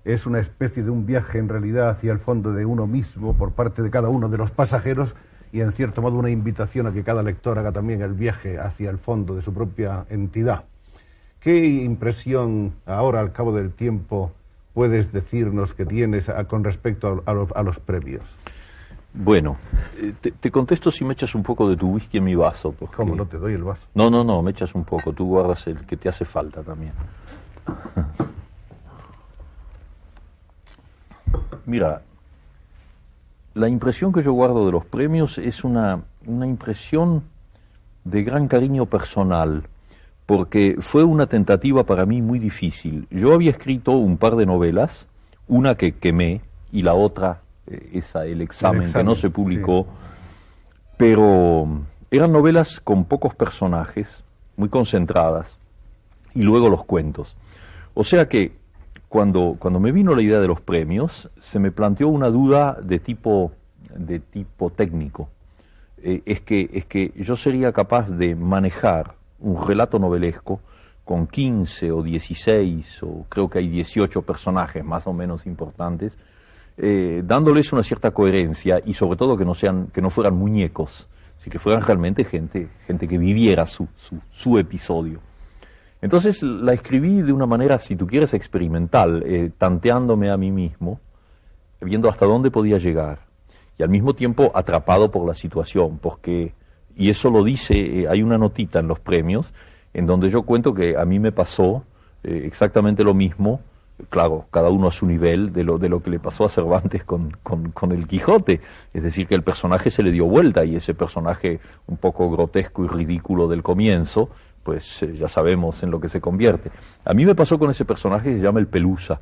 es una especie de un viaje en realidad hacia el fondo de uno mismo por parte de cada uno de los pasajeros y en cierto modo una invitación a que cada lector haga también el viaje hacia el fondo de su propia entidad. ¿Qué impresión ahora al cabo del tiempo puedes decirnos que tienes con respecto a, los premios? Bueno, eh, te, contesto si me echas un poco de tu whisky en mi vaso. ¿Cómo no te doy el vaso? No, no, no, me echas un poco. Tú guardas el que te hace falta también. Mira, la impresión que yo guardo de los premios es una, una impresión de gran cariño personal, porque fue una tentativa para mí muy difícil. Yo había escrito un par de novelas, una que quemé y la otra, esa, el examen, que no se publicó, pero eran novelas con pocos personajes, muy concentradas, y luego los cuentos. O sea que cuando, cuando me vino la idea de los premios, se me planteó una duda de tipo, de tipo técnico. Eh, es, que, es que yo sería capaz de manejar un relato novelesco con 15 o 16 o creo que hay 18 personajes más o menos importantes, eh, dándoles una cierta coherencia y sobre todo que no, sean, que no fueran muñecos, sino que fueran realmente gente, gente que viviera su, su episodio. Entonces la escribí de una manera, si tú quieres, experimental, eh, tanteándome a mí mismo, viendo hasta dónde podía llegar, y al mismo tiempo atrapado por la situación, porque, y eso lo dice, eh, hay una notita en los premios, en donde yo cuento que a mí me pasó exactamente lo mismo, claro, cada uno a su nivel, de lo, de lo que le pasó a Cervantes con, con, el Quijote, es decir, que el personaje se le dio vuelta y ese personaje un poco grotesco y ridículo del comienzo, pues eh, ya sabemos en lo que se convierte. A mí me pasó con ese personaje que se llama el Pelusa.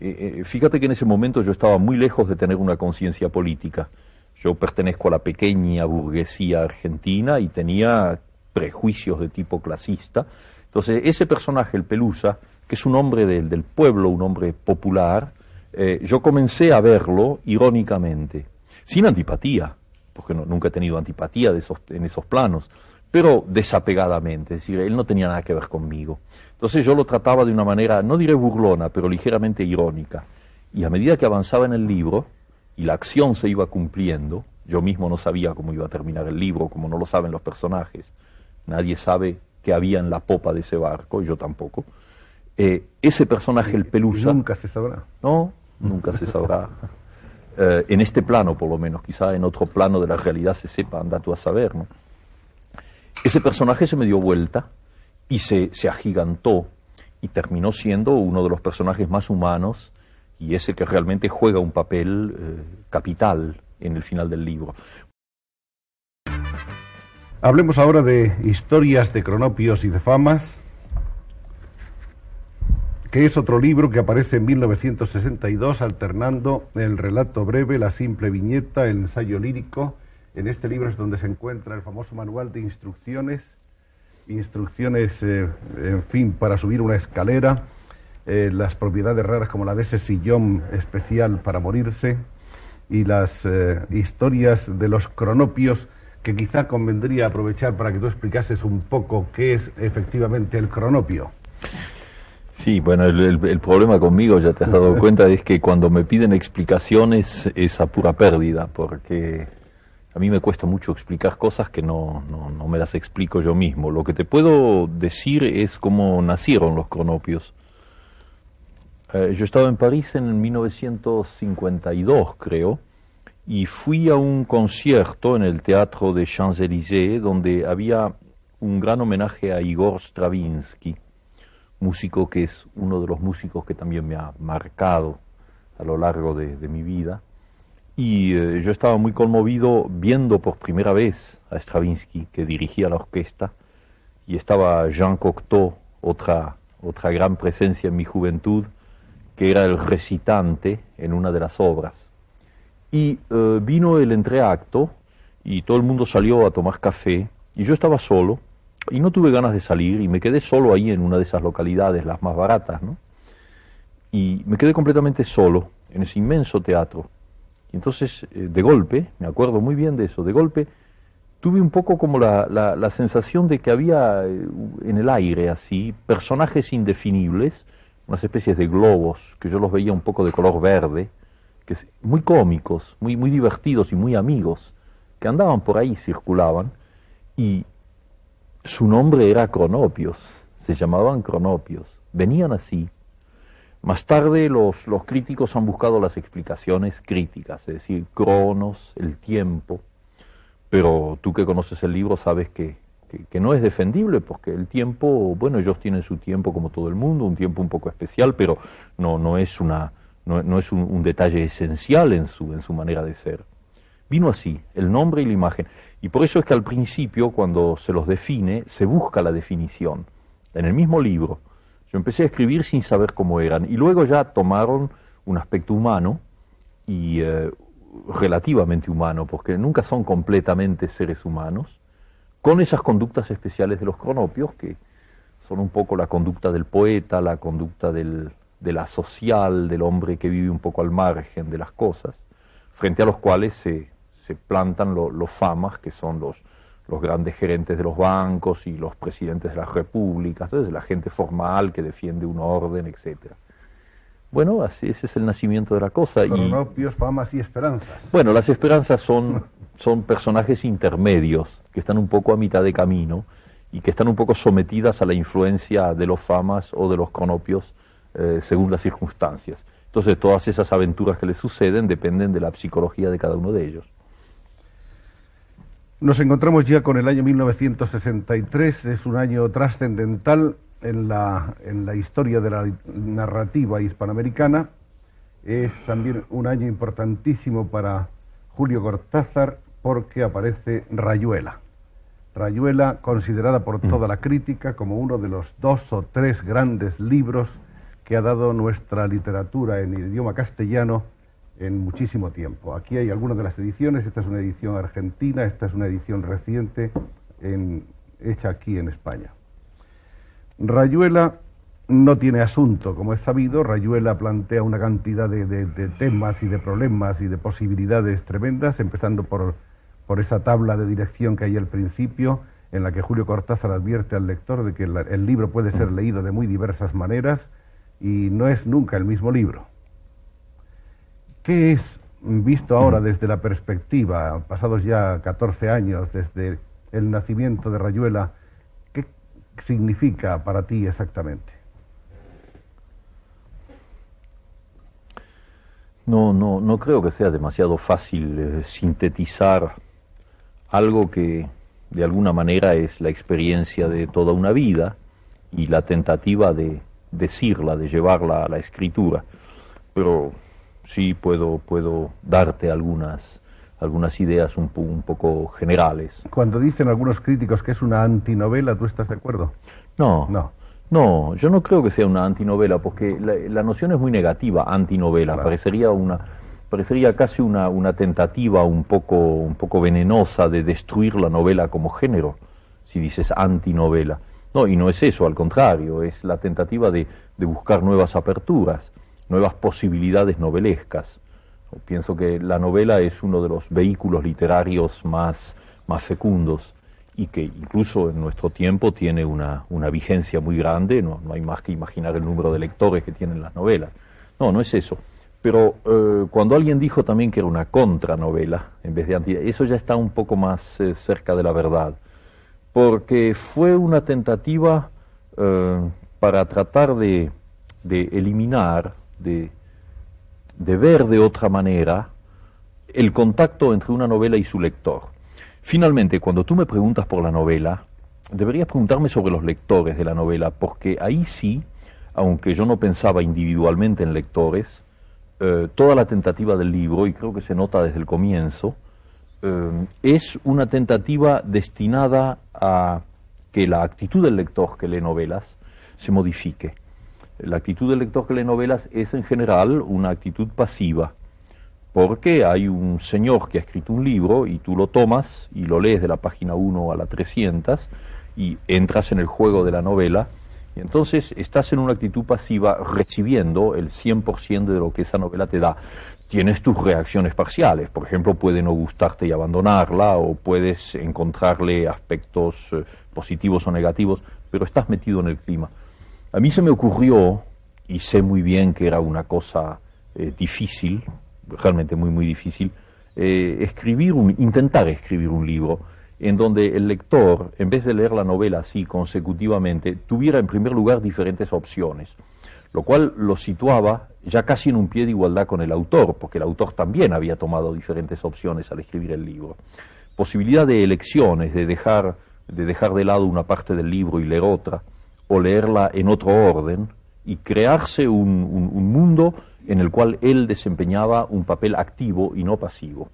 Eh, eh, fíjate que en ese momento yo estaba muy lejos de tener una conciencia política. Yo pertenezco a la pequeña burguesía argentina y tenía prejuicios de tipo clasista. Entonces, ese personaje, el Pelusa, que es un hombre del, del pueblo, un hombre popular, yo comencé a verlo irónicamente, sin antipatía, porque nunca he tenido antipatía en esos planos, pero desapegadamente, es decir, él no tenía nada que ver conmigo. Entonces yo lo trataba de una manera, no diré burlona, pero ligeramente irónica. Y a medida que avanzaba en el libro y la acción se iba cumpliendo, yo mismo no sabía cómo iba a terminar el libro, como no lo saben los personajes, nadie sabe qué había en la popa de ese barco, yo tampoco. Eh, ese personaje, el Pelusa... Nunca se sabrá. No, nunca se sabrá. Eh, en este plano, por lo menos, quizá en otro plano de la realidad se sepa, anda tú a saber, ¿no? Ese personaje se me dio vuelta y se, se agigantó y terminó siendo uno de los personajes más humanos y ese que realmente juega un papel eh, capital en el final del libro. Hablemos ahora de historias de cronopios y de famas, que es otro libro que aparece en 1962 alternando el relato breve, la simple viñeta, el ensayo lírico en este libro es donde se encuentra el famoso manual de instrucciones, instrucciones, eh, en fin, para subir una escalera, eh, las propiedades raras como la de ese sillón especial para morirse y las eh, historias de los cronopios que quizá convendría aprovechar para que tú explicases un poco qué es efectivamente el cronopio. Sí, bueno, el, problema conmigo, ya te has dado cuenta, es que cuando me piden explicaciones es a pura pérdida, porque a mí me cuesta mucho explicar cosas que no, no, me las explico yo mismo. Lo que te puedo decir es cómo nacieron los cronopios. Eh, yo estaba en París en 1952, creo, y fui a un concierto en el Teatro de Champs-Élysées donde había un gran homenaje a Igor Stravinsky, músico que es uno de los músicos que también me ha marcado a lo largo de mi vida. Y eh, yo estaba muy conmovido viendo por primera vez a Stravinsky, que dirigía la orquesta, y estaba Jean Cocteau, otra, otra gran presencia en mi juventud, que era el recitante en una de las obras. Y eh, vino el entreacto y todo el mundo salió a tomar café y yo estaba solo y no tuve ganas de salir y me quedé solo ahí en una de esas localidades, las más baratas, ¿no? Y me quedé completamente solo en ese inmenso teatro y entonces, eh, de golpe, me acuerdo muy bien de eso, de golpe tuve un poco como la, la, sensación de que había eh, en el aire así personajes indefinibles, unas especies de globos, que yo los veía un poco de color verde, que muy cómicos, muy, muy divertidos y muy amigos, que andaban por ahí, circulaban, y su nombre era Cronopios, se llamaban Cronopios, venían así, Más tarde los, los críticos han buscado las explicaciones críticas, es decir, Cronos, el tiempo, pero tú que conoces el libro sabes que, que, no es defendible porque el tiempo, bueno, ellos tienen su tiempo como todo el mundo, un tiempo un poco especial, pero no, no es, una, no, no es un, un, detalle esencial en su, en su manera de ser. Vino así, el nombre y la imagen. Y por eso es que al principio, cuando se los define, se busca la definición. En el mismo libro, yo empecé a escribir sin saber cómo eran y luego ya tomaron un aspecto humano y eh, relativamente humano, porque nunca son completamente seres humanos, con esas conductas especiales de los cronopios, que son un poco la conducta del poeta, la conducta del, de la social, del hombre que vive un poco al margen de las cosas, frente a los cuales se, se plantan los famas, que son los, los grandes gerentes de los bancos y los presidentes de las repúblicas, entonces la gente formal que defiende un orden, etcétera. Bueno, así, ese es el nacimiento de la cosa. Cronopios, famas y esperanzas. Bueno, las esperanzas son, son personajes intermedios que están un poco a mitad de camino y que están un poco sometidas a la influencia de los famas o de los cronopios eh, según las circunstancias. Entonces, todas esas aventuras que les suceden dependen de la psicología de cada uno de ellos. Nos encontramos ya con el año 1963, es un año trascendental en la, en la historia de la narrativa hispanoamericana, es también un año importantísimo para Julio Cortázar porque aparece Rayuela. Rayuela, considerada por mm. toda la crítica como uno de los dos o tres grandes libros que ha dado nuestra literatura en idioma castellano en muchísimo tiempo. Aquí hay algunas de las ediciones, esta es una edición argentina, esta es una edición reciente hecha aquí en España. Rayuela no tiene asunto, como es sabido, Rayuela plantea una cantidad de, temas y de problemas y de posibilidades tremendas, empezando por, por, esa tabla de dirección que hay al principio, en la que Julio Cortázar advierte al lector de que el libro puede ser leído de muy diversas maneras y no es nunca el mismo libro. ¿Qué es, visto ahora desde la perspectiva, pasados ya 14 años desde el nacimiento de Rayuela, qué significa para ti exactamente? No, no, no creo que sea demasiado fácil eh, sintetizar algo que de alguna manera es la experiencia de toda una vida y la tentativa de decirla, de llevarla a la escritura. Pero sí puedo, puedo darte algunas, algunas ideas un, un, poco generales. Cuando dicen algunos críticos que es una antinovela, ¿tú estás de acuerdo? No. No. No, yo no creo que sea una antinovela, porque la, noción es muy negativa, antinovela. Parecería una, parecería casi una, una tentativa un poco, un poco venenosa de destruir la novela como género, si dices antinovela. No, y no es eso, al contrario, es la tentativa de, de buscar nuevas aperturas nuevas posibilidades novelescas. Pienso que la novela es uno de los vehículos literarios más, más fecundos y que incluso en nuestro tiempo tiene una, una vigencia muy grande, no, no, hay más que imaginar el número de lectores que tienen las novelas. No, no es eso. Pero eh, cuando alguien dijo también que era una contranovela, en vez de anti, eso ya está un poco más eh, cerca de la verdad, porque fue una tentativa eh, para tratar de, de eliminar de, ver de otra manera el contacto entre una novela y su lector. Finalmente, cuando tú me preguntas por la novela, deberías preguntarme sobre los lectores de la novela, porque ahí sí, aunque yo no pensaba individualmente en lectores, eh, toda la tentativa del libro, y creo que se nota desde el comienzo, eh, es una tentativa destinada a que la actitud del lector que lee novelas se modifique. La actitud del lector que lee novelas es en general una actitud pasiva, porque hay un señor que ha escrito un libro y tú lo tomas y lo lees de la página 1 a la 300 y entras en el juego de la novela y entonces estás en una actitud pasiva recibiendo el 100% de lo que esa novela te da. Tienes tus reacciones parciales, por ejemplo, puede no gustarte y abandonarla o puedes encontrarle aspectos eh, positivos o negativos, pero estás metido en el clima. A mí se me ocurrió, y sé muy bien que era una cosa eh, difícil, realmente muy, muy difícil, eh, escribir un, intentar escribir un libro en donde el lector, en vez de leer la novela así consecutivamente, tuviera en primer lugar diferentes opciones. lo cual lo situaba ya casi en un pie de igualdad con el autor, porque el autor también había tomado diferentes opciones al escribir el libro. Posibilidad de elecciones, de dejar de, dejar de lado una parte del libro y leer otra, o leerla en otro orden, y crearse un, un mundo en el cual él desempeñaba un papel activo y no pasivo.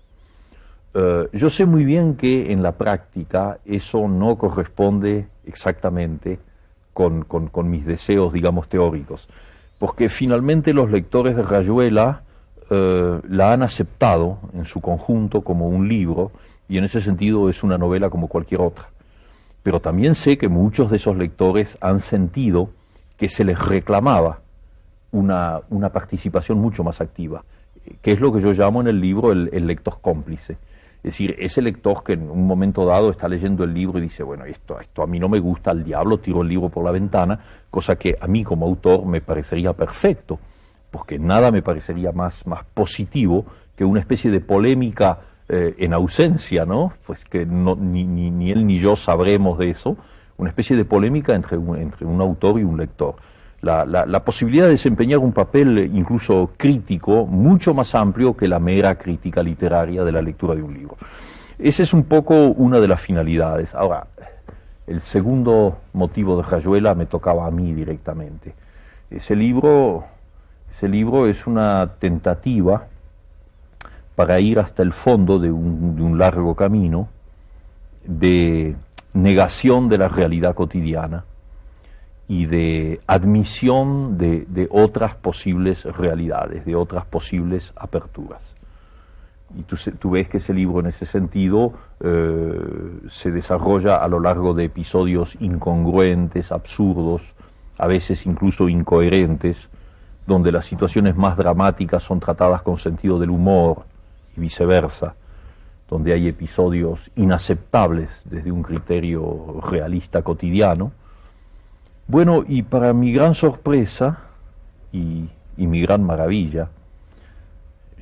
Eh, yo sé muy bien que en la práctica eso no corresponde exactamente con, mis deseos, digamos, teóricos, porque finalmente los lectores de Rayuela eh, la han aceptado en su conjunto como un libro y en ese sentido es una novela como cualquier otra. Pero también sé que muchos de esos lectores han sentido que se les reclamaba una, participación mucho más activa, que es lo que yo llamo en el libro el lector cómplice. Es decir, ese lector que en un momento dado está leyendo el libro y dice, bueno, esto, esto a mí no me gusta, al diablo tiro el libro por la ventana, cosa que a mí como autor me parecería perfecto, porque nada me parecería más, más positivo que una especie de polémica eh, en ausencia, ¿no? Pues que no, ni, ni, él ni yo sabremos de eso, una especie de polémica entre entre un autor y un lector la, posibilidad de desempeñar un papel incluso crítico mucho más amplio que la mera crítica literaria de la lectura de un libro. Esa es un poco una de las finalidades. Ahora, el segundo motivo de Rayuela me tocaba a mí directamente. Ese libro, ese libro es una tentativa para ir hasta el fondo de un, largo camino de negación de la realidad cotidiana y de admisión de, otras posibles realidades, de otras posibles aperturas. Y tú, ves que ese libro en ese sentido eh, se desarrolla a lo largo de episodios incongruentes, absurdos, a veces incluso incoherentes, donde las situaciones más dramáticas son tratadas con sentido del humor y viceversa, donde hay episodios inaceptables desde un criterio realista cotidiano, bueno, y para mi gran sorpresa y, mi gran maravilla,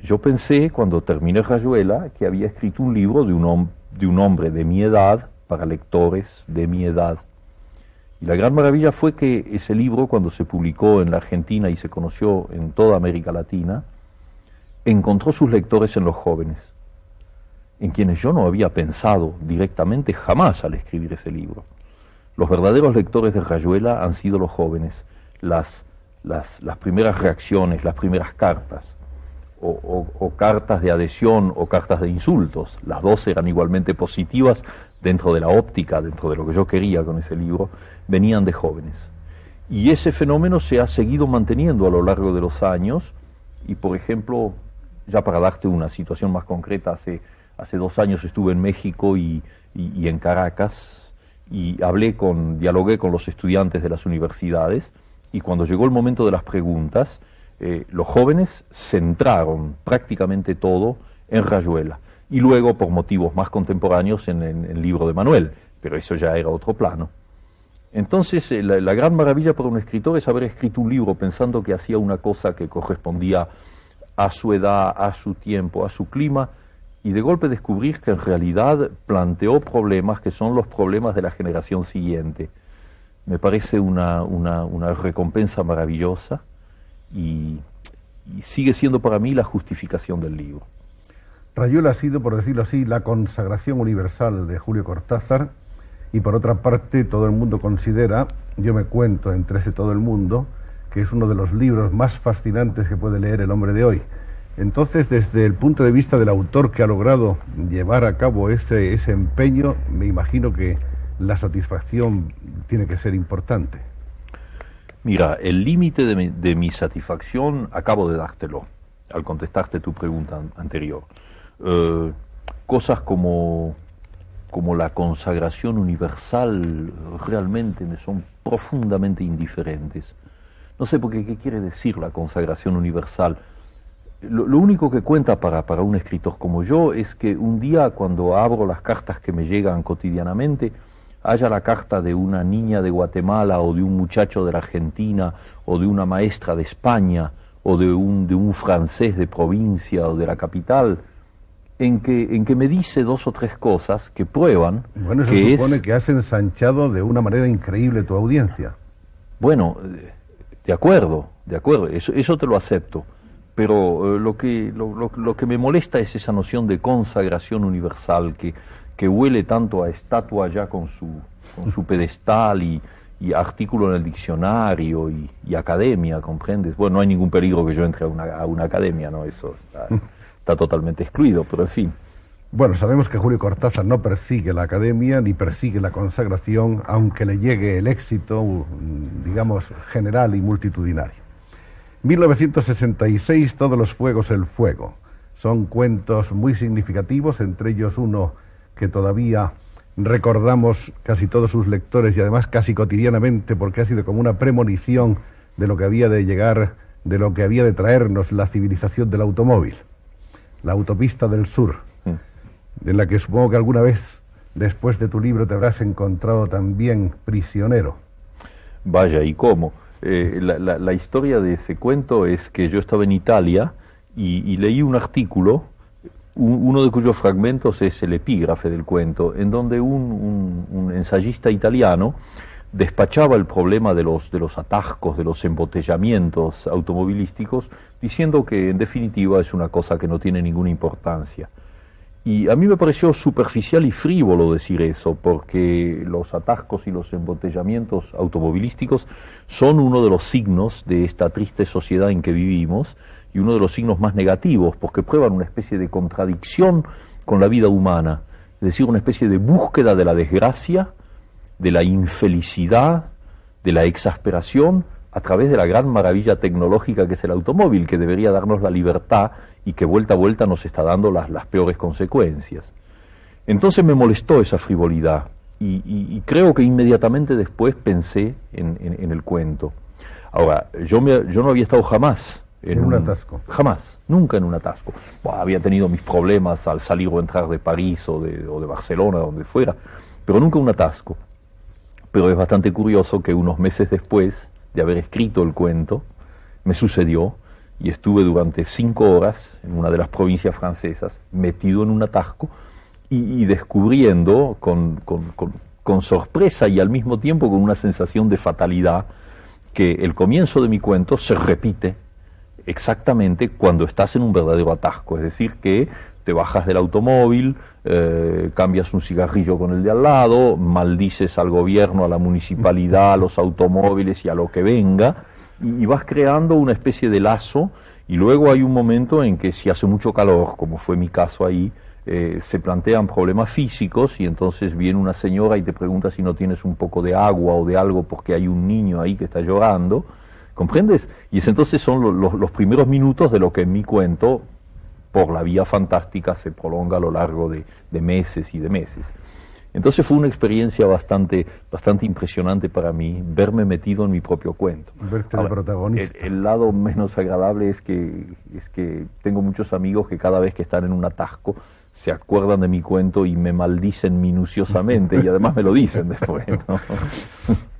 yo pensé cuando terminé Rayuela que había escrito un libro de un, de un hombre de mi edad para lectores de mi edad. Y la gran maravilla fue que ese libro, cuando se publicó en la Argentina y se conoció en toda América Latina, encontró sus lectores en los jóvenes, en quienes yo no había pensado directamente jamás al escribir ese libro. Los verdaderos lectores de Rayuela han sido los jóvenes, las, las, primeras reacciones, las primeras cartas, o, cartas de adhesión o cartas de insultos. Las dos eran igualmente positivas dentro de la óptica, dentro de lo que yo quería con ese libro, venían de jóvenes. Y ese fenómeno se ha seguido manteniendo a lo largo de los años y, por ejemplo, ya para darte una situación más concreta, hace, hace dos años estuve en México y en Caracas, y hablé con, dialogué con los estudiantes de las universidades y cuando llegó el momento de las preguntas, eh, los jóvenes centraron prácticamente todo en Rayuela y luego por motivos más contemporáneos en, el libro de Manuel, pero eso ya era otro plano. Entonces, eh, la, gran maravilla para un escritor es haber escrito un libro pensando que hacía una cosa que correspondía a su edad, a su tiempo, a su clima, y de golpe descubrir que en realidad planteó problemas que son los problemas de la generación siguiente. Me parece una, una, recompensa maravillosa y, sigue siendo para mí la justificación del libro. Rayuela ha sido, por decirlo así, la consagración universal de Julio Cortázar y por otra parte todo el mundo considera, yo me cuento entre ese todo el mundo, que es uno de los libros más fascinantes que puede leer el hombre de hoy. Entonces, desde el punto de vista del autor que ha logrado llevar a cabo ese, ese empeño, me imagino que la satisfacción tiene que ser importante. Mira, el límite de, mi satisfacción acabo de dártelo al contestarte tu pregunta anterior. Eh, cosas como, como la consagración universal realmente me son profundamente indiferentes. No sé por qué, qué quiere decir la consagración universal lo, único que cuenta para, para un escritor como yo es que un día cuando abro las cartas que me llegan cotidianamente, haya la carta de una niña de Guatemala o de un muchacho de la Argentina o de una maestra de España o de un, de un francés de provincia o de la capital, en que, en que me dice dos o tres cosas que prueban bueno, eso que supone que has ensanchado de una manera increíble tu audiencia. Bueno, eh, De acuerdo, de acuerdo, eso, eso te lo acepto. Pero eh, lo, que, lo, lo, que me molesta es esa noción de consagración universal que, que huele tanto a estatua ya con su, con su pedestal y, y artículo en el diccionario y, academia, ¿comprendes? Bueno, no hay ningún peligro que yo entre a una, a una academia, ¿no? Eso está, está, totalmente excluido, pero en fin. Bueno, sabemos que Julio Cortázar no persigue la academia ni persigue la consagración, aunque le llegue el éxito, digamos, general y multitudinario. 1966, Todos los fuegos el fuego. Son cuentos muy significativos, entre ellos uno que todavía recordamos casi todos sus lectores y además casi cotidianamente porque ha sido como una premonición de lo que había de llegar, de lo que había de traernos la civilización del automóvil, la autopista del sur, mm. En la que supongo que alguna vez después de tu libro te habrás encontrado también prisionero. Vaya, ¿y cómo? Eh, la, historia de ese cuento es que yo estaba en Italia y leí un artículo uno de cuyos fragmentos es el epígrafe del cuento, en donde un, ensayista italiano despachaba el problema de los, de los atascos, de los embotellamientos automovilísticos, diciendo que en definitiva es una cosa que no tiene ninguna importancia. Y a mí me pareció superficial y frívolo decir eso, porque los atascos y los embotellamientos automovilísticos son uno de los signos de esta triste sociedad en que vivimos, y uno de los signos más negativos, porque prueban una especie de contradicción con la vida humana, es decir, una especie de búsqueda de la desgracia, de la infelicidad, de la exasperación, a través de la gran maravilla tecnológica que es el automóvil, que debería darnos la libertad y que vuelta a vuelta nos está dando las, las peores consecuencias. Entonces me molestó esa frivolidad y, creo que inmediatamente después pensé en, el cuento. Ahora, yo, me, yo no había estado jamás en, un, atasco. Jamás, nunca en un atasco. había tenido mis problemas al salir o entrar de París o de, o de Barcelona, donde fuera, pero nunca un atasco. Pero es bastante curioso que unos meses después de haber escrito el cuento, me sucedió y estuve durante cinco horas en una de las provincias francesas, metido en un atasco y, descubriendo con, con, con sorpresa y al mismo tiempo con una sensación de fatalidad que el comienzo de mi cuento se repite exactamente cuando estás en un verdadero atasco, es decir, que te bajas del automóvil, eh, cambias un cigarrillo con el de al lado, maldices al gobierno, a la municipalidad, a los automóviles y a lo que venga, y, vas creando una especie de lazo, y luego hay un momento en que si hace mucho calor, como fue mi caso ahí, eh, se plantean problemas físicos y entonces viene una señora y te pregunta si no tienes un poco de agua o de algo porque hay un niño ahí que está llorando ¿Comprendes? Y es entonces son los primeros minutos de lo que en mi cuento, por la vía fantástica, se prolonga a lo largo de, meses y de meses. Entonces fue una experiencia bastante, bastante impresionante para mí verme metido en mi propio cuento. Verte protagonista. El, lado menos agradable es que, es que tengo muchos amigos que cada vez que están en un atasco se acuerdan de mi cuento y me maldicen minuciosamente y además me lo dicen después.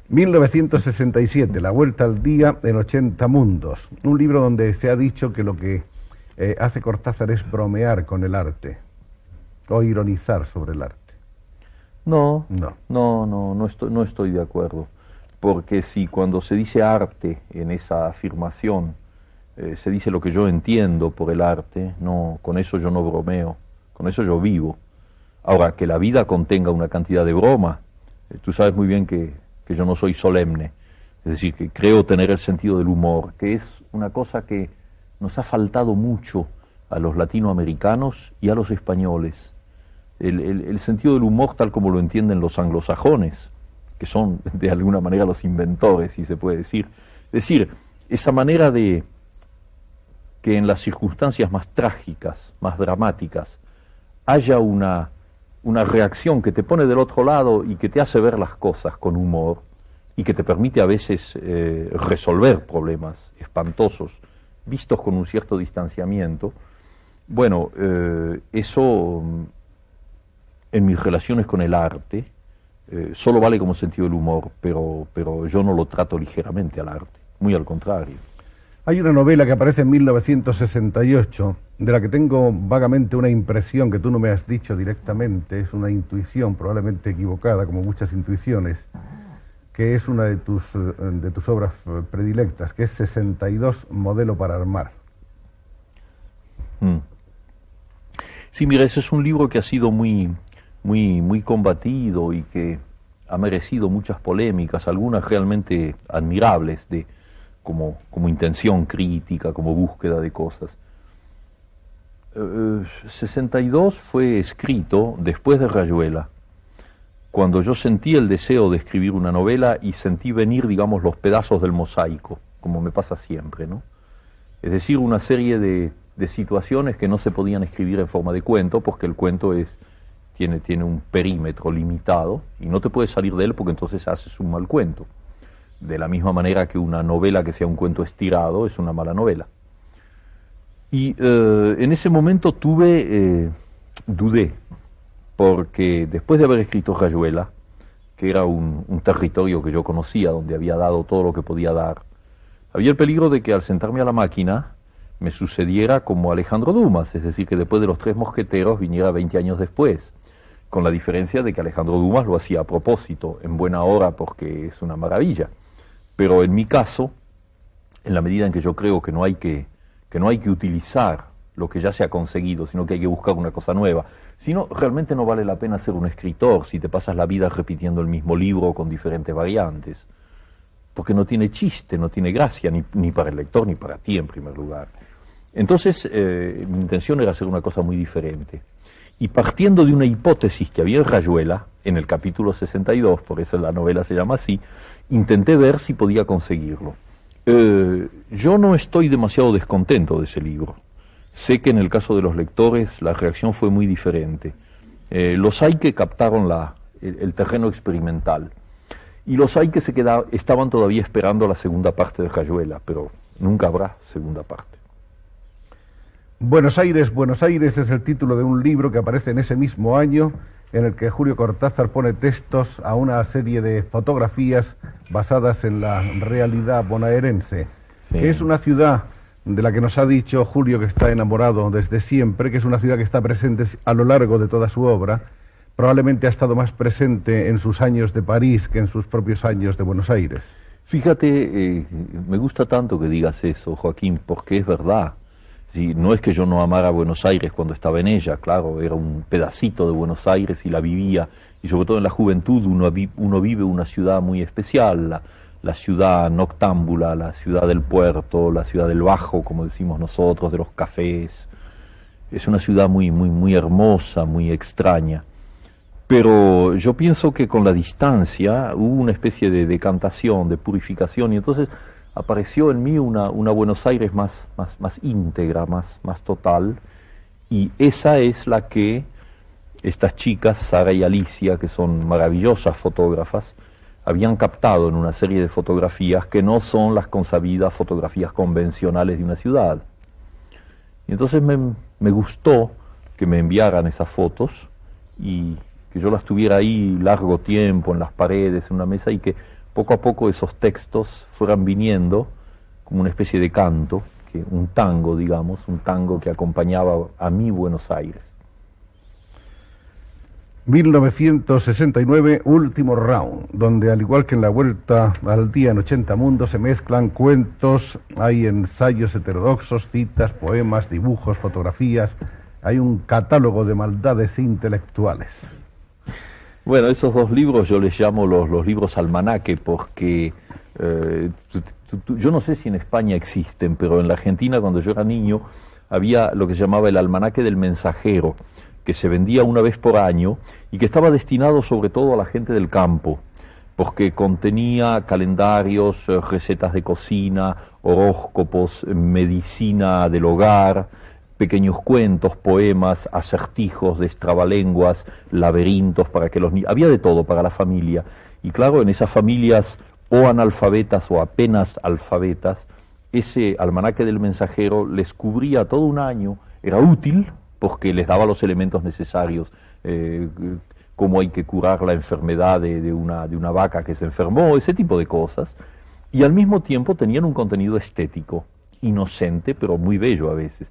1967, La Vuelta al Día en 80 Mundos, un libro donde se ha dicho que lo que eh, hace Cortázar es bromear con el arte o ironizar sobre el arte. No, no, no, no, no estoy, no estoy de acuerdo, porque si cuando se dice arte en esa afirmación eh, se dice lo que yo entiendo por el arte, no, con eso yo no bromeo, con eso yo vivo. Ahora, que la vida contenga una cantidad de broma, eh, tú sabes muy bien que que yo no soy solemne, es decir, que creo tener el sentido del humor, que es una cosa que nos ha faltado mucho a los latinoamericanos y a los españoles. El, sentido del humor tal como lo entienden los anglosajones, que son de alguna manera los inventores, si se puede decir. Es decir, esa manera de que en las circunstancias más trágicas, más dramáticas, haya una una reacción que te pone del otro lado y que te hace ver las cosas con humor y que te permite a veces eh, resolver problemas espantosos vistos con un cierto distanciamiento, bueno, eh, eso en mis relaciones con el arte eh, solo vale como sentido del humor, pero, pero yo no lo trato ligeramente al arte, muy al contrario. Hay una novela que aparece en 1968, de la que tengo vagamente una impresión que tú no me has dicho directamente, es una intuición probablemente equivocada, como muchas intuiciones, que es una de tus, eh, de tus obras eh, predilectas, que es 62 Modelo para Armar. Mm. Sí, mira, ese es un libro que ha sido muy, muy, muy combatido y que ha merecido muchas polémicas, algunas realmente admirables de, como, como intención crítica, como búsqueda de cosas. 62 eh, fue escrito después de Rayuela, cuando yo sentí el deseo de escribir una novela y sentí venir, digamos, los pedazos del mosaico, como me pasa siempre, ¿no? Es decir, una serie de, de situaciones que no se podían escribir en forma de cuento, porque el cuento es, tiene, tiene un perímetro limitado y no te puedes salir de él porque entonces haces un mal cuento. De la misma manera que una novela que sea un cuento estirado es una mala novela. Y eh, en ese momento tuve, eh, dudé, porque después de haber escrito Rayuela, que era un, territorio que yo conocía, donde había dado todo lo que podía dar, había el peligro de que al sentarme a la máquina me sucediera como Alejandro Dumas, es decir, que después de los tres mosqueteros viniera 20 años después, con la diferencia de que Alejandro Dumas lo hacía a propósito, en buena hora, porque es una maravilla. Pero en mi caso, en la medida en que yo creo que no hay que, que, no hay que utilizar lo que ya se ha conseguido, sino que hay que buscar una cosa nueva, si no, realmente no vale la pena ser un escritor si te pasas la vida repitiendo el mismo libro con diferentes variantes porque no tiene chiste, no tiene gracia, ni, ni, para el lector ni para ti en primer lugar. Entonces, eh, mi intención era hacer una cosa muy diferente. Y partiendo de una hipótesis que había en Rayuela, en el capítulo 62, por eso la novela se llama así, intenté ver si podía conseguirlo. Eh, yo no estoy demasiado descontento de ese libro. Sé que en el caso de los lectores la reacción fue muy diferente. Eh, los hay que captaron el, el, terreno experimental y los hay que se quedaban, estaban todavía esperando la segunda parte de Rayuela, pero nunca habrá segunda parte. Buenos Aires, Buenos Aires es el título de un libro que aparece en ese mismo año en el que Julio Cortázar pone textos a una serie de fotografías basadas en la realidad bonaerense, sí. que es una ciudad de la que nos ha dicho Julio que está enamorado desde siempre, que es una ciudad que está presente a lo largo de toda su obra, probablemente ha estado más presente en sus años de París que en sus propios años de Buenos Aires. Fíjate, eh, me gusta tanto que digas eso, Joaquín, porque es verdad. Sí, no es que yo no amara Buenos Aires cuando estaba en ella, claro, era un pedacito de Buenos Aires y la vivía, y sobre todo en la juventud uno, uno vive una ciudad muy especial, la, la, ciudad noctámbula, la ciudad del puerto, la ciudad del bajo, como decimos nosotros, de los cafés. Es una ciudad muy, muy, muy hermosa, muy extraña. Pero yo pienso que con la distancia hubo una especie de decantación, de purificación, y entonces apareció en mí una, Buenos Aires más, más, más íntegra, más, más total, y esa es la que estas chicas, Sara y Alicia, que son maravillosas fotógrafas, habían captado en una serie de fotografías que no son las consabidas fotografías convencionales de una ciudad. Y entonces me, me gustó que me enviaran esas fotos y que yo las tuviera ahí largo tiempo en las paredes, en una mesa, y que poco a poco esos textos fueran viniendo como una especie de canto, que un tango, digamos, un tango que acompañaba a mi Buenos Aires. 1969, último round, donde al igual que en la vuelta al día en 80 mundos se mezclan cuentos, hay ensayos heterodoxos, citas, poemas, dibujos, fotografías, hay un catálogo de maldades intelectuales. Bueno, esos dos libros yo les llamo los, los libros almanaque porque eh, yo no sé si en España existen, pero en la Argentina cuando yo era niño había lo que se llamaba el almanaque del mensajero, que se vendía una vez por año y que estaba destinado sobre todo a la gente del campo, porque contenía calendarios, eh, recetas de cocina, horóscopos, medicina del hogar, pequeños cuentos, poemas, acertijos de extravalenguas, laberintos para que los niños... Había de todo para la familia. Y claro, en esas familias o analfabetas o apenas alfabetas, ese almanaque del mensajero les cubría todo un año, era útil porque les daba los elementos necesarios, eh, cómo hay que curar la enfermedad de, de, una, de una vaca que se enfermó, ese tipo de cosas, y al mismo tiempo tenían un contenido estético, inocente, pero muy bello a veces.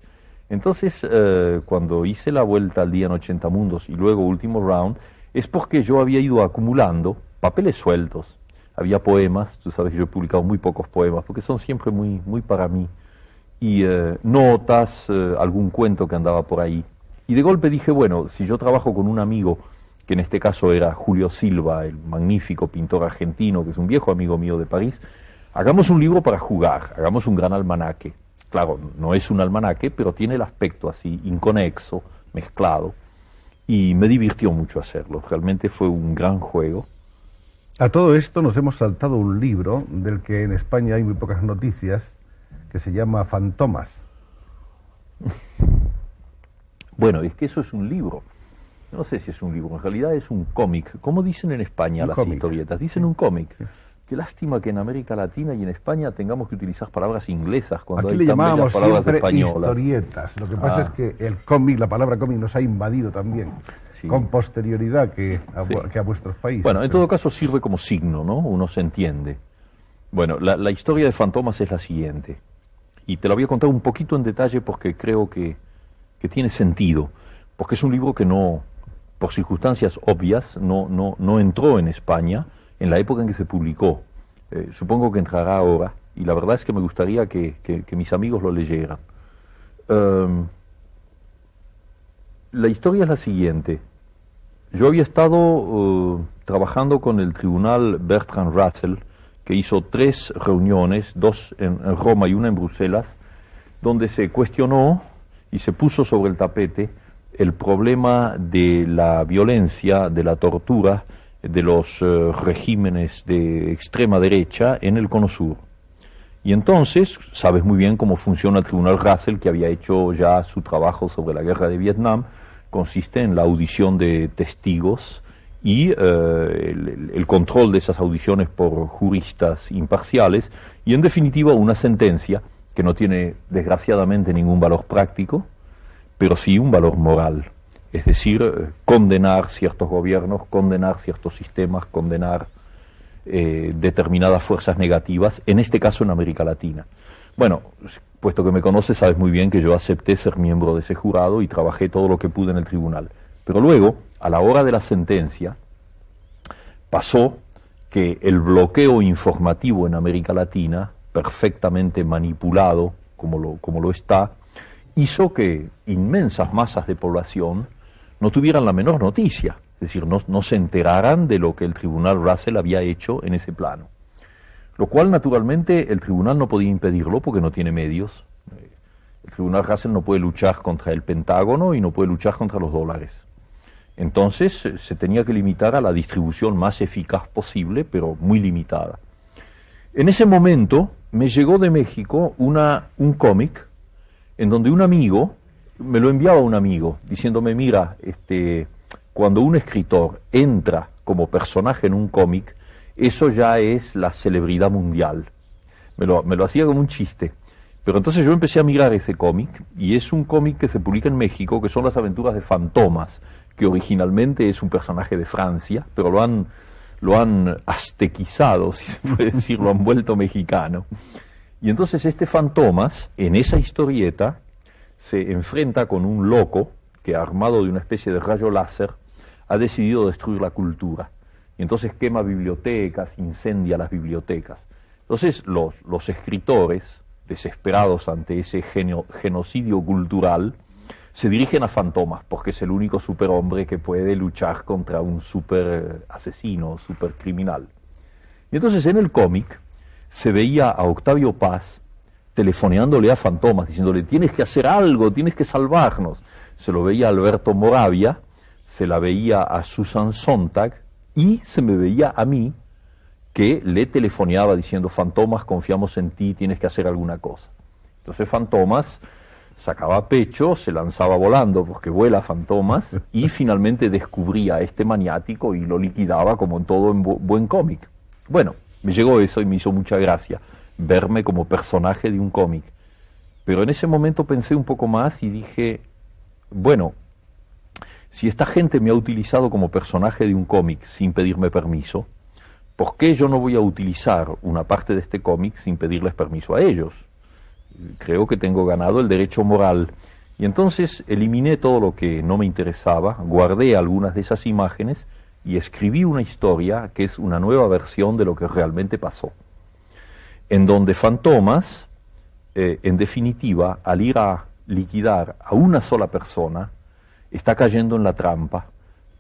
Entonces, eh, cuando hice la vuelta al día en 80 mundos y luego último round, es porque yo había ido acumulando papeles sueltos. había poemas, tú sabes que yo he publicado muy pocos poemas, porque son siempre muy, muy para mí, y eh, notas, eh, algún cuento que andaba por ahí. Y de golpe dije, bueno, si yo trabajo con un amigo, que en este caso era Julio Silva, el magnífico pintor argentino, que es un viejo amigo mío de París, hagamos un libro para jugar, hagamos un gran almanaque. Claro, no es un almanaque, pero tiene el aspecto así, inconexo, mezclado, y me divirtió mucho hacerlo, realmente fue un gran juego a todo esto nos hemos saltado un libro del que en España hay muy pocas noticias, que se llama Fantomas. Bueno, es que eso es un libro. No sé si es un libro, en realidad es un cómic. ¿Cómo dicen en España las historietas? Dicen un cómic. Qué lástima que en América Latina y en España tengamos que utilizar palabras inglesas cuando Aquí hay le llamábamos palabras siempre historietas. Lo que pasa Ah. es que el cómic, la palabra cómic, nos ha invadido también Sí. con posterioridad que a, Sí. que a vuestros países. Bueno, en Pero- todo caso sirve como signo, ¿no? Uno se entiende. Bueno, la, la historia de Fantomas es la siguiente. Y te la voy a contar un poquito en detalle porque creo que, que tiene sentido. Porque es un libro que no, por circunstancias obvias, no, no, no entró en España en la época en que se publicó. Eh, supongo que entrará ahora. Y la verdad es que me gustaría que, mis amigos lo leyeran. Em, la historia es la siguiente. Yo había estado eh, trabajando con el tribunal Bertrand Russell, que hizo tres reuniones, dos en, en Roma y una en Bruselas, donde se cuestionó y se puso sobre el tapete el problema de la violencia, de la tortura, de los eh, regímenes de extrema derecha en el Cono Sur. Y entonces, sabes muy bien cómo funciona el Tribunal Russell, que había hecho ya su trabajo sobre la guerra de Vietnam, consiste en la audición de testigos y eh, el, control de esas audiciones por juristas imparciales y, en definitiva, una sentencia que no tiene, desgraciadamente, ningún valor práctico, pero sí un valor moral. Es decir, condenar ciertos gobiernos, condenar ciertos sistemas, condenar eh, determinadas fuerzas negativas, en este caso en América Latina. Bueno, puesto que me conoces, sabes muy bien que yo acepté ser miembro de ese jurado y trabajé todo lo que pude en el tribunal. Pero luego, a la hora de la sentencia, pasó que el bloqueo informativo en América Latina, perfectamente manipulado, como lo, como lo está, hizo que inmensas masas de población no tuvieran la menor noticia, es decir, no, se enteraran de lo que el tribunal Russell había hecho en ese plano. Lo cual, naturalmente, el tribunal no podía impedirlo porque no tiene medios. Eh, El tribunal Russell no puede luchar contra el Pentágono y no puede luchar contra los dólares. Entonces eh, se tenía que limitar a la distribución más eficaz posible, pero muy limitada. En ese momento me llegó de México un cómic en donde un amigo, me lo enviaba un amigo, diciéndome, mira, este, cuando un escritor entra como personaje en un cómic, eso ya es la celebridad mundial. Me lo, me lo hacía como un chiste. Pero entonces yo empecé a mirar ese cómic, y es un cómic que se publica en México, que son las aventuras de Fantomas, que originalmente es un personaje de Francia, pero lo han, lo han aztequizado, si se puede decir, lo han vuelto mexicano. Y entonces este Fantomas, en esa historieta, se enfrenta con un loco que, armado de una especie de rayo láser, ha decidido destruir la cultura. Y entonces quema bibliotecas, incendia las bibliotecas. Entonces los, los escritores, desesperados ante ese genio- genocidio cultural, se dirigen a Fantomas, porque es el único superhombre que puede luchar contra un super eh, asesino, super criminal. Y entonces en el cómic se veía a Octavio Paz telefoneándole a Fantomas, diciéndole, tienes que hacer algo, tienes que salvarnos. Se lo veía a Alberto Moravia, se la veía a Susan Sontag y se me veía a mí que le telefoneaba diciendo, Fantomas, confiamos en ti, tienes que hacer alguna cosa. Entonces Fantomas sacaba pecho, se lanzaba volando, porque vuela Fantomas, y finalmente descubría a este maniático y lo liquidaba como en todo en bu- buen cómic. Bueno, me llegó eso y me hizo mucha gracia verme como personaje de un cómic. Pero en ese momento pensé un poco más y dije, bueno, si esta gente me ha utilizado como personaje de un cómic sin pedirme permiso, ¿por qué yo no voy a utilizar una parte de este cómic sin pedirles permiso a ellos? Creo que tengo ganado el derecho moral. Y entonces eliminé todo lo que no me interesaba, guardé algunas de esas imágenes y escribí una historia que es una nueva versión de lo que realmente pasó, en donde Fantomas, eh, en definitiva, al ir a liquidar a una sola persona, está cayendo en la trampa,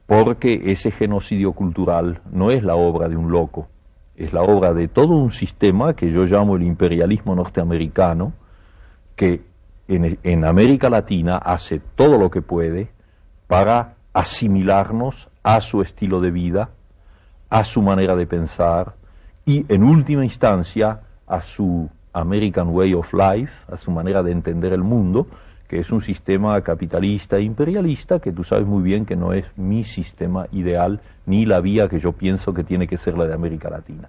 porque ese genocidio cultural no es la obra de un loco, es la obra de todo un sistema que yo llamo el imperialismo norteamericano, que en, América Latina hace todo lo que puede para asimilarnos a su estilo de vida, a su manera de pensar y en última instancia a su American Way of Life, a su manera de entender el mundo, que es un sistema capitalista e imperialista que tú sabes muy bien que no es mi sistema ideal ni la vía que yo pienso que tiene que ser la de América Latina.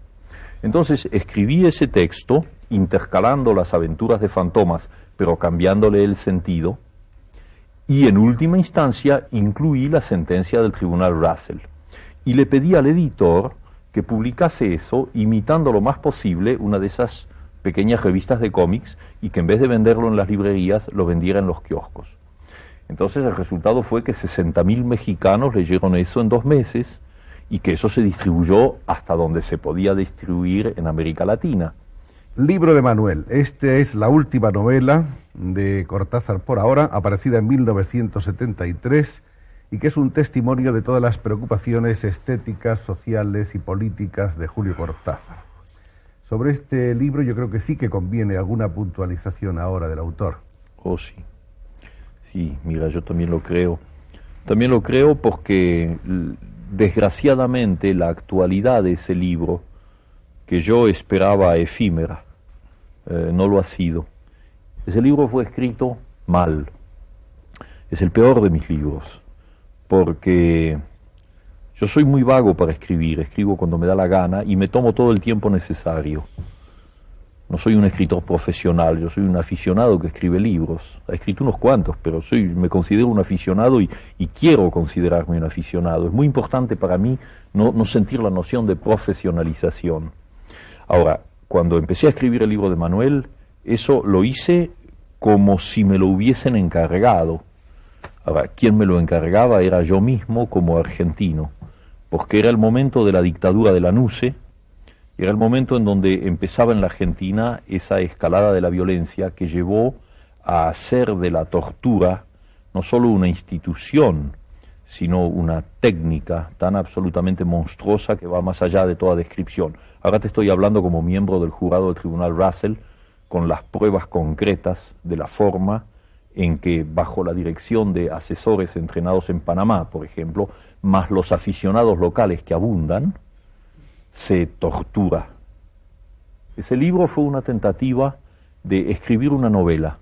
Entonces escribí ese texto intercalando las aventuras de Fantomas, pero cambiándole el sentido, y en última instancia incluí la sentencia del Tribunal Russell. Y le pedí al editor que publicase eso imitando lo más posible una de esas pequeñas revistas de cómics y que en vez de venderlo en las librerías lo vendiera en los kioscos. Entonces el resultado fue que 60.000 mexicanos leyeron eso en dos meses y que eso se distribuyó hasta donde se podía distribuir en América Latina. Libro de Manuel. Esta es la última novela de Cortázar por ahora, aparecida en 1973 y que es un testimonio de todas las preocupaciones estéticas, sociales y políticas de Julio Cortázar. Sobre este libro yo creo que sí que conviene alguna puntualización ahora del autor. Oh, sí. Sí, mira, yo también lo creo. También lo creo porque desgraciadamente la actualidad de ese libro, que yo esperaba efímera, eh, no lo ha sido. Ese libro fue escrito mal. Es el peor de mis libros, porque yo soy muy vago para escribir, escribo cuando me da la gana y me tomo todo el tiempo necesario. No soy un escritor profesional, yo soy un aficionado que escribe libros. He escrito unos cuantos, pero soy, me considero un aficionado y, quiero considerarme un aficionado. Es muy importante para mí no, no sentir la noción de profesionalización. Ahora, cuando empecé a escribir el libro de Manuel, eso lo hice como si me lo hubiesen encargado. Ahora, quien me lo encargaba era yo mismo como argentino porque era el momento de la dictadura de la NUCE, era el momento en donde empezaba en la Argentina esa escalada de la violencia que llevó a hacer de la tortura no solo una institución, sino una técnica tan absolutamente monstruosa que va más allá de toda descripción. Ahora te estoy hablando como miembro del jurado del Tribunal Russell, con las pruebas concretas de la forma en que bajo la dirección de asesores entrenados en Panamá, por ejemplo, más los aficionados locales que abundan, se tortura. Ese libro fue una tentativa de escribir una novela,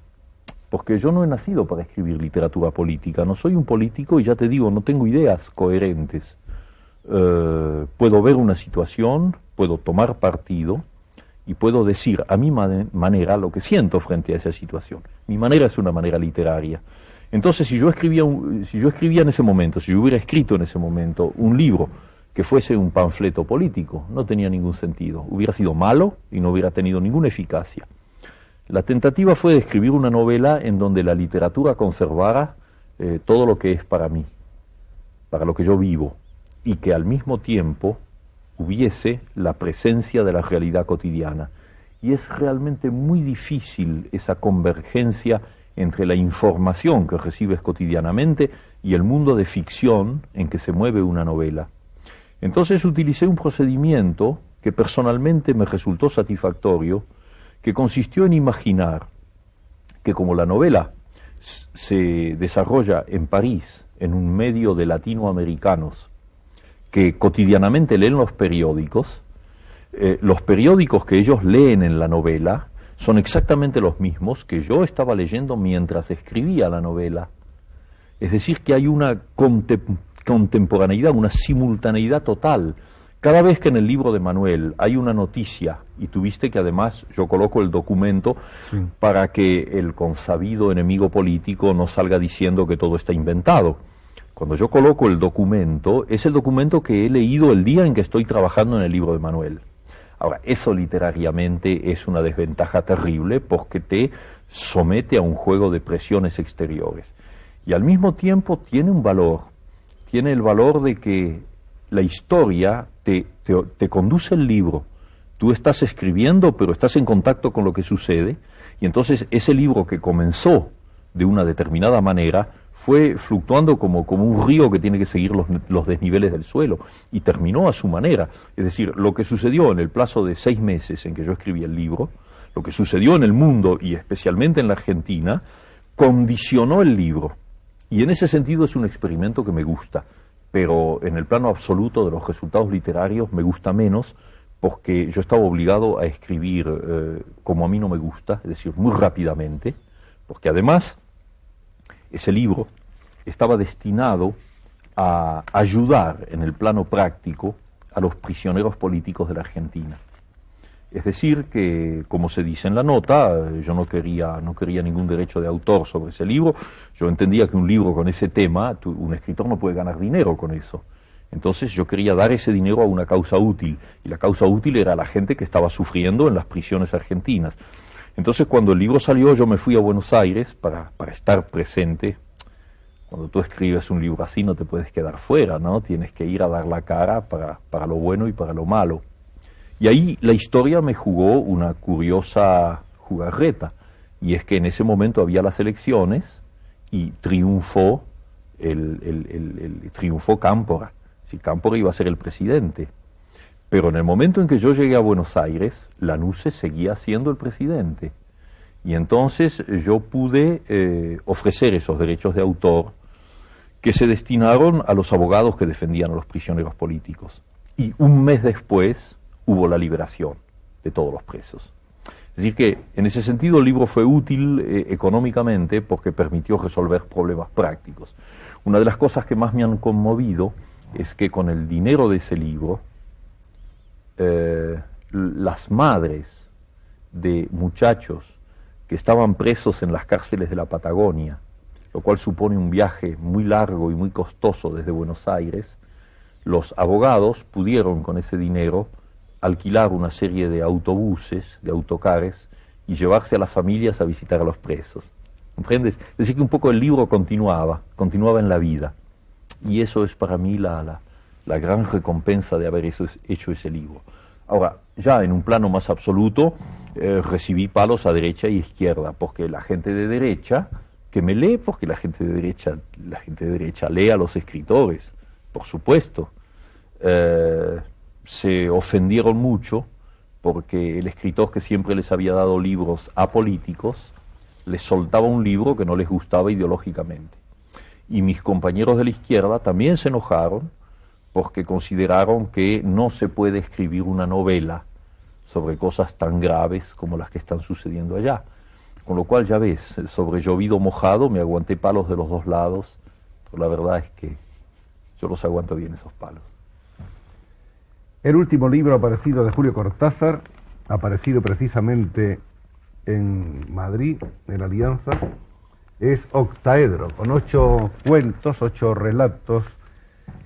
porque yo no he nacido para escribir literatura política, no soy un político y ya te digo, no tengo ideas coherentes. Eh, puedo ver una situación, puedo tomar partido, y puedo decir a mi manera lo que siento frente a esa situación. Mi manera es una manera literaria. Entonces, si yo, escribía si yo escribía en ese momento, si yo hubiera escrito en ese momento un libro que fuese un panfleto político, no tenía ningún sentido. Hubiera sido malo y no hubiera tenido ninguna eficacia. La tentativa fue de escribir una novela en donde la literatura conservara eh, todo lo que es para mí, para lo que yo vivo, y que al mismo tiempo hubiese la presencia de la realidad cotidiana. Y es realmente muy difícil esa convergencia entre la información que recibes cotidianamente y el mundo de ficción en que se mueve una novela. Entonces utilicé un procedimiento que personalmente me resultó satisfactorio, que consistió en imaginar que como la novela se desarrolla en París, en un medio de latinoamericanos, que cotidianamente leen los periódicos, eh, los periódicos que ellos leen en la novela son exactamente los mismos que yo estaba leyendo mientras escribía la novela. Es decir, que hay una contemporaneidad, una simultaneidad total. Cada vez que en el libro de Manuel hay una noticia, y tuviste que además yo coloco el documento para que el consabido enemigo político no salga diciendo que todo está inventado cuando yo coloco el documento, es el documento que he leído el día en que estoy trabajando en el libro de Manuel. Ahora, eso literariamente es una desventaja terrible porque te somete a un juego de presiones exteriores. Y al mismo tiempo tiene un valor, tiene el valor de que la historia te, te, conduce el libro. Tú estás escribiendo, pero estás en contacto con lo que sucede, y entonces ese libro que comenzó de una determinada manera fue fluctuando como, como un río que tiene que seguir los, los, desniveles del suelo y terminó a su manera. Es decir, lo que sucedió en el plazo de seis meses en que yo escribí el libro, lo que sucedió en el mundo y especialmente en la Argentina, condicionó el libro. Y en ese sentido es un experimento que me gusta, pero en el plano absoluto de los resultados literarios me gusta menos porque yo estaba obligado a escribir eh, como a mí no me gusta, es decir, muy rápidamente, porque además ese libro estaba destinado a ayudar en el plano práctico a los prisioneros políticos de la Argentina. Es decir, que, como se dice en la nota, yo no quería, no quería ningún derecho de autor sobre ese libro. Yo entendía que un libro con ese tema, un escritor no puede ganar dinero con eso. Entonces yo quería dar ese dinero a una causa útil, y la causa útil era la gente que estaba sufriendo en las prisiones argentinas. Entonces cuando el libro salió yo me fui a Buenos Aires para, para estar presente. Cuando tú escribes un libro así no te puedes quedar fuera, ¿no? Tienes que ir a dar la cara para, para lo bueno y para lo malo. Y ahí la historia me jugó una curiosa jugarreta, y es que en ese momento había las elecciones y triunfó el, el, triunfó Cámpora. Si Cámpora iba a ser el presidente. Pero en el momento en que yo llegué a Buenos Aires, Lanuse seguía siendo el presidente. Y entonces yo pude eh, ofrecer esos derechos de autor que se destinaron a los abogados que defendían a los prisioneros políticos. Y un mes después hubo la liberación de todos los presos. Es decir, que en ese sentido el libro fue útil eh, económicamente porque permitió resolver problemas prácticos. Una de las cosas que más me han conmovido es que con el dinero de ese libro, eh, las madres de muchachos que estaban presos en las cárceles de la Patagonia, lo cual supone un viaje muy largo y muy costoso desde Buenos Aires, los abogados pudieron con ese dinero alquilar una serie de autobuses, de autocares, y llevarse a las familias a visitar a los presos. ¿Comprendes? Es decir, que un poco el libro continuaba, continuaba en la vida. Y eso es para mí la, la, gran recompensa de haber hecho ese libro. Ahora, ya en un plano más absoluto, eh, recibí palos a derecha y izquierda, porque la gente de derecha, que me lee, porque la gente de derecha, la gente de derecha lee a los escritores, por supuesto. Eh, se ofendieron mucho porque el escritor que siempre les había dado libros a políticos les soltaba un libro que no les gustaba ideológicamente. Y mis compañeros de la izquierda también se enojaron porque consideraron que no se puede escribir una novela sobre cosas tan graves como las que están sucediendo allá. Con lo cual, ya ves, sobre llovido mojado me aguanté palos de los dos lados, pero la verdad es que yo los aguanto bien esos palos. El último libro aparecido de Julio Cortázar, aparecido precisamente en Madrid, en Alianza, es Octaedro, con ocho cuentos, ocho relatos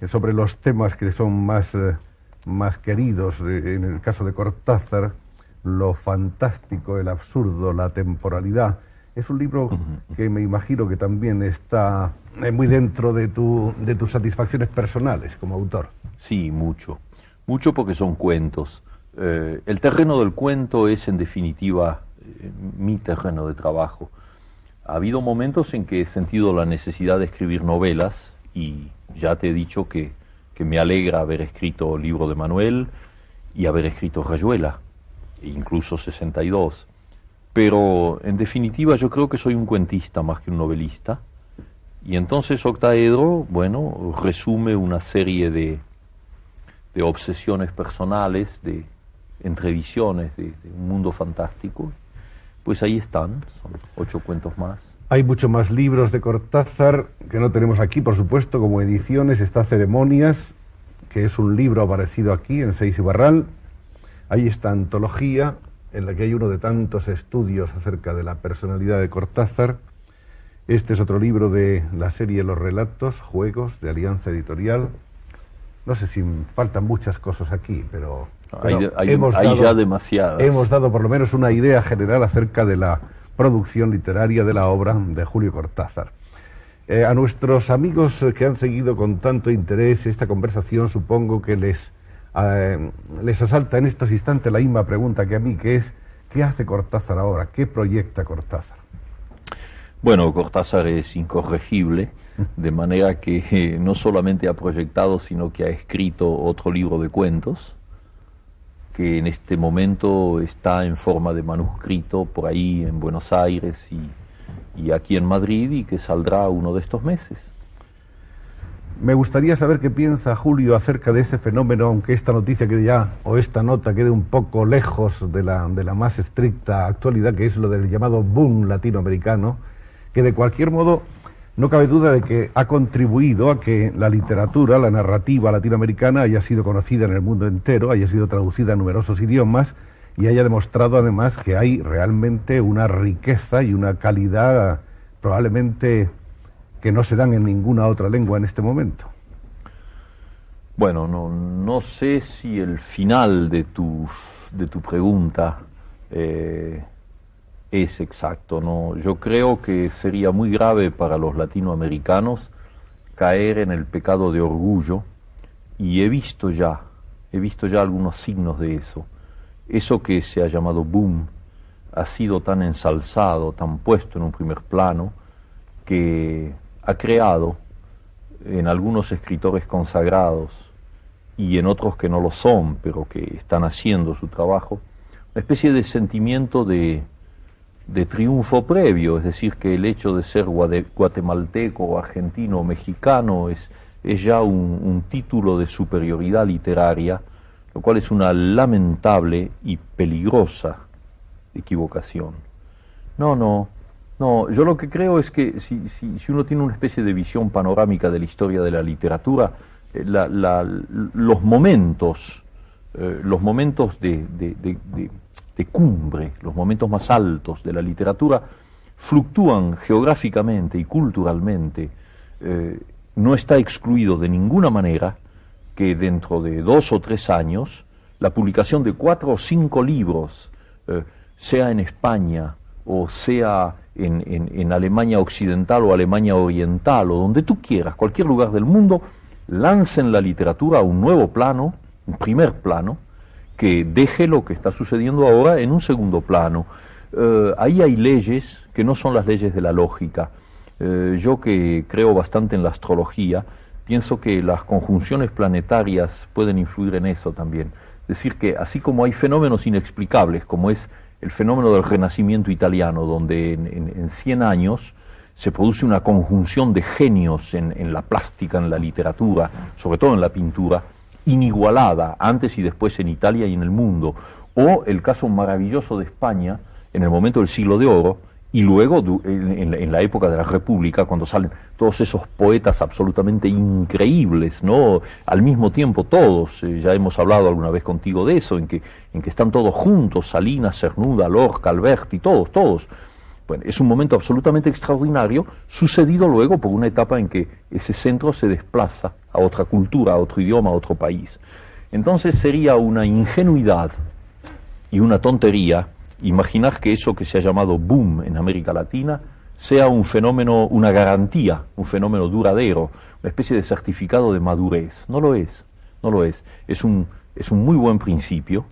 sobre los temas que son más, eh, más queridos en el caso de Cortázar, lo fantástico, el absurdo, la temporalidad. Es un libro que me imagino que también está eh, muy dentro de, tu, de tus satisfacciones personales como autor. Sí, mucho mucho porque son cuentos. Eh, el terreno del cuento es en definitiva eh, mi terreno de trabajo. Ha habido momentos en que he sentido la necesidad de escribir novelas y ya te he dicho que, que me alegra haber escrito Libro de Manuel y haber escrito Rayuela, e incluso 62. Pero en definitiva yo creo que soy un cuentista más que un novelista. Y entonces Octaedro, bueno, resume una serie de, de obsesiones personales, de entrevisiones de, un mundo fantástico, pues ahí están, son ocho cuentos más. Hay muchos más libros de Cortázar que no tenemos aquí, por supuesto, como ediciones. Está Ceremonias, que es un libro aparecido aquí en Seis y Barral. Hay esta antología en la que hay uno de tantos estudios acerca de la personalidad de Cortázar. Este es otro libro de la serie Los Relatos, Juegos, de Alianza Editorial. No sé si faltan muchas cosas aquí, pero, hay, hemos ya demasiadas. Hemos dado por lo menos una idea general acerca de la producción literaria de la obra de Julio Cortázar. Eh, a nuestros amigos que han seguido con tanto interés esta conversación, supongo que les, eh, les asalta en estos instantes la misma pregunta que a mí, que es, ¿qué hace Cortázar ahora? ¿Qué proyecta Cortázar? Bueno, Cortázar es incorregible, de manera que eh, no solamente ha proyectado, sino que ha escrito otro libro de cuentos, que en este momento está en forma de manuscrito por ahí en Buenos Aires y, y aquí en Madrid y que saldrá uno de estos meses. Me gustaría saber qué piensa Julio acerca de ese fenómeno, aunque esta noticia quede ya, o esta nota quede un poco lejos de la, de la más estricta actualidad, que es lo del llamado boom latinoamericano, que de cualquier modo no cabe duda de que ha contribuido a que la literatura, la narrativa latinoamericana haya sido conocida en el mundo entero, haya sido traducida en numerosos idiomas y haya demostrado además que hay realmente una riqueza y una calidad probablemente que no se dan en ninguna otra lengua en este momento. Bueno, no, sé si el final de tu, de tu pregunta eh, es exacto. ¿no? Yo creo que sería muy grave para los latinoamericanos caer en el pecado de orgullo y he visto ya, he visto ya algunos signos de eso. Eso que se ha llamado boom ha sido tan ensalzado, tan puesto en un primer plano, que ha creado en algunos escritores consagrados y en otros que no lo son, pero que están haciendo su trabajo, una especie de sentimiento de, de triunfo previo, es decir, que el hecho de ser guatemalteco, argentino o mexicano es, es ya un, título de superioridad literaria, lo cual es una lamentable y peligrosa equivocación. No, no, no, yo lo que creo es que si, si, si uno tiene una especie de visión panorámica de la historia de la literatura, eh, los momentos, eh, los momentos de cumbre, los momentos más altos de la literatura, fluctúan geográficamente y culturalmente. Eh, no está excluido de ninguna manera que dentro de dos o tres años la publicación de cuatro o cinco libros, eh, sea en España o sea en, en, en, Alemania Occidental o Alemania Oriental o donde tú quieras, cualquier lugar del mundo, lancen la literatura a un nuevo plano, un primer plano, que deje lo que está sucediendo ahora en un segundo plano. Eh, ahí hay leyes que no son las leyes de la lógica. Eh, yo que creo bastante en la astrología, pienso que las conjunciones planetarias pueden influir en eso también. Es decir, que así como hay fenómenos inexplicables, como es el fenómeno del renacimiento italiano, donde en, en, en 100 años se produce una conjunción de genios en, en la plástica, en la literatura, sobre todo en la pintura, inigualada antes y después en Italia y en el mundo, o el caso maravilloso de España en el momento del siglo de oro y luego en, la época de la República, cuando salen todos esos poetas absolutamente increíbles, ¿no? Al mismo tiempo todos, eh, ya hemos hablado alguna vez contigo de eso, en que, en que están todos juntos, Salinas, Cernuda, Lorca, Alberti, todos, todos. Es un momento absolutamente extraordinario, sucedido luego por una etapa en que ese centro se desplaza a otra cultura, a otro idioma, a otro país. Entonces sería una ingenuidad y una tontería imaginar que eso que se ha llamado boom en América Latina sea un fenómeno, una garantía, un fenómeno duradero, una especie de certificado de madurez. No lo es, no lo es. Es un, es un muy buen principio,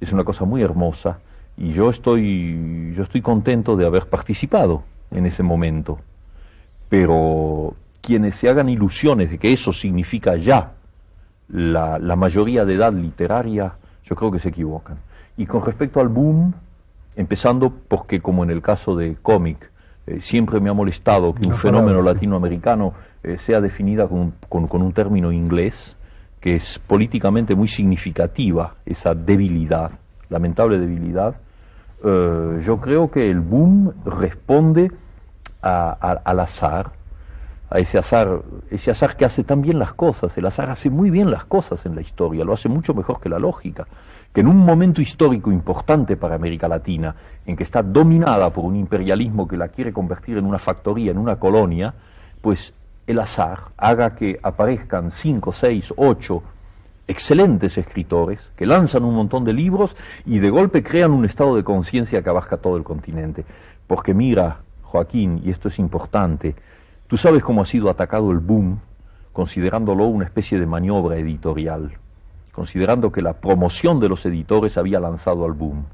es una cosa muy hermosa y yo estoy, yo estoy contento de haber participado en ese momento. Pero quienes se hagan ilusiones de que eso significa ya la, la, mayoría de edad literaria, yo creo que se equivocan. Y con respecto al boom, empezando porque como en el caso de cómic, eh, siempre me ha molestado que un fenómeno latinoamericano eh, sea definida con, con, con un término inglés, que es políticamente muy significativa, esa debilidad, lamentable debilidad, eh, yo creo que el boom responde al azar, a ese azar, ese azar que hace tan bien las cosas. El azar hace muy bien las cosas en la historia, lo hace mucho mejor que la lógica. Que en un momento histórico importante para América Latina, en que está dominada por un imperialismo que la quiere convertir en una factoría, en una colonia, pues el azar haga que aparezcan cinco, seis, ocho excelentes escritores que lanzan un montón de libros y de golpe crean un estado de conciencia que abarca todo el continente. Porque mira, Joaquín, y esto es importante, Tú sabes cómo ha sido atacado el boom, considerándolo una especie de maniobra editorial, considerando que la promoción de los editores había lanzado al boom.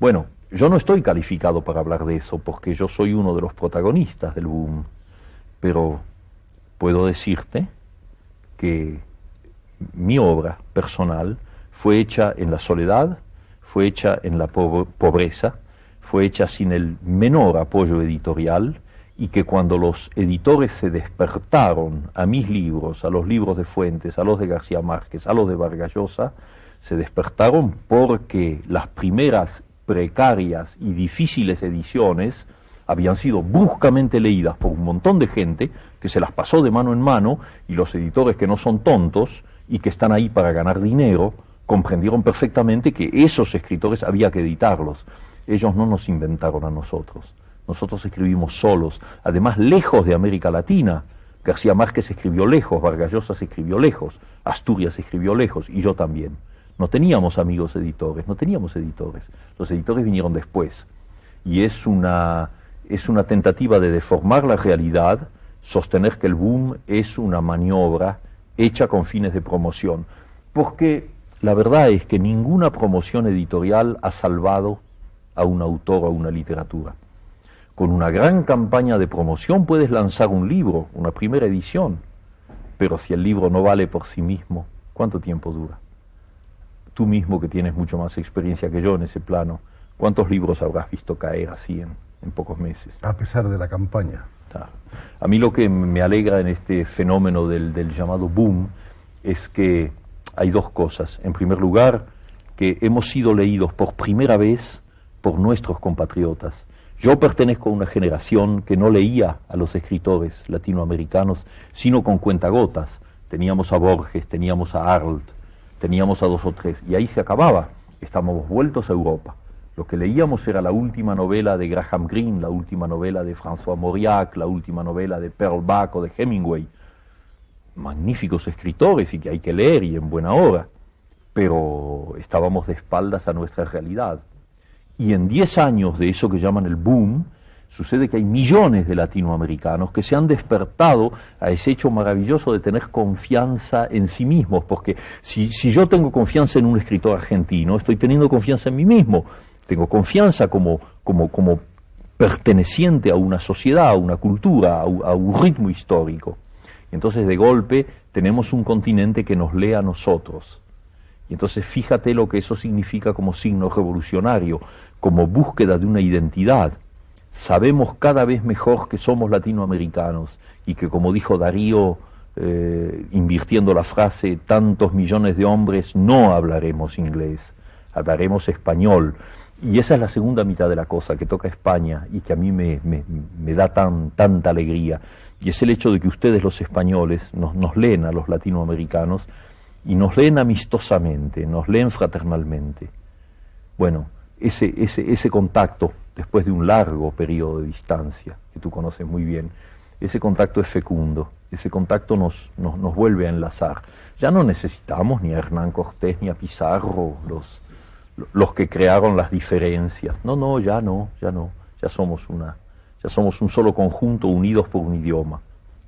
Bueno, yo no estoy calificado para hablar de eso, porque yo soy uno de los protagonistas del boom, pero puedo decirte que mi obra personal fue hecha en la soledad, fue hecha en la pobreza, fue hecha sin el menor apoyo editorial y que cuando los editores se despertaron a mis libros, a los libros de Fuentes, a los de García Márquez, a los de Vargas Llosa, se despertaron porque las primeras precarias y difíciles ediciones habían sido bruscamente leídas por un montón de gente que se las pasó de mano en mano y los editores que no son tontos y que están ahí para ganar dinero, comprendieron perfectamente que esos escritores había que editarlos. Ellos no nos inventaron a nosotros. Nosotros escribimos solos, además lejos de América Latina. García Márquez escribió lejos, Vargas Llosa escribió lejos, Asturias escribió lejos y yo también. No teníamos amigos editores, no teníamos editores. Los editores vinieron después. Y es una, es una tentativa de deformar la realidad, sostener que el boom es una maniobra hecha con fines de promoción. Porque la verdad es que ninguna promoción editorial ha salvado a un autor o a una literatura. Con una gran campaña de promoción puedes lanzar un libro, una primera edición, pero si el libro no vale por sí mismo, ¿cuánto tiempo dura? Tú mismo que tienes mucho más experiencia que yo en ese plano, ¿cuántos libros habrás visto caer así en, pocos meses? A pesar de la campaña. A mí lo que me alegra en este fenómeno del, llamado boom es que hay dos cosas. En primer lugar, que hemos sido leídos por primera vez por nuestros compatriotas. Yo pertenezco a una generación que no leía a los escritores latinoamericanos, sino con cuentagotas. Teníamos a Borges, teníamos a Arlt, teníamos a dos o tres, y ahí se acababa. Estábamos vueltos a Europa. Lo que leíamos era la última novela de Graham Greene, la última novela de François Mauriac, la última novela de Pearl Buck o de Hemingway. Magníficos escritores y que hay que leer y en buena hora, pero estábamos de espaldas a nuestra realidad. Y en 10 años de eso que llaman el boom, sucede que hay millones de latinoamericanos que se han despertado a ese hecho maravilloso de tener confianza en sí mismos, porque si, si yo tengo confianza en un escritor argentino, estoy teniendo confianza en mí mismo, tengo confianza como, como, como perteneciente a una sociedad, a una cultura, a un ritmo histórico. Entonces de golpe tenemos un continente que nos lee a nosotros. Y entonces fíjate lo que eso significa como signo revolucionario, como búsqueda de una identidad. Sabemos cada vez mejor que somos latinoamericanos y que como dijo Darío, eh, invirtiendo la frase, tantos millones de hombres no hablaremos inglés, hablaremos español. Y esa es la segunda mitad de la cosa que toca España y que a mí me, da tan, tanta alegría y es el hecho de que ustedes los españoles nos, nos leen a los latinoamericanos y nos leen amistosamente, nos leen fraternalmente. Bueno, ese, ese, ese contacto, después de un largo periodo de distancia, que tú conoces muy bien, ese contacto es fecundo, ese contacto nos, nos, nos, vuelve a enlazar. Ya no necesitamos ni a Hernán Cortés ni a Pizarro, los, los que crearon las diferencias. No, no, ya no, ya no, ya somos una, ya somos un solo conjunto unidos por un idioma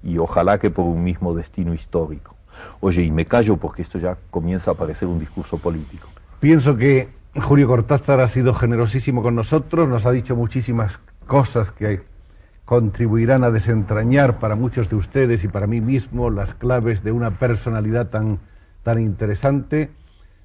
y ojalá que por un mismo destino histórico. Oye, y me callo porque esto ya comienza a parecer un discurso político. Pienso que Julio Cortázar ha sido generosísimo con nosotros, nos ha dicho muchísimas cosas que contribuirán a desentrañar para muchos de ustedes y para mí mismo las claves de una personalidad tan, tan interesante.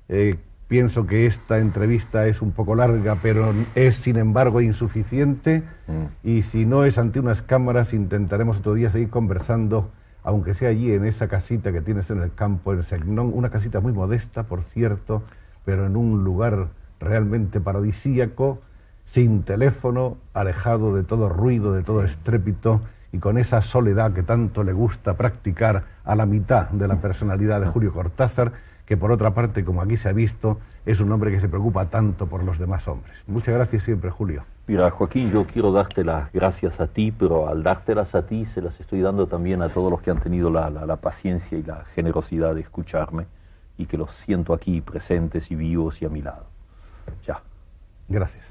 Eh, Pienso que esta entrevista es un poco larga, pero es sin embargo insuficiente. Mm. Y si no es ante unas cámaras, intentaremos otro día seguir conversando, aunque sea allí en esa casita que tienes en el campo, en Segnón, una casita muy modesta, por cierto, pero en un lugar realmente paradisíaco, sin teléfono, alejado de todo ruido, de todo estrépito y con esa soledad que tanto le gusta practicar a la mitad de la personalidad de Julio Cortázar que por otra parte, como aquí se ha visto, es un hombre que se preocupa tanto por los demás hombres. Muchas gracias siempre, Julio. Mira, Joaquín, yo quiero darte las gracias a ti, pero al dártelas a ti se las estoy dando también a todos los que han tenido la, la, la paciencia y la generosidad de escucharme y que los siento aquí presentes y vivos y a mi lado. Ya. Gracias.